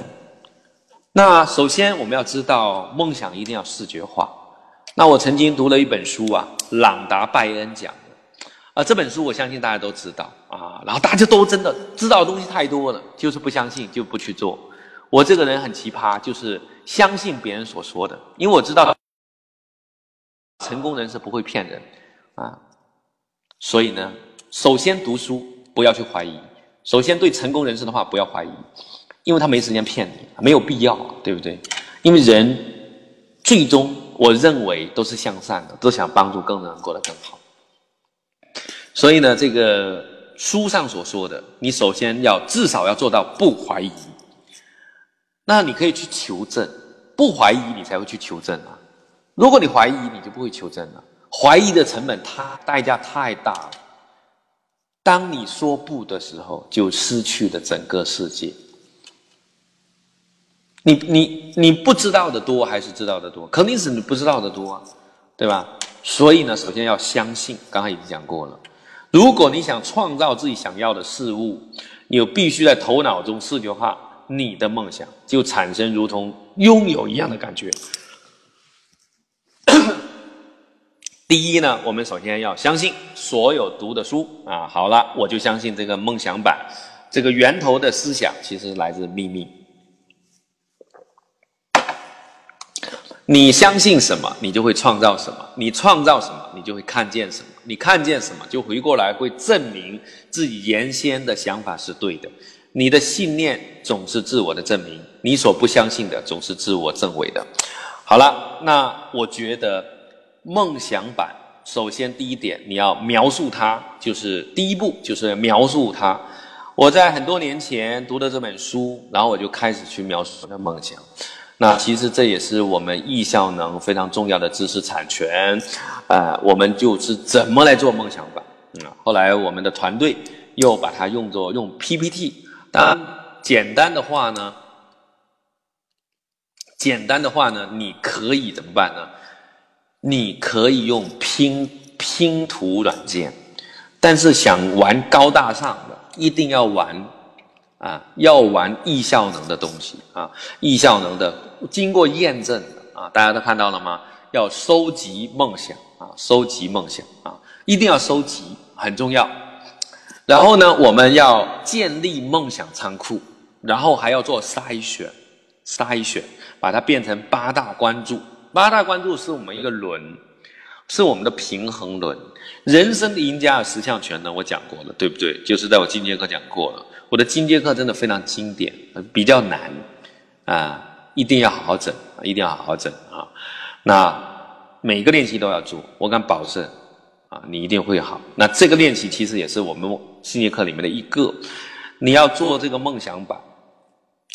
那首先我们要知道，梦想一定要视觉化。那我曾经读了一本书啊，朗达·拜恩讲的啊，这本书我相信大家都知道啊。然后大家都真的知道的东西太多了，就是不相信就不去做。我这个人很奇葩，就是相信别人所说的，因为我知道成功人是不会骗人啊，所以呢。首先读书，不要去怀疑。首先对成功人士的话不要怀疑，因为他没时间骗你，没有必要，对不对？因为人最终我认为都是向善的，都想帮助更多人过得更好。所以呢，这个书上所说的，你首先要至少要做到不怀疑。那你可以去求证，不怀疑你才会去求证啊。如果你怀疑，你就不会求证了。怀疑的成本它代价太大了。当你说不的时候，就失去了整个世界。你你你不知道的多还是知道的多？肯定是你不知道的多啊，对吧？所以呢，首先要相信。刚才已经讲过了，如果你想创造自己想要的事物，你就必须在头脑中视觉化你的梦想，就产生如同拥有一样的感觉。第一呢，我们首先要相信所有读的书啊。好了，我就相信这个梦想版，这个源头的思想其实来自秘密。你相信什么，你就会创造什么；你创造什么，你就会看见什么；你看见什么，就回过来会证明自己原先的想法是对的。你的信念总是自我的证明，你所不相信的总是自我证伪的。好了，那我觉得。梦想版，首先第一点，你要描述它，就是第一步，就是描述它。我在很多年前读的这本书，然后我就开始去描述我的梦想。那其实这也是我们易效能非常重要的知识产权。呃，我们就是怎么来做梦想版。嗯，后来我们的团队又把它用作用 PPT。当然，简单的话呢，简单的话呢，你可以怎么办呢？你可以用拼拼图软件，但是想玩高大上的，一定要玩啊，要玩易效能的东西啊，易效能的经过验证的啊，大家都看到了吗？要收集梦想啊，收集梦想啊，一定要收集，很重要。然后呢，我们要建立梦想仓库，然后还要做筛选，筛选，把它变成八大关注。八大关注是我们一个轮，是我们的平衡轮。人生的赢家有十项全能，我讲过了，对不对？就是在我进阶课讲过了。我的进阶课真的非常经典，比较难啊，一定要好好整，一定要好好整啊。那每个练习都要做，我敢保证啊，你一定会好。那这个练习其实也是我们进阶课里面的一个，你要做这个梦想版。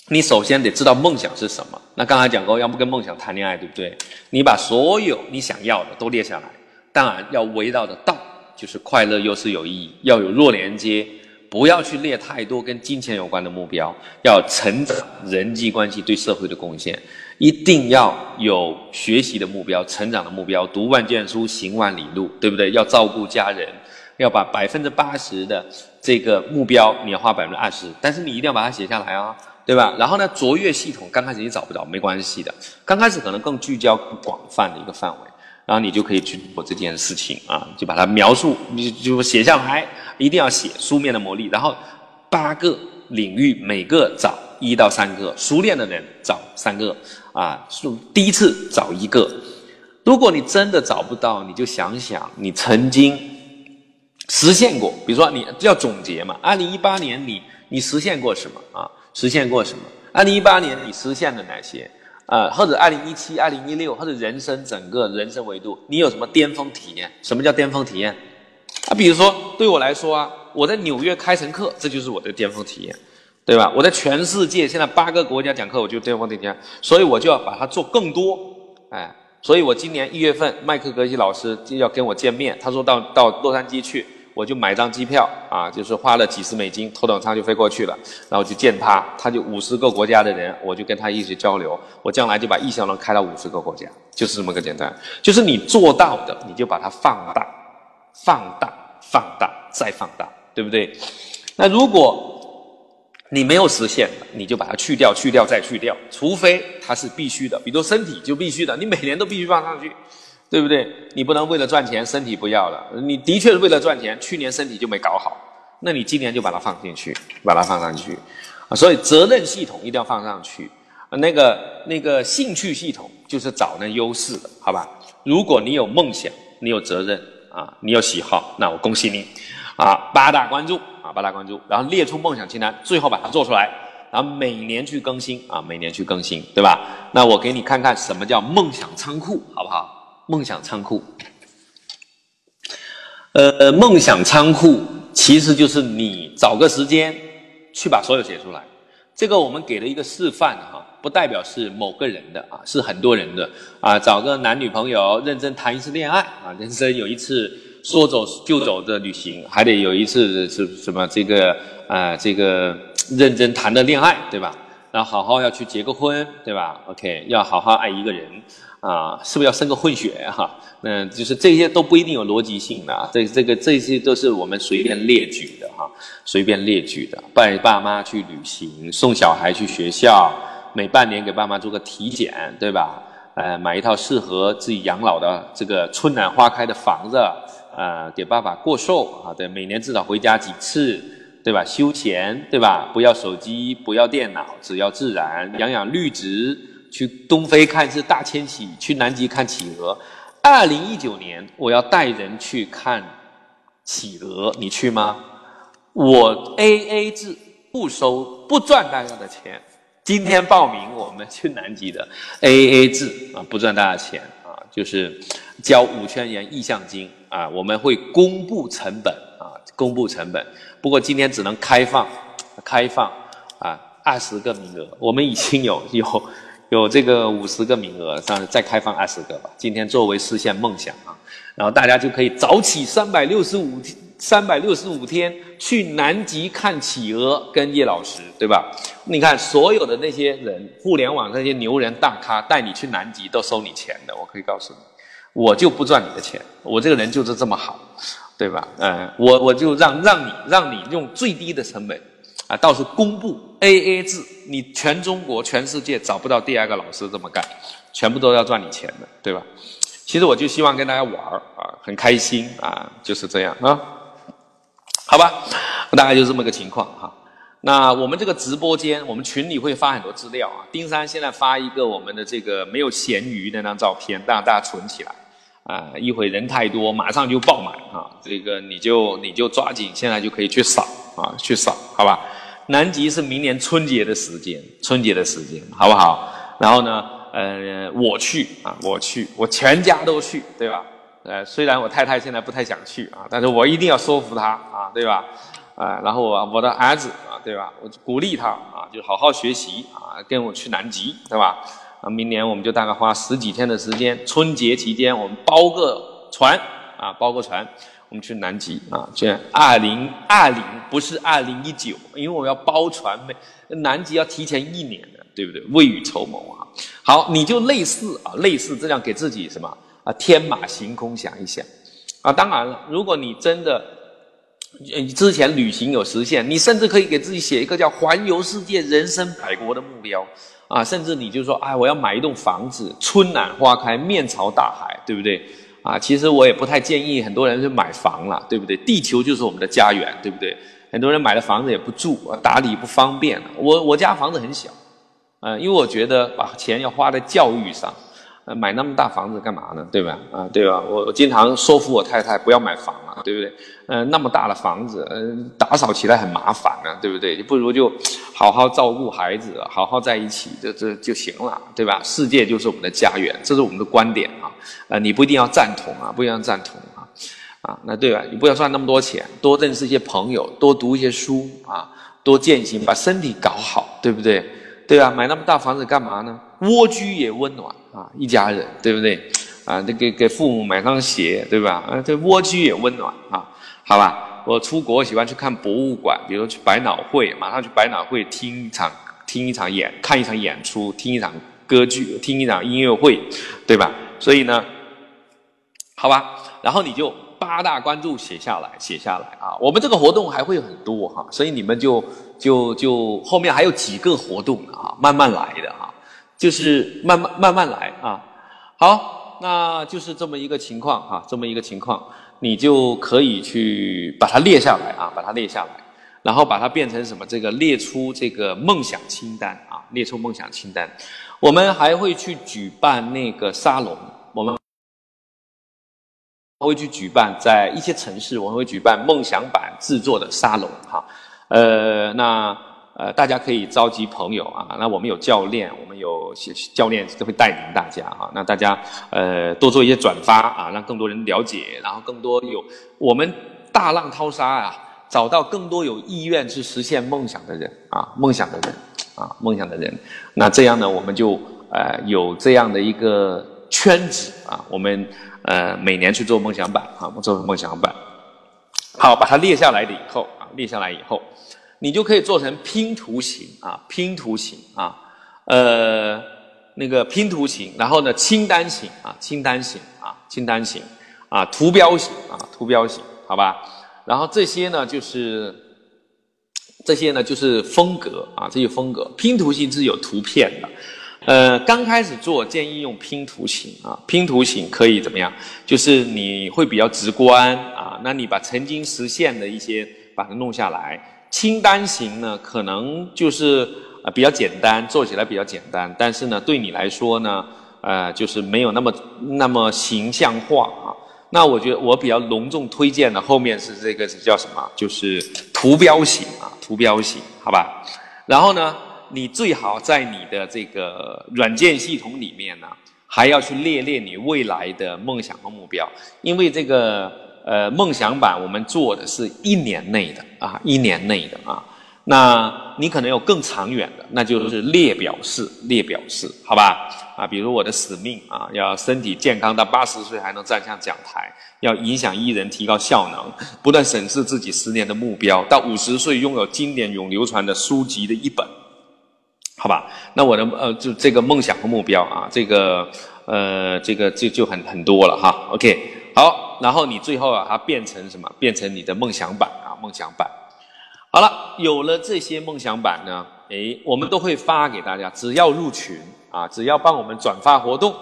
你首先得知道梦想是什么。那刚才讲过，要不跟梦想谈恋爱，对不对？你把所有你想要的都列下来，当然要围绕着道，就是快乐又是有意义，要有弱连接，不要去列太多跟金钱有关的目标，要成长、人际关系对社会的贡献，一定要有学习的目标、成长的目标，读万卷书，行万里路，对不对？要照顾家人，要把百分之八十的这个目标，你要花百分之二十，但是你一定要把它写下来啊。对吧？然后呢，卓越系统刚开始你找不着没关系的，刚开始可能更聚焦、更广泛的一个范围，然后你就可以去做这件事情啊，就把它描述，你就写下来，一定要写书面的魔力。然后八个领域，每个找一到三个，熟练的人找三个啊，数第一次找一个。如果你真的找不到，你就想想你曾经实现过，比如说你要总结嘛，二零一八年你你实现过什么啊？实现过什么？二零一八年你实现了哪些？啊，或者二零一七、二零一六，或者人生整个人生维度，你有什么巅峰体验？什么叫巅峰体验？啊，比如说对我来说啊，我在纽约开成课，这就是我的巅峰体验，对吧？我在全世界现在八个国家讲课，我就巅峰体验，所以我就要把它做更多，哎，所以我今年一月份，麦克格西老师就要跟我见面，他说到到洛杉矶去。我就买张机票啊，就是花了几十美金，头等舱就飞过去了，然后就见他，他就五十个国家的人，我就跟他一起交流，我将来就把易效能开到五十个国家，就是这么个简单，就是你做到的，你就把它放大，放大，放大，再放大，对不对？那如果你没有实现，你就把它去掉，去掉再去掉，除非它是必须的，比如身体就必须的，你每年都必须放上去。对不对？你不能为了赚钱身体不要了。你的确是为了赚钱，去年身体就没搞好，那你今年就把它放进去，把它放上去啊。所以责任系统一定要放上去，那个那个兴趣系统就是找那优势的，好吧？如果你有梦想，你有责任啊，你有喜好，那我恭喜你啊！八大关注啊，八大关注，然后列出梦想清单，最后把它做出来，然后每年去更新啊，每年去更新，对吧？那我给你看看什么叫梦想仓库，好不好？梦想仓库，呃，梦想仓库其实就是你找个时间去把所有写出来。这个我们给了一个示范哈，不代表是某个人的啊，是很多人的啊。找个男女朋友认真谈一次恋爱啊，人生有一次说走就走的旅行，还得有一次是什么这个啊这个认真谈的恋爱，对吧？然后好好要去结个婚，对吧？OK，要好好爱一个人。啊，是不是要生个混血哈？嗯，就是这些都不一定有逻辑性的，这这个这些都是我们随便列举的哈，随便列举的。带爸妈去旅行，送小孩去学校，每半年给爸妈做个体检，对吧？呃，买一套适合自己养老的这个春暖花开的房子，呃，给爸爸过寿啊，对，每年至少回家几次，对吧？休闲，对吧？不要手机，不要电脑，只要自然，养养绿植。去东非看一次大迁徙，去南极看企鹅。二零一九年我要带人去看企鹅，你去吗？我 A A 制，不收，不赚大家的钱。今天报名我们去南极的 A A 制啊，不赚大家钱啊，就是交五千元意向金啊。我们会公布成本啊，公布成本。不过今天只能开放，开放啊，二十个名额。我们已经有有。有这个五十个名额，上再开放二十个吧。今天作为实现梦想啊，然后大家就可以早起三百六十五天，三百六十五天去南极看企鹅，跟叶老师，对吧？你看所有的那些人，互联网那些牛人大咖带你去南极都收你钱的，我可以告诉你，我就不赚你的钱，我这个人就是这么好，对吧？嗯，我我就让让你让你用最低的成本。啊，到时候公布 A A 制，你全中国、全世界找不到第二个老师这么干，全部都要赚你钱的，对吧？其实我就希望跟大家玩儿啊，很开心啊，就是这样啊，好吧，大概就是这么个情况哈。那我们这个直播间，我们群里会发很多资料啊。丁山现在发一个我们的这个没有咸鱼那张照片，让大家存起来啊。一会人太多，马上就爆满啊，这个你就你就抓紧，现在就可以去扫啊，去扫，好吧？南极是明年春节的时间，春节的时间，好不好？然后呢，呃，我去啊，我去，我全家都去，对吧？呃，虽然我太太现在不太想去啊，但是我一定要说服她啊，对吧？啊，然后我我的儿子啊，对吧？我鼓励他啊，就好好学习啊，跟我去南极，对吧？啊，明年我们就大概花十几天的时间，春节期间我们包个船啊，包个船。我们去南极啊，这二零二零不是二零一九，因为我们要包船，南极要提前一年的，对不对？未雨绸缪啊。好，你就类似啊，类似这样给自己什么啊，天马行空想一想啊。当然了，如果你真的之前旅行有实现，你甚至可以给自己写一个叫环游世界、人生百国的目标啊。甚至你就说，哎，我要买一栋房子，春暖花开，面朝大海，对不对？啊，其实我也不太建议很多人去买房了，对不对？地球就是我们的家园，对不对？很多人买了房子也不住，打理不方便。我我家房子很小，嗯，因为我觉得把钱要花在教育上。呃，买那么大房子干嘛呢？对吧？啊，对吧？我我经常说服我太太不要买房了，对不对？嗯，那么大的房子，嗯，打扫起来很麻烦啊，对不对？不如就好好照顾孩子，好好在一起，这这就行了，对吧？世界就是我们的家园，这是我们的观点啊。啊，你不一定要赞同啊，不一定要赞同啊。啊，那对吧？你不要赚那么多钱，多认识一些朋友，多读一些书啊，多践行，把身体搞好，对不对？对吧？买那么大房子干嘛呢？蜗居也温暖啊，一家人对不对？啊，这给给父母买双鞋，对吧？啊，这蜗居也温暖啊，好吧？我出国喜欢去看博物馆，比如去百脑汇，马上去百脑汇听一场听一场演，看一场演出，听一场歌剧，听一场音乐会，对吧？所以呢，好吧，然后你就八大关注写下来，写下来啊。我们这个活动还会很多哈，所以你们就就就后面还有几个活动啊，慢慢来的啊。就是慢慢慢慢来啊，好，那就是这么一个情况哈，这么一个情况，你就可以去把它列下来啊，把它列下来，然后把它变成什么？这个列出这个梦想清单啊，列出梦想清单。我们还会去举办那个沙龙，我们会去举办在一些城市，我们会举办梦想版制作的沙龙哈，呃，那。呃，大家可以召集朋友啊，那我们有教练，我们有教练都会带领大家啊，那大家呃多做一些转发啊，让更多人了解，然后更多有我们大浪淘沙啊，找到更多有意愿去实现梦想的人啊，梦想的人啊，梦想的人。那这样呢，我们就呃有这样的一个圈子啊，我们呃每年去做梦想版啊，我做梦想版。好，把它列下来了以后啊，列下来以后，你就可以做成拼图形啊，拼图形啊，呃，那个拼图形，然后呢，清单型啊，清单型啊，清单型啊，图标型啊，图标型，好吧？然后这些呢，就是这些呢，就是风格啊，这些风格，拼图形是有图片的。呃，刚开始做建议用拼图形啊，拼图形可以怎么样？就是你会比较直观啊，那你把曾经实现的一些把它弄下来。清单型呢，可能就是呃比较简单，做起来比较简单，但是呢，对你来说呢，呃，就是没有那么那么形象化啊。那我觉得我比较隆重推荐的后面是这个是叫什么？就是图标型啊，图标型，好吧？然后呢？你最好在你的这个软件系统里面呢，还要去列列你未来的梦想和目标，因为这个呃梦想版我们做的是一年内的啊，一年内的啊，那你可能有更长远的，那就是列表式，列表式，好吧？啊，比如我的使命啊，要身体健康到八十岁还能站上讲台，要影响一人，提高效能，不断审视自己十年的目标，到五十岁拥有经典永流传的书籍的一本。好吧，那我的呃，就这个梦想和目标啊，这个呃，这个就就很很多了哈。OK，好，然后你最后啊，它变成什么？变成你的梦想版啊，梦想版。好了，有了这些梦想版呢，诶，我们都会发给大家，只要入群啊，只要帮我们转发活动，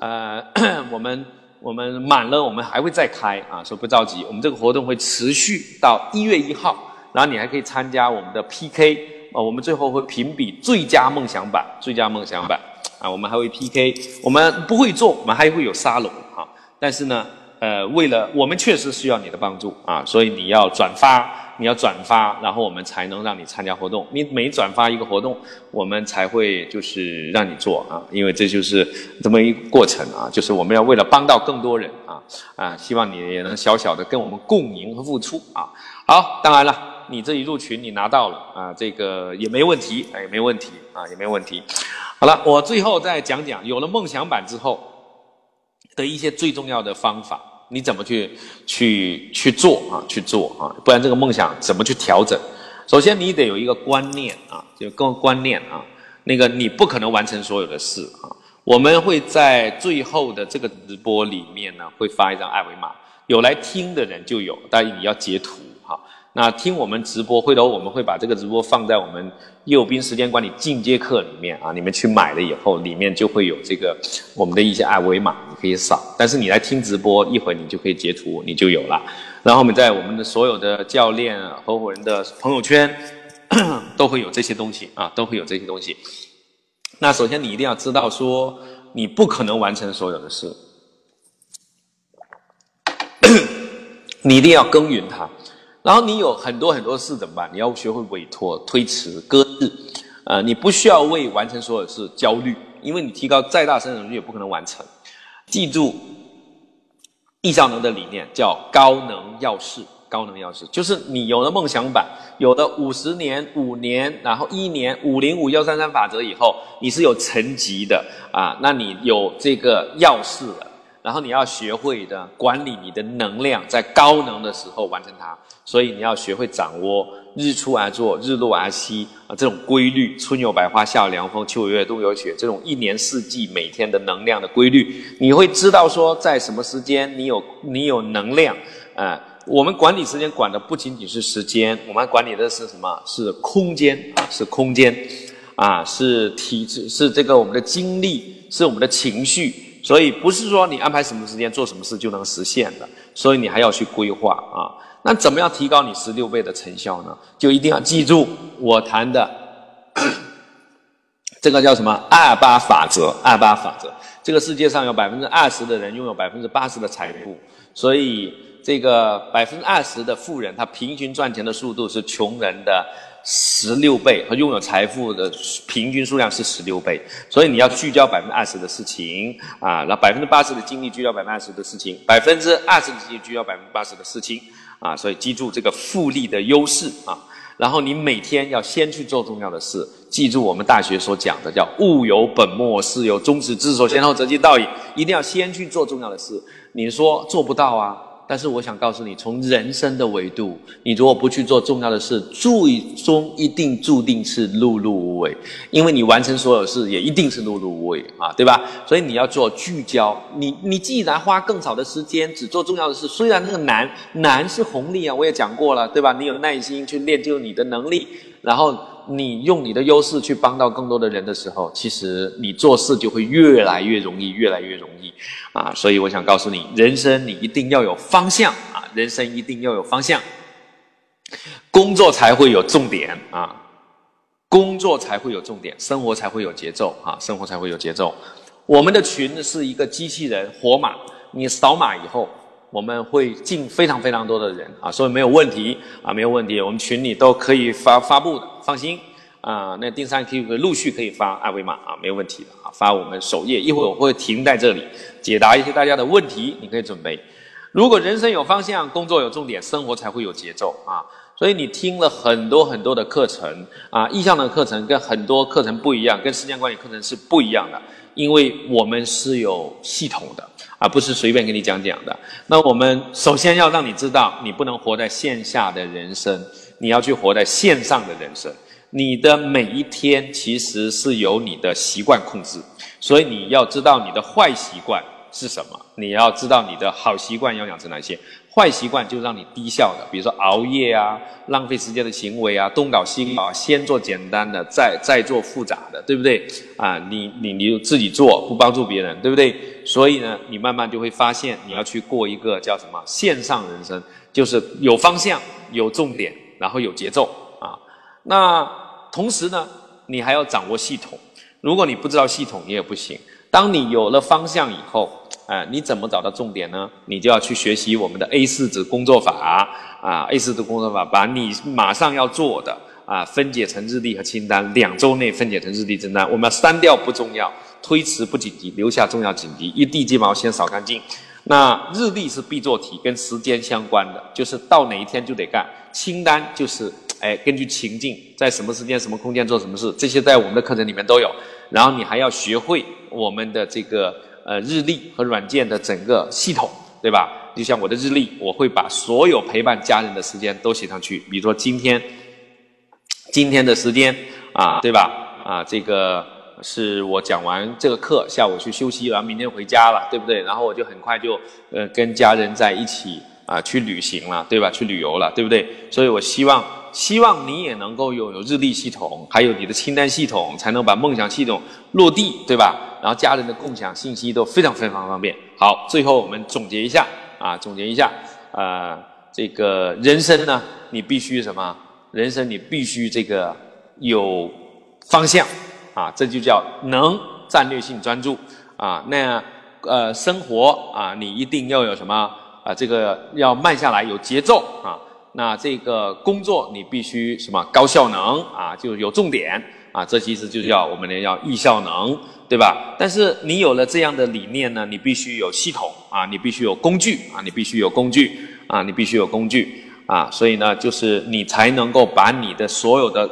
呃，(clears throat) 我们我们满了，我们还会再开啊，说不着急，我们这个活动会持续到一月一号，然后你还可以参加我们的 PK。啊，我们最后会评比最佳梦想版，最佳梦想版啊，我们还会 PK，我们不会做，我们还会有沙龙哈。但是呢，呃，为了我们确实需要你的帮助啊，所以你要转发，你要转发，然后我们才能让你参加活动。你每转发一个活动，我们才会就是让你做啊，因为这就是这么一个过程啊，就是我们要为了帮到更多人啊啊，希望你也能小小的跟我们共赢和付出啊。好，当然了。你这一入群，你拿到了啊，这个也没问题，哎，没问题啊，也没问题。好了，我最后再讲讲，有了梦想版之后的一些最重要的方法，你怎么去去去做啊？去做啊，不然这个梦想怎么去调整？首先，你得有一个观念啊，就个观念啊，那个你不可能完成所有的事啊。我们会在最后的这个直播里面呢，会发一张二维码，有来听的人就有，但你要截图。那听我们直播，回头我们会把这个直播放在我们右边时间管理进阶课里面啊，你们去买了以后，里面就会有这个我们的一些二维码，你可以扫。但是你来听直播，一会儿你就可以截图，你就有了。然后我们在我们的所有的教练、合伙人的朋友圈 (coughs) 都会有这些东西啊，都会有这些东西。那首先你一定要知道说，你不可能完成所有的事，(coughs) 你一定要耕耘它。然后你有很多很多事怎么办？你要学会委托、推迟、搁置，呃，你不需要为完成所有事焦虑，因为你提高再大生产率也不可能完成。记住，易效能的理念叫高能要事，高能要事就是你有了梦想版，有了五十年、五年，然后一年、五零五幺三三法则以后，你是有层级的啊，那你有这个要事了。然后你要学会的管理你的能量，在高能的时候完成它。所以你要学会掌握日出而作，日落而息啊这种规律，春有百花，夏有凉风，秋有月，冬有雪，这种一年四季每天的能量的规律，你会知道说在什么时间你有你有能量啊。我们管理时间管的不仅仅是时间，我们管理的是什么？是空间啊，是空间啊，是体质，是这个我们的精力，是我们的情绪。所以不是说你安排什么时间做什么事就能实现的，所以你还要去规划啊。那怎么样提高你十六倍的成效呢？就一定要记住我谈的 (clears throat) 这个叫什么二八法则？二八法则，这个世界上有百分之二十的人拥有百分之八十的财富，所以这个百分之二十的富人，他平均赚钱的速度是穷人的十六倍，和拥有财富的平均数量是十六倍。所以你要聚焦百分之二十的事情啊，那百分之八十的精力聚焦百分之二十的事情，百分之二十的精力聚焦百分之八十的事情啊。所以记住这个复利的优势啊。然后你每天要先去做重要的事，记住我们大学所讲的叫物有本末，事有终始，知所先后，则近道矣。一定要先去做重要的事。你说做不到啊？但是我想告诉你，从人生的维度，你如果不去做重要的事，最终一定注定是碌碌无为，因为你完成所有事也一定是碌碌无为啊，对吧？所以你要做聚焦。你你既然花更少的时间只做重要的事，虽然那个难难是红利啊，我也讲过了，对吧？你有耐心去练就你的能力，然后。你用你的优势去帮到更多的人的时候，其实你做事就会越来越容易，越来越容易啊！所以我想告诉你，人生你一定要有方向啊！人生一定要有方向，工作才会有重点啊！工作才会有重点，生活才会有节奏啊！生活才会有节奏。我们的群是一个机器人活码，你扫码以后。我们会进非常非常多的人啊，所以没有问题啊，没有问题。我们群里都可以发发布的，放心啊。那丁三可以陆续可以发二维码啊，没有问题的啊，发我们首页。一会儿我会停在这里解答一些大家的问题，你可以准备。如果人生有方向，工作有重点，生活才会有节奏啊。所以你听了很多很多的课程啊，意向的课程跟很多课程不一样，跟时间管理课程是不一样的，因为我们是有系统的。啊不是随便跟你讲讲的。那我们首先要让你知道，你不能活在线下的人生，你要去活在线上的人生。你的每一天其实是由你的习惯控制，所以你要知道你的坏习惯是什么，你要知道你的好习惯要养成哪些。坏习惯就让你低效的，比如说熬夜啊、浪费时间的行为啊、东搞西搞，先做简单的，再再做复杂的，对不对？啊，你你你就自己做，不帮助别人，对不对？所以呢，你慢慢就会发现，你要去过一个叫什么线上人生，就是有方向、有重点，然后有节奏啊。那同时呢，你还要掌握系统。如果你不知道系统，你也不行。当你有了方向以后，哎，你怎么找到重点呢？你就要去学习我们的 A 四纸工作法啊，A 四纸工作法，把你马上要做的啊分解成日历和清单，两周内分解成日历清单。我们要删掉不重要，推迟不紧急，留下重要紧急，一地鸡毛先扫干净。那日历是必做题，跟时间相关的，就是到哪一天就得干。清单就是哎，根据情境，在什么时间、什么空间做什么事，这些在我们的课程里面都有。然后你还要学会我们的这个呃日历和软件的整个系统，对吧？就像我的日历，我会把所有陪伴家人的时间都写上去。比如说今天，今天的时间啊，对吧？啊，这个是我讲完这个课，下午去休息，然后明天回家了，对不对？然后我就很快就呃跟家人在一起啊去旅行了，对吧？去旅游了，对不对？所以我希望。希望你也能够拥有日历系统，还有你的清单系统，才能把梦想系统落地，对吧？然后家人的共享信息都非常非常方便。好，最后我们总结一下啊，总结一下啊，这个人生呢，你必须什么？人生你必须这个有方向啊，这就叫能战略性专注啊。那呃，生活啊，你一定要有什么啊？这个要慢下来，有节奏啊。那这个工作你必须什么高效能啊，就有重点啊，这其实就叫我们的要易效能，对吧？但是你有了这样的理念呢，你必须有系统啊，你必须有工具啊，你必须有工具啊，你必须有工具啊，所以呢，就是你才能够把你的所有的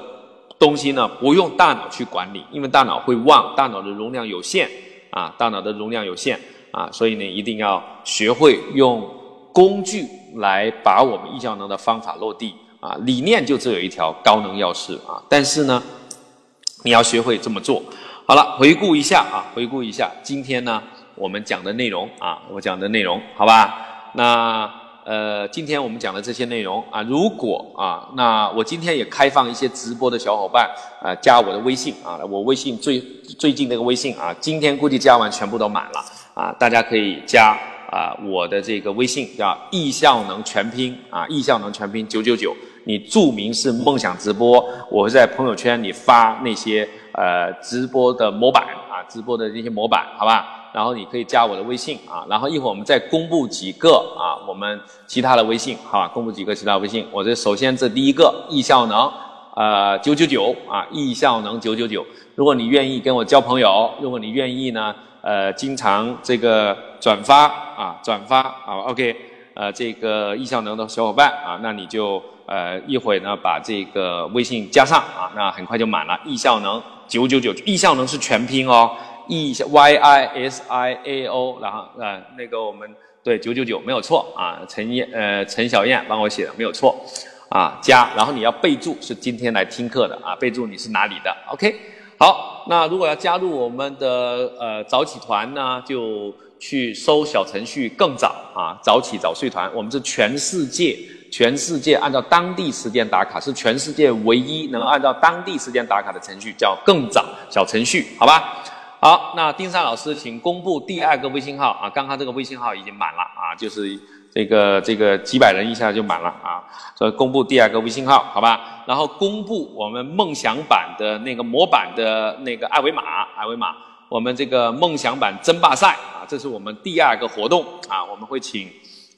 东西呢，不用大脑去管理，因为大脑会忘，大脑的容量有限啊，大脑的容量有限啊，所以呢，一定要学会用工具。来把我们易效能的方法落地啊，理念就只有一条高能钥匙啊，但是呢，你要学会这么做。好了，回顾一下啊，回顾一下今天呢我们讲的内容啊，我讲的内容好吧？那呃，今天我们讲的这些内容啊，如果啊，那我今天也开放一些直播的小伙伴啊，加我的微信啊，我微信最最近那个微信啊，今天估计加完全部都满了啊，大家可以加。啊，我的这个微信叫易效能全拼啊，易效能全拼九九九，你注明是梦想直播，我会在朋友圈里发那些呃直播的模板啊，直播的这些模板，好吧？然后你可以加我的微信啊，然后一会儿我们再公布几个啊，我们其他的微信，好吧？公布几个其他微信。我这首先这第一个易效能，呃九九九啊，易效能九九九。如果你愿意跟我交朋友，如果你愿意呢，呃，经常这个转发啊，转发啊，OK，呃，这个易效能的小伙伴啊，那你就呃一会儿呢把这个微信加上啊，那很快就满了。易效能九九九，易效能是全拼哦。E Y I S I A O，然后呃那个我们对九九九没有错啊，陈燕呃陈小燕帮我写的没有错啊加，然后你要备注是今天来听课的啊，备注你是哪里的，OK，好，那如果要加入我们的呃早起团呢，就去搜小程序更早啊，早起早睡团，我们是全世界全世界按照当地时间打卡，是全世界唯一能按照当地时间打卡的程序，叫更早小程序，好吧？好，那丁山老师，请公布第二个微信号啊！刚刚这个微信号已经满了啊，就是这个这个几百人一下就满了啊，所以公布第二个微信号，好吧？然后公布我们梦想版的那个模板的那个二维码，二维码，我们这个梦想版争霸赛啊，这是我们第二个活动啊，我们会请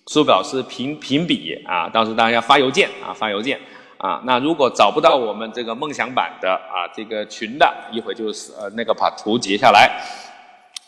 苏老师评评比啊，到时候大家发邮件啊，发邮件。啊，那如果找不到我们这个梦想版的啊这个群的，一会就是呃那个把图截下来，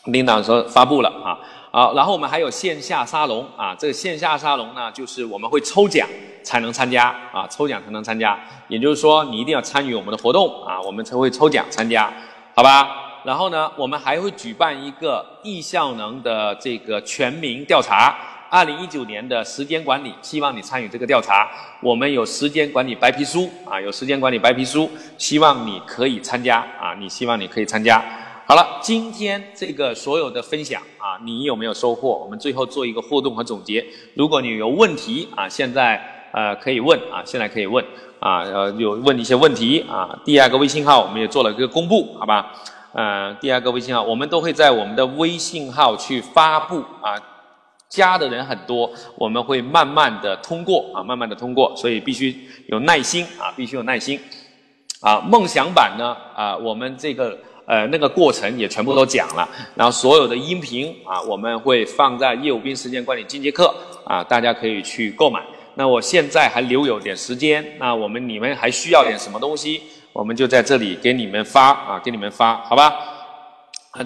领导说发布了啊，好，然后我们还有线下沙龙啊，这个线下沙龙呢，就是我们会抽奖才能参加啊，抽奖才能参加，也就是说你一定要参与我们的活动啊，我们才会抽奖参加，好吧？然后呢，我们还会举办一个易效能的这个全民调查。二零一九年的时间管理，希望你参与这个调查。我们有时间管理白皮书啊，有时间管理白皮书，希望你可以参加啊，你希望你可以参加。好了，今天这个所有的分享啊，你有没有收获？我们最后做一个互动和总结。如果你有问题啊，现在呃可以问啊，现在可以问啊，有问一些问题啊。第二个微信号我们也做了一个公布，好吧？呃，第二个微信号我们都会在我们的微信号去发布啊。加的人很多，我们会慢慢的通过啊，慢慢的通过，所以必须有耐心啊，必须有耐心啊。梦想版呢啊，我们这个呃那个过程也全部都讲了，然后所有的音频啊，我们会放在业务兵时间管理进阶课啊，大家可以去购买。那我现在还留有点时间，那我们你们还需要点什么东西，我们就在这里给你们发啊，给你们发，好吧？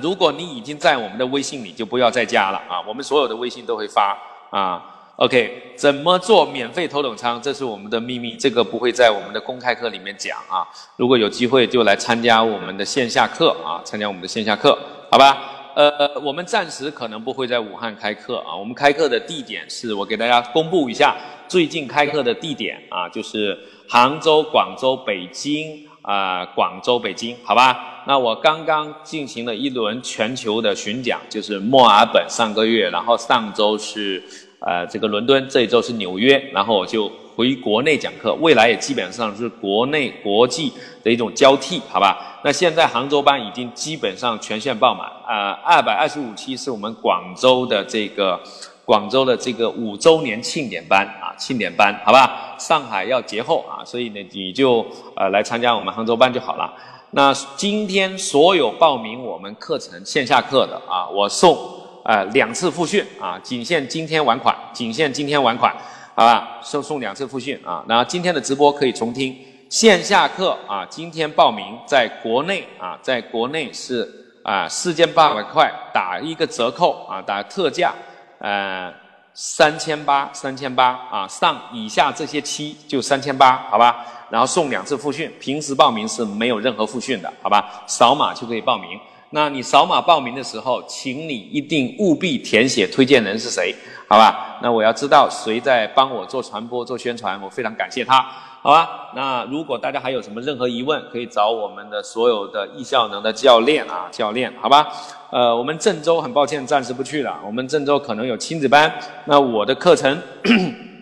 如果你已经在我们的微信里，就不要再加了啊！我们所有的微信都会发啊。OK，怎么做免费头等舱？这是我们的秘密，这个不会在我们的公开课里面讲啊。如果有机会，就来参加我们的线下课啊，参加我们的线下课，好吧？呃，我们暂时可能不会在武汉开课啊。我们开课的地点是我给大家公布一下，最近开课的地点啊，就是杭州、广州、北京。啊，广州、北京，好吧。那我刚刚进行了一轮全球的巡讲，就是墨尔本上个月，然后上周是呃这个伦敦，这一周是纽约，然后我就回国内讲课。未来也基本上是国内国际的一种交替，好吧。那现在杭州班已经基本上全线爆满，啊，二百二十五期是我们广州的这个。广州的这个五周年庆典班庆典班，好吧？上海要节后啊，所以呢，你就呃来参加我们杭州班就好了。那今天所有报名我们课程线下课的啊，我送呃两次复训啊，仅限今天晚款，仅限今天晚款，好吧？送送两次复训啊，然后今天的直播可以重听。线下课啊，今天报名在国内啊，在国内是啊四千八百块打一个折扣啊，打特价。呃，三千八，三千八啊，上以下这些期就三千八，好吧？然后送两次复训，平时报名是没有任何复训的，好吧？扫码就可以报名。那你扫码报名的时候，请你一定务必填写推荐人是谁，好吧？那我要知道谁在帮我做传播、做宣传，我非常感谢他。好吧，那如果大家还有什么任何疑问，可以找我们的所有的易效能的教练啊，教练，好吧？呃，我们郑州很抱歉暂时不去了，我们郑州可能有亲子班。那我的课程，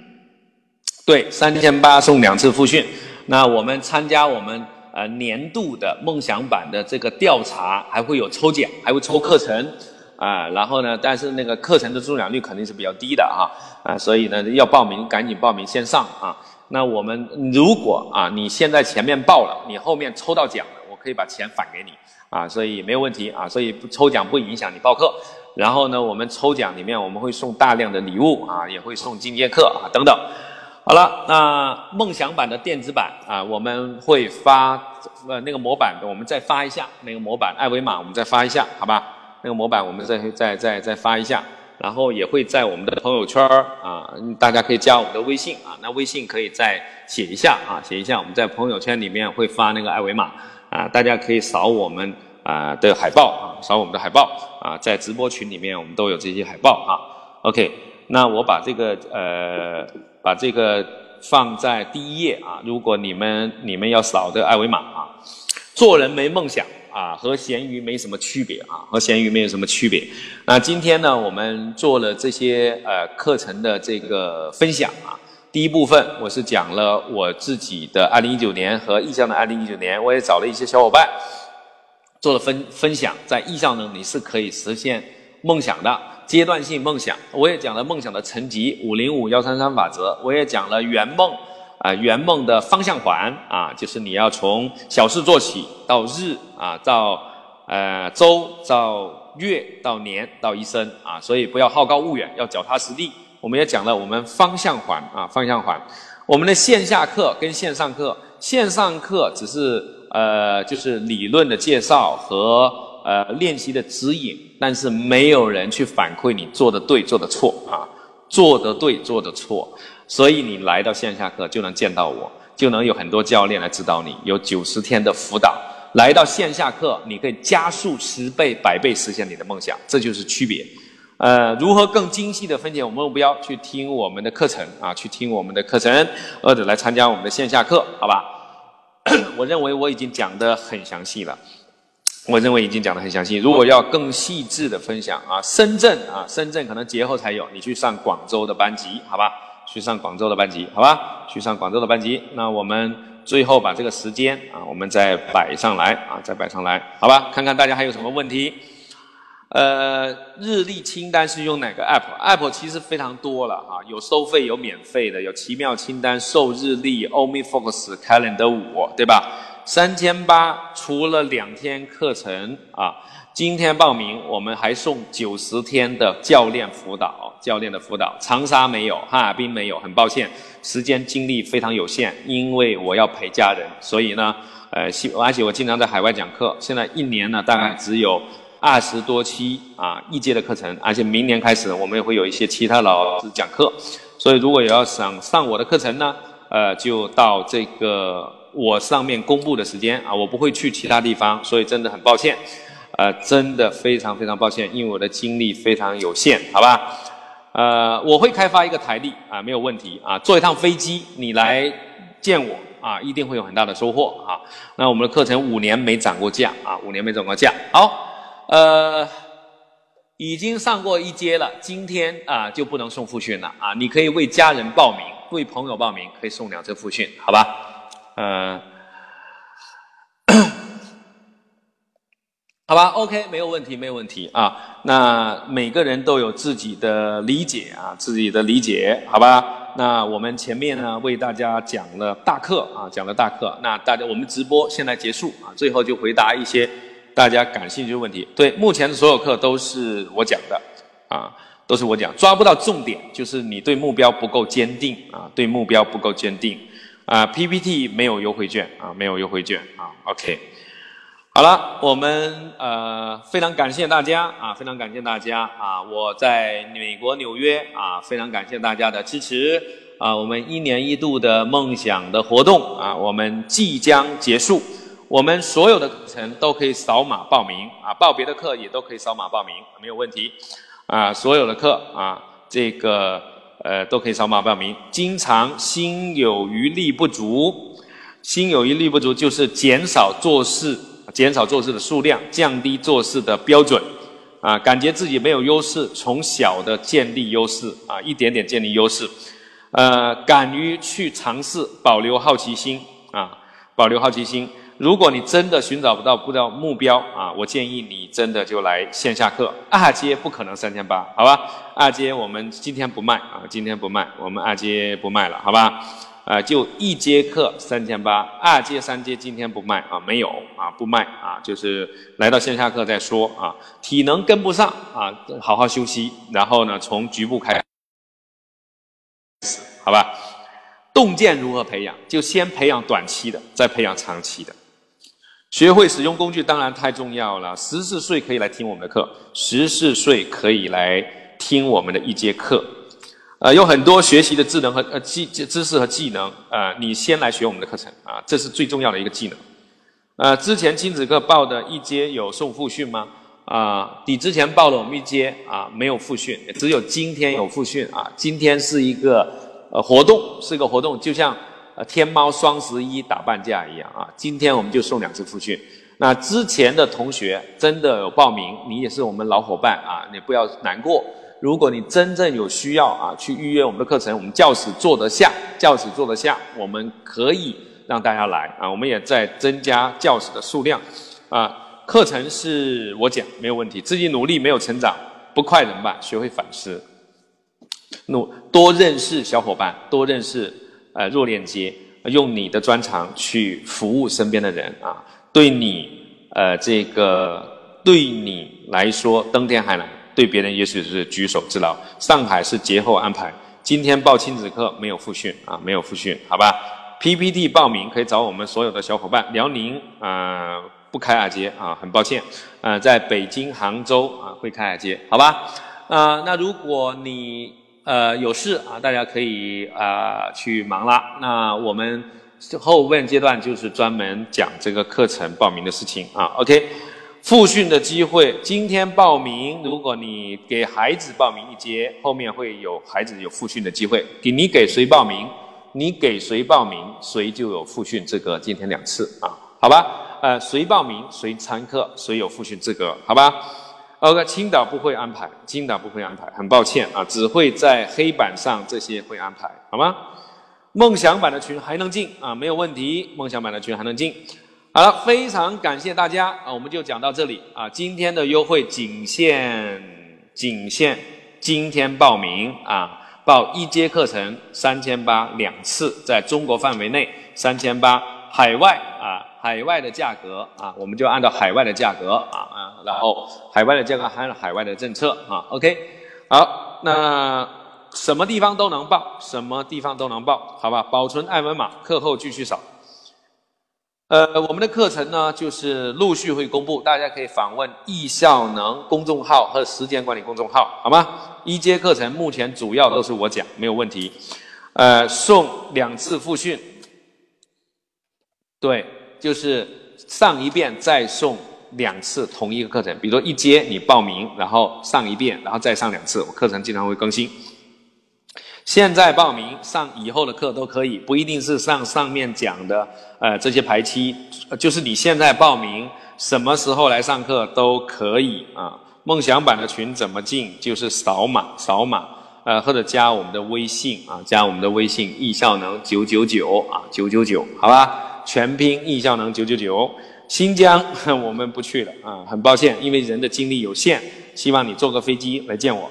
(clears throat) 对，三千八送两次复训。那我们参加我们呃年度的梦想版的这个调查，还会有抽奖，还会抽课程啊。然后呢，但是那个课程的中奖率肯定是比较低的哈啊，所以呢要报名赶紧报名先上啊。那我们如果啊，你现在前面报了，你后面抽到奖了，我可以把钱返给你啊，所以没有问题啊，所以不抽奖不影响你报课。然后呢，我们抽奖里面我们会送大量的礼物啊，也会送进阶课啊等等。好了，那梦想版的电子版啊，我们会发呃那个模板，我们再发一下那个模板二维码，我们再发一下，好吧？那个模板我们再再再再发一下。然后也会在我们的朋友圈啊，大家可以加我们的微信啊，那微信可以再写一下啊，写一下我们在朋友圈里面会发那个二维码啊，大家可以扫我们啊的海报啊，扫我们的海报啊，在直播群里面我们都有这些海报啊。OK，那我把这个呃把这个放在第一页啊，如果你们你们要扫这个二维码啊，做人没梦想。啊，和咸鱼没什么区别啊，和咸鱼没有什么区别。那今天呢，我们做了这些呃课程的这个分享啊。第一部分我是讲了我自己的二零一九年和意向的二零一九年，我也找了一些小伙伴做了分分享，在意向呢你是可以实现梦想的阶段性梦想。我也讲了梦想的层级五零五幺三三法则，我也讲了圆梦。啊，圆梦的方向环啊，就是你要从小事做起，到日啊，到呃周，到月，到年，到一生啊，所以不要好高骛远，要脚踏实地。我们也讲了我们方向环啊，方向环。我们的线下课跟线上课，线上课只是呃就是理论的介绍和呃练习的指引，但是没有人去反馈你做的对，做的错啊，做的对，做的错。所以你来到线下课就能见到我，就能有很多教练来指导你，有九十天的辅导。来到线下课，你可以加速十倍、百倍实现你的梦想，这就是区别。呃，如何更精细的分解我们目标？去听我们的课程啊，去听我们的课程，或者来参加我们的线下课，好吧？(coughs) 我认为我已经讲得很详细了，我认为已经讲得很详细。如果要更细致的分享啊，深圳啊，深圳可能节后才有，你去上广州的班级，好吧？去上广州的班级，好吧？去上广州的班级。那我们最后把这个时间啊，我们再摆上来啊，再摆上来，好吧？看看大家还有什么问题。呃，日历清单是用哪个 app？app 其实非常多了哈，有收费有免费的，有奇妙清单、受日历、OmniFocus、Calendar 五，对吧？三千八，除了两天课程啊。今天报名，我们还送九十天的教练辅导，教练的辅导。长沙没有，哈尔滨没有，很抱歉，时间精力非常有限，因为我要陪家人，所以呢，呃，而且我经常在海外讲课，现在一年呢大概只有二十多期啊一阶的课程，而且明年开始我们也会有一些其他老师讲课，所以如果要想上我的课程呢，呃，就到这个我上面公布的时间啊，我不会去其他地方，所以真的很抱歉。呃，真的非常非常抱歉，因为我的精力非常有限，好吧？呃，我会开发一个台历啊，没有问题啊。坐一趟飞机，你来见我啊，一定会有很大的收获啊。那我们的课程五年没涨过价啊，五年没涨过价。好，呃，已经上过一阶了，今天啊就不能送复训了啊。你可以为家人报名，为朋友报名，可以送两次复训，好吧？呃。好吧，OK，没有问题，没有问题啊。那每个人都有自己的理解啊，自己的理解，好吧？那我们前面呢为大家讲了大课啊，讲了大课。那大家，我们直播现在结束啊，最后就回答一些大家感兴趣的问题。对，目前的所有课都是我讲的啊，都是我讲，抓不到重点，就是你对目标不够坚定啊，对目标不够坚定啊。PPT 没有优惠券啊，没有优惠券啊，OK。好了，我们呃非常感谢大家啊，非常感谢大家啊！我在美国纽约啊，非常感谢大家的支持啊！我们一年一度的梦想的活动啊，我们即将结束，我们所有的课程都可以扫码报名啊，报别的课也都可以扫码报名，没有问题啊！所有的课啊，这个呃都可以扫码报名。经常心有余力不足，心有余力不足就是减少做事。减少做事的数量，降低做事的标准，啊，感觉自己没有优势，从小的建立优势，啊，一点点建立优势，呃，敢于去尝试，保留好奇心，啊，保留好奇心，如果你真的寻找不到不到目标啊，我建议你真的就来线下课。二阶不可能三千八，好吧？二阶我们今天不卖啊，今天不卖，我们二阶不卖了，好吧？啊，就一节课三千八，二阶三阶今天不卖啊，没有啊，不卖啊，就是来到线下课再说啊。体能跟不上啊，好好休息，然后呢，从局部开始，好吧？洞见如何培养？就先培养短期的，再培养长期的。学会使用工具当然太重要了。十四岁可以来听我们的课，十四岁可以来听我们的一节课。呃，有很多学习的智能和呃技知识和技能，呃，你先来学我们的课程啊，这是最重要的一个技能。呃，之前亲子课报的一阶有送复训吗？啊，你之前报了我们一阶啊没有复训，只有今天有复训啊。今天是一个呃活动，是一个活动，就像呃天猫双十一打半价一样啊。今天我们就送两次复训。那之前的同学真的有报名，你也是我们老伙伴啊，你不要难过。如果你真正有需要啊，去预约我们的课程，我们教室坐得下，教室坐得下，我们可以让大家来啊。我们也在增加教室的数量啊。课程是我讲没有问题，自己努力没有成长不快怎么办？学会反思，努多认识小伙伴，多认识呃弱链接，用你的专长去服务身边的人啊。对你呃这个对你来说登天还难。对别人也许是举手之劳。上海是节后安排，今天报亲子课没有复训啊，没有复训，好吧？PPT 报名可以找我们所有的小伙伴。辽宁啊不开二阶啊，很抱歉，呃，在北京、杭州啊会开二阶，好吧？啊，那如果你呃有事啊，大家可以啊去忙啦。那我们后问阶段就是专门讲这个课程报名的事情啊，OK。复训的机会，今天报名，如果你给孩子报名一节，后面会有孩子有复训的机会。给你给谁报名，你给谁报名，谁就有复训资格。今天两次啊，好吧？呃，谁报名谁参课，谁有复训资格，好吧？OK，青岛不会安排，青岛不会安排，很抱歉啊，只会在黑板上这些会安排，好吗？梦想版的群还能进啊，没有问题，梦想版的群还能进。好了，非常感谢大家啊，我们就讲到这里啊。今天的优惠仅限仅限今天报名啊，报一阶课程三千八两次，在中国范围内三千八，海外啊海外的价格啊，我们就按照海外的价格啊啊，然后海外的价格还有海外的政策啊。OK，好，那什么地方都能报，什么地方都能报，好吧？保存艾文码，课后继续扫。呃，我们的课程呢，就是陆续会公布，大家可以访问易效能公众号和时间管理公众号，好吗？一阶课程目前主要都是我讲，没有问题。呃，送两次复训，对，就是上一遍再送两次同一个课程，比如说一阶你报名，然后上一遍，然后再上两次，我课程经常会更新。现在报名上以后的课都可以，不一定是上上面讲的，呃，这些排期，就是你现在报名，什么时候来上课都可以啊。梦想版的群怎么进？就是扫码，扫码，呃，或者加我们的微信啊，加我们的微信易效能九九九啊，九九九，好吧？全拼易效能九九九。新疆 (laughs) 我们不去了啊，很抱歉，因为人的精力有限，希望你坐个飞机来见我。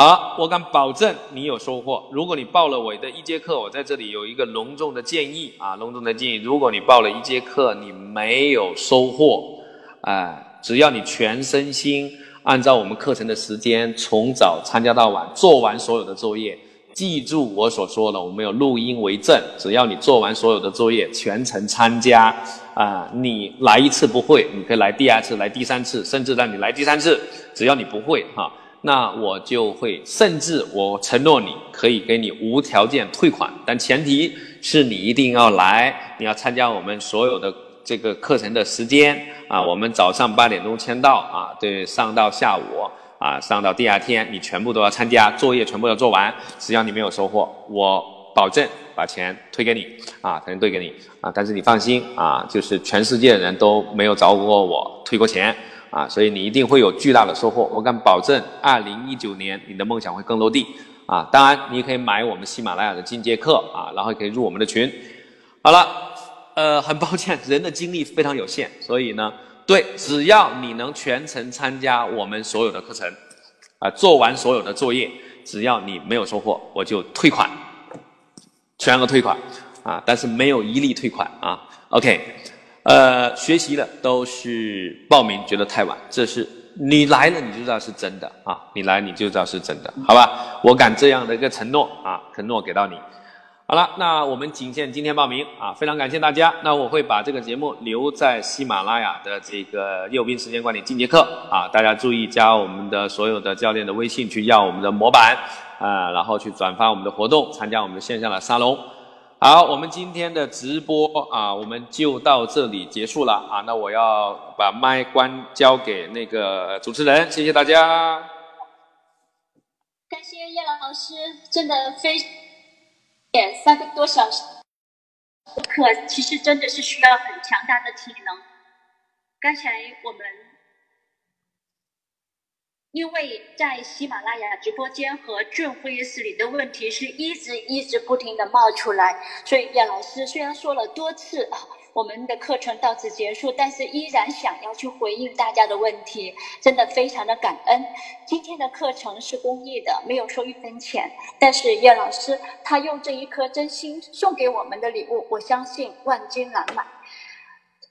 好，我敢保证你有收获。如果你报了我的一节课，我在这里有一个隆重的建议啊，隆重的建议。如果你报了一节课，你没有收获，哎，只要你全身心按照我们课程的时间，从早参加到晚，做完所有的作业，记住我所说的，我们有录音为证。只要你做完所有的作业，全程参加啊，你来一次不会，你可以来第二次，来第三次，甚至让你来第三次，只要你不会哈。那我就会，甚至我承诺你可以给你无条件退款，但前提是你一定要来，你要参加我们所有的这个课程的时间啊，我们早上八点钟签到啊，对，上到下午啊，上到第二天你全部都要参加，作业全部要做完，只要你没有收获，我保证把钱退给你啊，肯定退给你啊，但是你放心啊，就是全世界的人都没有找过我退过钱。啊，所以你一定会有巨大的收获，我敢保证，二零一九年你的梦想会更落地啊！当然，你可以买我们喜马拉雅的进阶课啊，然后可以入我们的群。好了，呃，很抱歉，人的精力非常有限，所以呢，对，只要你能全程参加我们所有的课程，啊，做完所有的作业，只要你没有收获，我就退款，全额退款，啊，但是没有一例退款啊。OK，呃，学习了都是报名觉得太晚，这是你来了你就知道是真的啊，你来你就知道是真的，好吧？我敢这样的一个承诺啊，承诺给到你。好了，那我们仅限今天报名啊，非常感谢大家。那我会把这个节目留在喜马拉雅的这个右边时间管理进阶课啊，大家注意加我们的所有的教练的微信去要我们的模板啊，然后去转发我们的活动，参加我们的线下的沙龙。好，我们今天的直播啊，我们就到这里结束了啊。那我要把麦关交给那个主持人，谢谢大家。感谢叶老师，真的非。三个多小时课，其实真的是需要很强大的体能。刚才我们因为在喜马拉雅直播间和俊会议室里的问题是一直一直不停的冒出来，所以叶老师虽然说了多次。我们的课程到此结束，但是依然想要去回应大家的问题，真的非常的感恩。今天的课程是公益的，没有收一分钱，但是叶老师他用这一颗真心送给我们的礼物，我相信万金难买。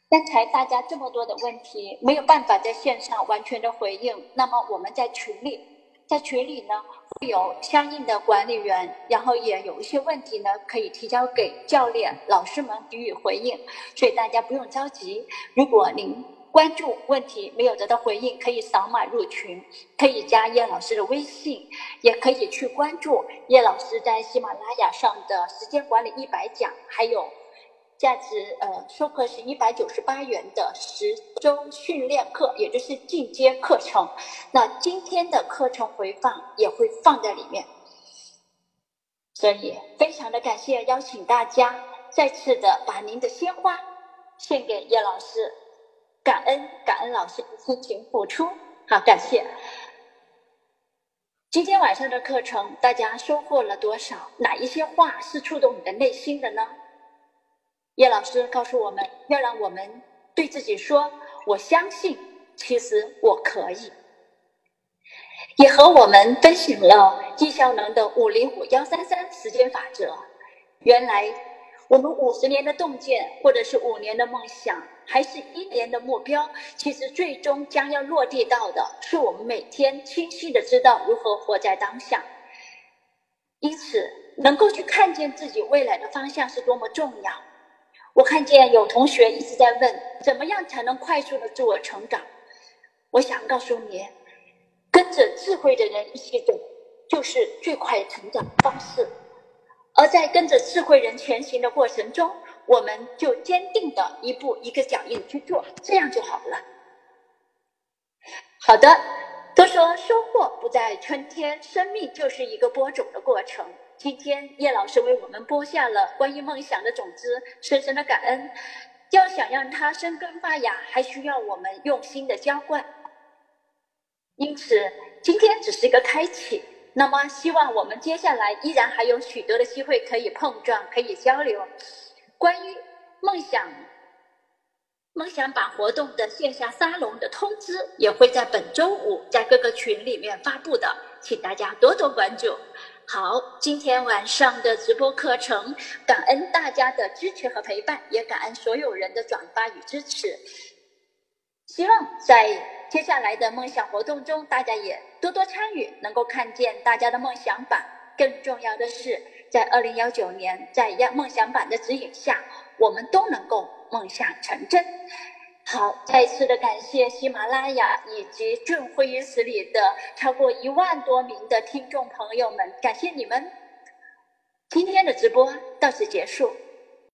刚才大家这么多的问题，没有办法在线上完全的回应，那么我们在群里，在群里呢。会有相应的管理员，然后也有一些问题呢，可以提交给教练、老师们给予回应，所以大家不用着急。如果您关注问题没有得到回应，可以扫码入群，可以加叶老师的微信，也可以去关注叶老师在喜马拉雅上的时间管理一百讲，还有。价值呃授课是一百九十八元的十周训练课，也就是进阶课程。那今天的课程回放也会放在里面，所以非常的感谢，邀请大家再次的把您的鲜花献给叶老师，感恩感恩老师的辛勤付出，好感谢。今天晚上的课程大家收获了多少？哪一些话是触动你的内心的呢？叶老师告诉我们要让我们对自己说：“我相信，其实我可以。”也和我们分享了易效能的五零五幺三三时间法则。原来，我们五十年的洞见，或者是五年的梦想，还是一年的目标，其实最终将要落地到的是我们每天清晰的知道如何活在当下。因此，能够去看见自己未来的方向是多么重要。我看见有同学一直在问，怎么样才能快速的自我成长？我想告诉你，跟着智慧的人一起走，就是最快成长方式。而在跟着智慧人前行的过程中，我们就坚定的一步一个脚印去做，这样就好了。好的，都说收获不在春天，生命就是一个播种的过程。今天叶老师为我们播下了关于梦想的种子，深深的感恩。要想让它生根发芽，还需要我们用心的浇灌。因此，今天只是一个开启。那么，希望我们接下来依然还有许多的机会可以碰撞，可以交流。关于梦想梦想版活动的线下沙龙的通知，也会在本周五在各个群里面发布的，请大家多多关注。好，今天晚上的直播课程，感恩大家的支持和陪伴，也感恩所有人的转发与支持。希望在接下来的梦想活动中，大家也多多参与，能够看见大家的梦想版。更重要的是，在二零幺九年，在梦想版的指引下，我们都能够梦想成真。好，再次的感谢喜马拉雅以及正会议室里的超过一万多名的听众朋友们，感谢你们！今天的直播到此结束。